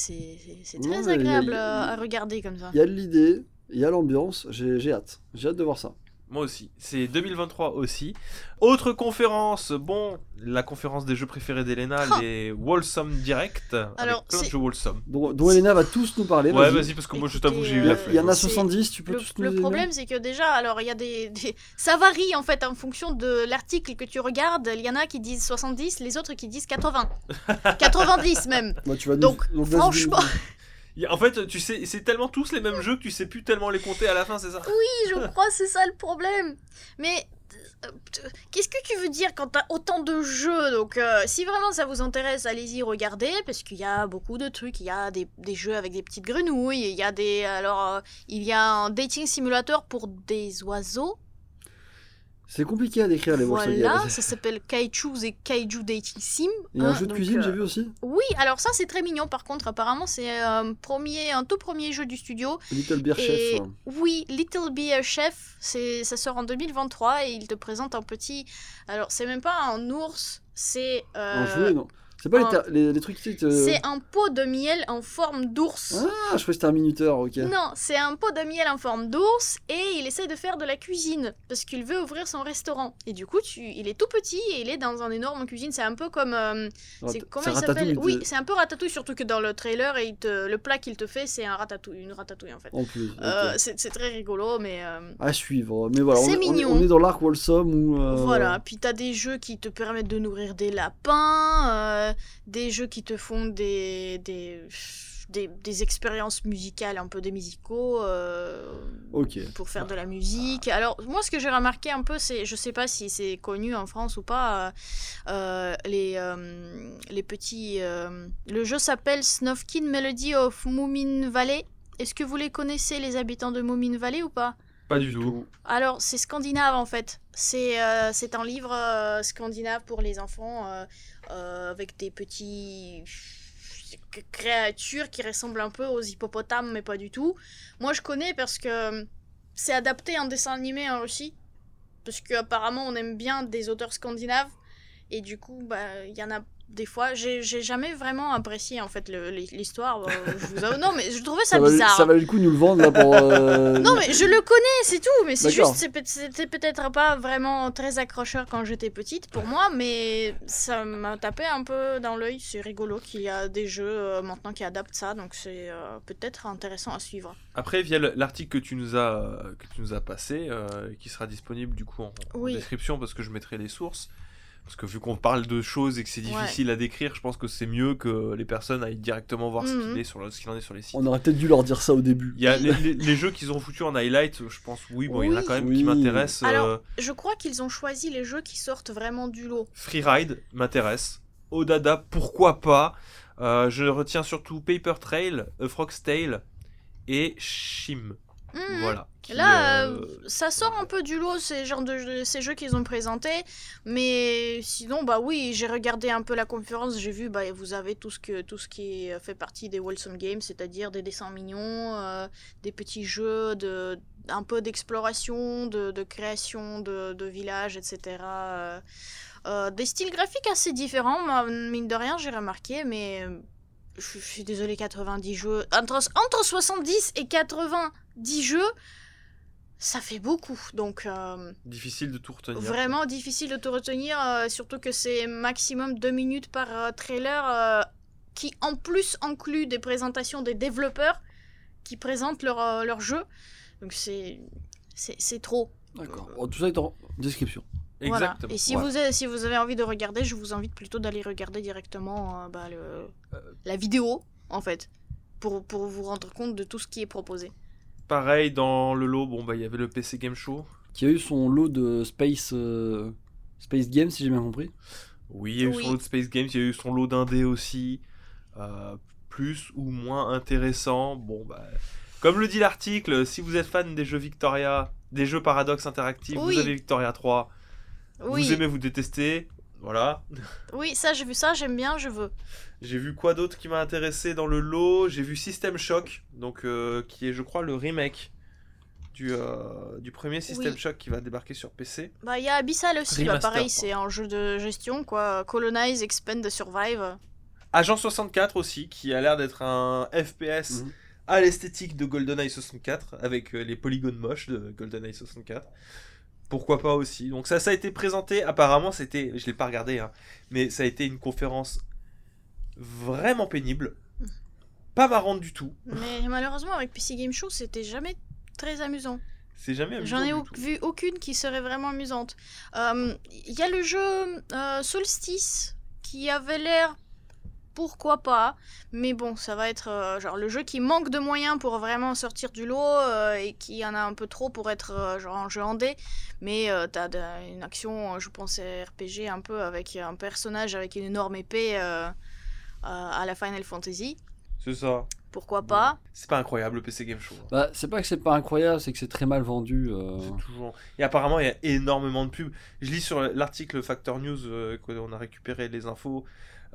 Non, très agréable a- à regarder comme ça. Il y a de l'idée, il y a l'ambiance. J'ai hâte. J'ai hâte de voir ça. Moi aussi. C'est 2023 aussi. Autre conférence. Bon, la conférence des jeux préférés d'Elena, Oh. les Wholesome Direct. Alors, avec plein de jeux Wholesome. dont, dont Elena va tous nous parler. Ouais, vas-y. parce que moi je t'avoue, j'ai eu la euh, il y en a C'est- 70, tu peux Le, tous nous le problème, c'est que déjà, alors il y a des, des- Ça varie en fait en fonction de l'article que tu regardes. Il y en a qui disent 70, les autres qui disent 80. 90 même. Bah, tu vas nous- Donc, franchement- En fait, tu sais, c'est tellement tous les mêmes jeux que tu sais plus tellement les compter à la fin, c'est ça? Oui, je crois c'est ça le problème. Mais euh, euh, qu'est-ce que tu veux dire quand t'as autant de jeux? Donc, euh, si vraiment ça vous intéresse, allez-y regarder parce qu'il y a beaucoup de trucs. Il y a des, des jeux avec des petites grenouilles. Il y a des alors il y a un dating simulator pour des oiseaux. C'est compliqué à décrire les Voilà, games. ça s'appelle Kaiju et Kaiju Dating Sim. Il y a un hein, jeu de donc, cuisine, euh, j'ai vu aussi. Oui, alors ça c'est très mignon par contre. Apparemment c'est un premier, un tout premier jeu du studio. Little Beer Et Chef. oui, Little Beer Chef, c'est ça sort en 2023 et il te présente un petit. Alors c'est même pas un ours, c'est. euh, Un jouet, non C'est pas les un- les, les trucs qui te. C'est un pot de miel en forme d'ours. Ah, je croyais que c'était un minuteur, ok. Non, c'est un pot de miel en forme d'ours et il essaie de faire de la cuisine parce qu'il veut ouvrir son restaurant. Et du coup, tu... il est tout petit et il est dans un énorme cuisine. C'est un peu comme. euh, c'est Rat- comment il s'appelle Oui, c'est un peu ratatouille, surtout que dans le trailer, et il te... le plat qu'il te fait, c'est un ratatouille, une ratatouille en fait. En plus. Euh, c'est très rigolo, mais euh, À suivre. Mais voilà, c'est est- on est- mignon. on est dans l'arc Wholesome où. euh, voilà. Puis t'as des jeux qui te permettent de nourrir des lapins. Des jeux qui te font des, des, des, des expériences musicales, un peu des musicaux, euh, Ok. pour faire de la musique. Alors, moi, ce que j'ai remarqué un peu, c'est, je sais pas si c'est connu en France ou pas, euh, euh, les, euh, les petits. euh, le jeu s'appelle Snowkin Melody of Moomin Valley. Est-ce que vous les connaissez, les habitants de Moomin Valley ou pas? Pas du tout. alors, c'est scandinave en fait. C'est euh, c'est un livre euh, scandinave pour les enfants euh, euh, avec des petits créatures qui ressemblent un peu aux hippopotames, mais pas du tout. Moi, je connais parce que euh, c'est adapté en dessin animé en Russie. Parce qu'apparemment, on aime bien des auteurs scandinaves. Et du coup, bah, il y en a des fois. J'ai jamais vraiment apprécié en fait l'histoire. euh, vous. Non, mais je trouvais ça, Ça, valait, bizarre. ça valait le coup de nous le vendre là pour. euh, Non, mais je le connais, c'est tout. Mais c'est juste, c'était peut-être pas vraiment très accrocheur quand j'étais petite pour moi, mais ça m'a tapé un peu dans l'œil. C'est rigolo qu'il y a des jeux euh, maintenant qui adaptent ça, donc c'est euh, peut-être intéressant à suivre. Après, via le- l'article que tu nous as que tu nous as passé, euh, qui sera disponible du coup en, en Oui. description parce que je mettrai les sources. Parce que vu qu'on parle de choses et que c'est Ouais. difficile à décrire, je pense que c'est mieux que les personnes aillent directement voir ce Mhm. qu'il est sur le- ce qu'il en est sur les sites. On aurait peut-être dû leur dire ça au début. Il y a les, les- les jeux qu'ils ont foutus en highlight, je pense, oui, bon, il y en a quand même Oui. qui m'intéressent. Alors- euh, Je crois qu'ils ont choisi les jeux qui sortent vraiment du lot. Freeride m'intéresse. Odada, pourquoi pas? Euh, je retiens surtout Paper Trail, A Frog's Tale et Shim. Mhm. Voilà. Là, euh, euh, ça sort un peu du lot ces genres de jeux- ces jeux qu'ils ont présentés, mais sinon bah oui, j'ai regardé un peu la conférence, j'ai vu bah vous avez tout ce que tout ce qui fait partie des Wholesome Games, c'est-à-dire des dessins mignons, euh, des petits jeux de un peu d'exploration, de, de création de, de villages, etc. des styles graphiques assez différents, moi, mine de rien, j'ai remarqué, mais je, suis désolée, 90 jeux. Entre, entre 70 et 90 jeux, ça fait beaucoup. Donc, euh, difficile de tout retenir. vraiment difficile de tout retenir, euh, surtout que c'est maximum 2 minutes par euh, trailer, euh, qui en plus inclut des présentations des développeurs qui présentent leur, euh, leur jeu. Donc, c'est. Trop. D'accord. Tout ça est en description. Voilà. Exactement. Et si, Ouais. vous avez, si vous avez envie de regarder, je vous invite plutôt d'aller regarder directement euh, bah, le, la vidéo, en fait, pour, pour vous rendre compte de tout ce qui est proposé. Pareil, dans le lot, bon, bah, il y avait le PC Game Show. Qui a eu son lot de Space, euh, Space Games, si j'ai bien compris. Oui, il y a eu Oui. son lot de Space Games, il y a eu son lot d'indé aussi. euh, plus ou moins intéressant. Bon, bah, comme le dit l'article, si vous êtes fan des jeux Victoria, des jeux Paradox interactifs, Oui. vous avez Victoria 3. Oui, Vous aimez, vous détestez. Voilà. oui ça j'ai vu ça, j'aime bien, je veux. J'ai vu quoi d'autre qui m'a intéressé dans le lot? J'ai vu System Shock, donc euh, qui est, je crois, le remake du, euh, du premier System Oui. Shock qui va débarquer sur PC. Bah, il y a Abyssal aussi, bah, pareil, c'est un jeu de gestion, quoi. Colonize, Expand, Survive. Agent 64 aussi, qui a l'air d'être un FPS Mhm. à l'esthétique de GoldenEye 64, avec euh, les polygones moches de GoldenEye 64. Pourquoi pas aussi. Donc ça, ça a été présenté, apparemment c'était, je l'ai pas regardé, hein, mais ça a été une conférence vraiment pénible, pas marrante du tout. Mais malheureusement, avec PC Game Show, c'était jamais très amusant. C'est jamais amusant J'en ai au- vu aucune qui serait vraiment amusante. Euh, Il y a le jeu euh, Solstice qui avait l'air pourquoi pas, mais bon, ça va être euh, genre le jeu qui manque de moyens pour vraiment sortir du lot euh, et qui en a un peu trop pour être euh, genre un jeu en dé. Mais euh, t'as de- une action, euh, je pense, RPG un peu avec un personnage avec une énorme épée euh, euh, à la Final Fantasy. C'est ça. Pourquoi pas C'est pas incroyable le PC Game Show. Bah, c'est pas que c'est pas incroyable, c'est que c'est très mal vendu. euh. C'est toujours. Et apparemment, il y a énormément de pubs. Je lis sur l'article Factor News, euh, qu'on a récupéré les infos.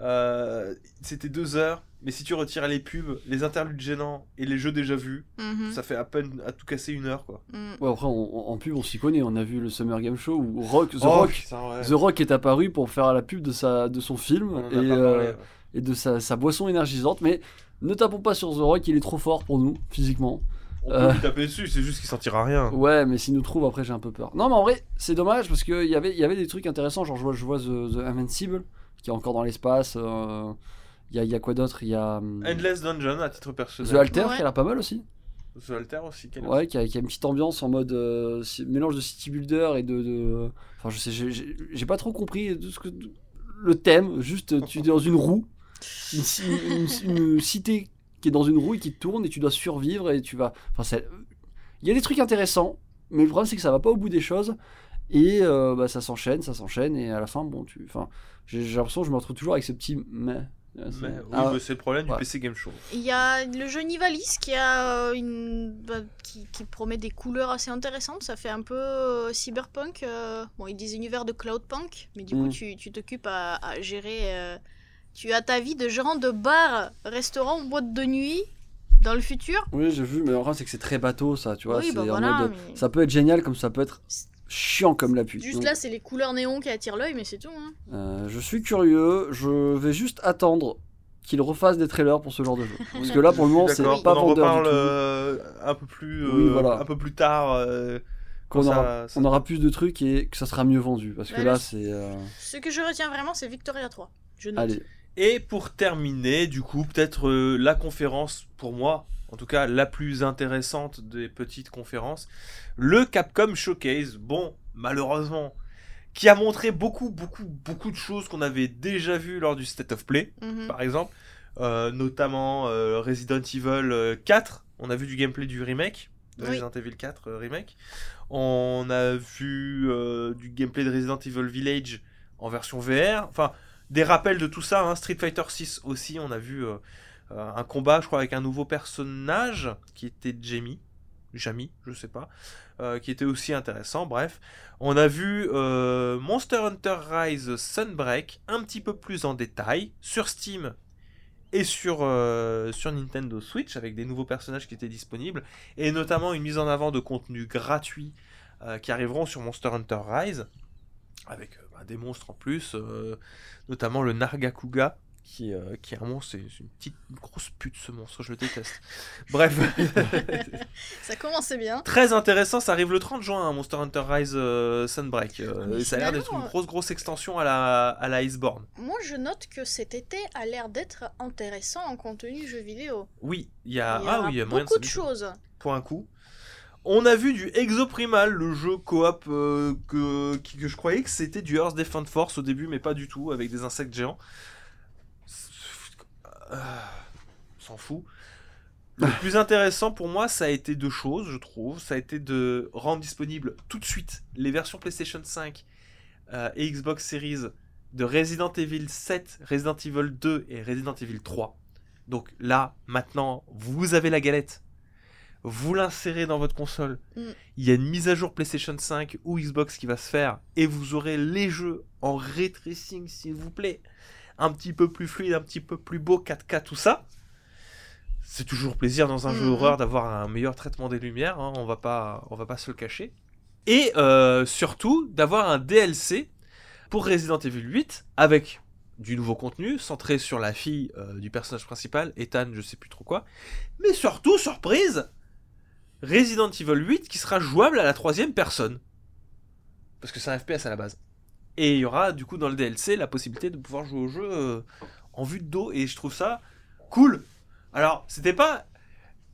Euh, C'était deux heures, mais si tu retires les pubs, les interludes gênants et les jeux déjà vus, Mhm. ça fait à peine à tout casser une heure quoi. Mm. Ouais, après, on- en pub, on s'y connaît. On a vu le Summer Game Show où Rock, The, Oh, Rock, putain, ouais. The Rock est apparu pour faire la pub de, sa, de son film et, parlé, euh, ouais. et de sa, sa boisson énergisante. Mais ne tapons pas sur The Rock, il est trop fort pour nous, physiquement. On peut euh, lui taper dessus, c'est juste qu'il sentira rien. Ouais, mais s'il nous trouve, après, j'ai un peu peur. Non, mais en vrai, c'est dommage parce qu'il y avait, il y avait des trucs intéressants. Genre, je vois, je vois The, The Invincible qui est encore dans l'espace. euh, Il y, a, il y a quoi d'autre Il y a hum, Endless Dungeon à titre The personnel. Alter Ouais. qui a l'air pas mal aussi. The Alter aussi. quel- Ouais, qui a, qui a une petite ambiance en mode euh, mélange de city builder et de, de- enfin je sais j'ai- pas trop compris ce que le thème, juste tu es dans une roue, une, ci- une- une cité qui est dans une roue et qui tourne et tu dois survivre et tu vas. Enfin, c'est- il y a des trucs intéressants, mais le problème c'est que ça va pas au bout des choses et euh, bah, ça s'enchaîne, ça s'enchaîne et à la fin, bon, tu. Enfin, j'ai l'impression que je me retrouve toujours avec ce petit mais. Mais, oui, Ah, mais c'est le problème du. PC Game Show. Il y a le jeu Nivalis qui, a euh, une, bah, qui, qui promet des couleurs assez intéressantes. Ça fait un peu euh, cyberpunk. euh, bon, ils disent univers de cloudpunk, mais du coup, Mm. tu tu t'occupes à, à gérer. euh, tu as ta vie de gérant de bar, restaurant, boîte de nuit dans le futur. Oui, j'ai vu, mais le problème c'est que c'est très bateau ça, tu vois. Oui, c'est bah en voilà, mode. mais- Ça peut être génial comme ça peut être chiant comme la pute. Juste Donc, là, c'est les couleurs néon qui attirent l'œil, mais c'est tout. hein. euh, je suis curieux, je vais juste attendre qu'ils refassent des trailers pour ce genre de jeu. Parce que là, pour le moment, c'est pas on en vendeur reparle du tout. euh, un peu plus, Oui, euh, voilà. un peu plus tard. euh, Qu'on aura, ça- on aura plus de trucs et que ça sera mieux vendu. Parce que là, c'est. euh, Ce que je retiens vraiment, c'est Victoria 3. Je note. Allez. Et pour terminer, du coup, peut-être euh, la conférence, pour moi, en tout cas la plus intéressante des petites conférences, le Capcom Showcase. Bon, malheureusement, qui a montré beaucoup, beaucoup, beaucoup de choses qu'on avait déjà vues lors du State of Play, Mhm. par exemple, Euh, notamment euh, Resident Evil euh, 4. On a vu du gameplay du remake, de Oui. Resident Evil 4 euh, remake. On a vu euh, du gameplay de Resident Evil Village en version VR. Enfin, des rappels de tout ça. hein. Street Fighter 6 aussi, on a vu euh, euh, un combat, je crois, avec un nouveau personnage qui était Jamie. Jamie, je sais pas. euh, qui était aussi intéressant. Bref, on a vu euh, Monster Hunter Rise Sunbreak un petit peu plus en détail sur Steam et sur, euh, Nintendo Switch avec des nouveaux personnages qui étaient disponibles et notamment une mise en avant de contenu gratuit euh, qui arriveront sur Monster Hunter Rise avec euh, bah, des monstres en plus, euh, notamment le Nargacuga qui, euh, qui est un monstre, c'est une petite une grosse pute ce monstre, je le déteste. Bref, Ça commençait bien. très intéressant, ça arrive le 30 juin, hein, Monster Hunter Rise euh, Sunbreak. euh, et ça a l'air d'être une finalement, grosse grosse extension à la, à la Iceborne. Moi, je note que cet été a l'air d'être intéressant en contenu jeu vidéo. Oui, il y a, ah oui, il y a moyen beaucoup de choses. pour un coup. On a vu du Exoprimal, le jeu coop euh, que, qui- que je croyais que c'était du Earth Defense Force au début, mais pas du tout, avec des insectes géants. Euh, S'en fout. Le plus intéressant pour moi, ça a été deux choses, je trouve. Ça a été de rendre disponible tout de suite les versions PlayStation 5 euh, et Xbox Series de Resident Evil 7, Resident Evil 2 et Resident Evil 3. Donc là, maintenant, vous avez la galette. Vous l'insérez dans votre console. Mm. Il y a une mise à jour PlayStation 5 ou Xbox qui va se faire et vous aurez les jeux en ray tracing, s'il vous plaît. Un petit peu plus fluide, un petit peu plus beau, 4K, tout ça. C'est toujours plaisir dans un jeu Mhm. horreur d'avoir un meilleur traitement des lumières. hein, on va pas, on va pas se le cacher. Et euh, surtout d'avoir un DLC pour Resident Evil 8 avec du nouveau contenu centré sur la fille euh, du personnage principal, Ethan, je sais plus trop quoi. Mais surtout, surprise, Resident Evil 8 qui sera jouable à la troisième personne. Parce que c'est un FPS à la base. Et il y aura du coup dans le DLC la possibilité de pouvoir jouer au jeu euh, en vue de dos. Et je trouve ça cool. Alors, c'était pas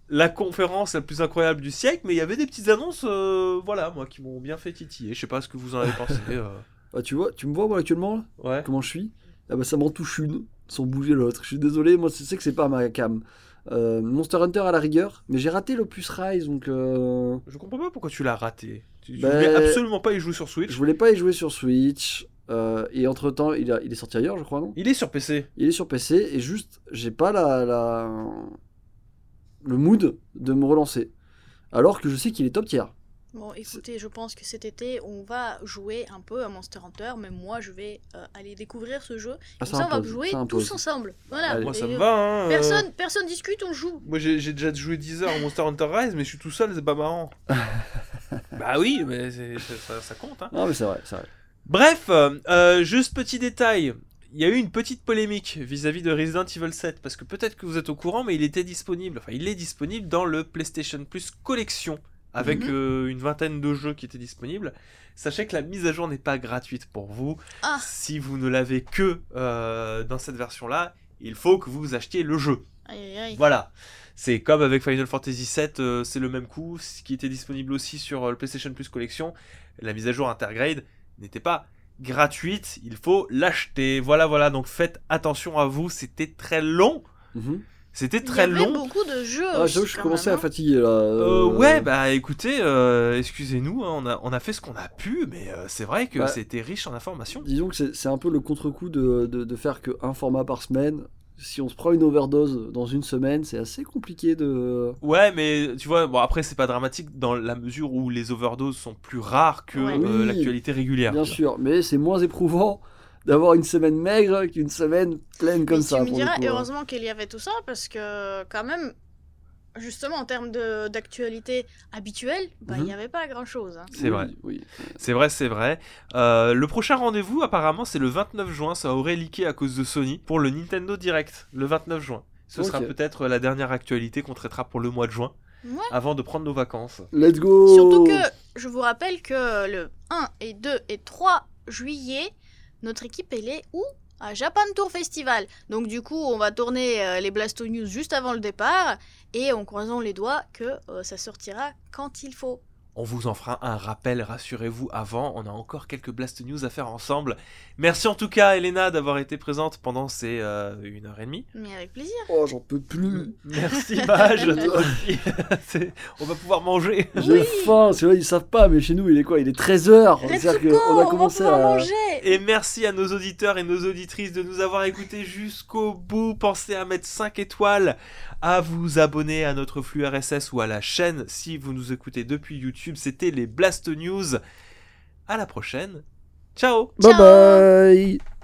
la conférence la plus incroyable du siècle, mais il y avait des petites annonces, euh, voilà, moi, qui m'ont bien fait titiller. Je sais pas ce que vous en avez pensé. euh. Bah, tu vois, tu me vois moi actuellement là Ouais. Comment je suis? Ah bah ça m'en touche une, sans bouger l'autre. Je suis désolé, moi je sais que c'est pas ma cam. Euh, Monster Hunter à la rigueur, mais j'ai raté l'Opus Rise donc euh, Je comprends pas pourquoi tu l'as raté. Tu, Bah, voulais absolument pas y jouer sur Switch. je voulais pas y jouer sur Switch. euh, et entre temps, il, a- il est sorti ailleurs, je crois, non? Il est sur PC. Il est sur PC et juste, j'ai pas la, la- le mood de me relancer. Alors que je sais qu'il est top tier. Bon, écoutez, je pense que cet été, on va jouer un peu à Monster Hunter, mais moi, je vais euh, aller découvrir ce jeu. Ah, Comme ça, on va jouer tous ensemble. Voilà. Allez. Moi, ça me euh, va. Hein, euh. Personne, personne discute, on joue. Moi, j'ai déjà joué 10 heures à Monster Hunter Rise, mais je suis tout seul, c'est pas marrant. bah oui, mais ça, ça- ça compte. Hein. Ah mais c'est vrai, c'est vrai. Bref, euh, euh, juste petit détail. Il y a eu une petite polémique vis-à-vis de Resident Evil 7, parce que peut-être que vous êtes au courant, mais il était disponible, enfin il est disponible dans le PlayStation Plus Collection, avec Mhm. euh, une vingtaine de jeux qui étaient disponibles. Sachez que la mise à jour n'est pas gratuite pour vous. Ah. Si vous ne l'avez que euh, dans cette version-là, il faut que vous achetiez le jeu. Aïe, aïe, aïe. Voilà. C'est comme avec Final Fantasy VII, euh, c'est le même coup, ce qui était disponible aussi sur le PlayStation Plus Collection. La mise à jour Intergrade n'était pas gratuite, il faut l'acheter. Voilà, voilà, donc faites attention à vous, c'était très long. Mhm. C'était Il y très avait long. beaucoup de jeux. Ah, aussi, je quand commençais même, à hein. fatiguer là. Euh, euh, ouais, bah écoutez, euh, excusez-nous, hein, on, a, on a fait ce qu'on a pu, mais euh, c'est vrai que Bah, c'était riche en informations. Disons que c'est c'est un peu le contre-coup de, de, de faire qu'un format par semaine. Si on se prend une overdose dans une semaine, c'est assez compliqué de. Ouais, mais tu vois, bon après c'est pas dramatique dans la mesure où les overdoses sont plus rares que Ouais. euh, Oui, l'actualité régulière. Bien sûr, mais c'est moins éprouvant d'avoir une semaine maigre qu'une semaine pleine comme Mais ça. tu me diras, hein. heureusement qu'il y avait tout ça, parce que quand même, justement en termes de- d'actualité habituelle, bah, il Mhm. n'y avait pas grand-chose. hein. C'est Oui, vrai. Oui. C'est vrai, c'est vrai. Euh, le prochain rendez-vous, apparemment, c'est le 29 juin. Ça aurait leaké à cause de Sony pour le Nintendo Direct, le 29 juin. Ce sera peut-être la dernière actualité qu'on traitera pour le mois de juin, Ouais. avant de prendre nos vacances. Let's go Surtout que je vous rappelle que le 1 et 2 et 3 juillet, notre équipe elle est où? À Japan Tour Festival. Donc du coup, on va tourner euh, les Blasto News juste avant le départ et en croisant les doigts que euh, ça sortira quand il faut. On vous en fera un rappel, rassurez-vous, avant. On a encore quelques Blast News à faire ensemble. Merci en tout cas, Elena, d'avoir été présente pendant ces euh, une heure et demie. Mais avec plaisir. Oh, j'en peux plus Merci, Mage, On va pouvoir manger. J'ai faim, c'est vrai, ils savent pas, mais chez nous, il est quoi? Il est 13h Retsuko, qu'on a on commencé va pouvoir à. manger. Et merci à nos auditeurs et nos auditrices de nous avoir écoutés jusqu'au bout. Pensez à mettre 5 étoiles, à vous abonner à notre flux RSS ou à la chaîne si vous nous écoutez depuis YouTube. C'était les Blast News. À la prochaine. Ciao Bye Ciao. bye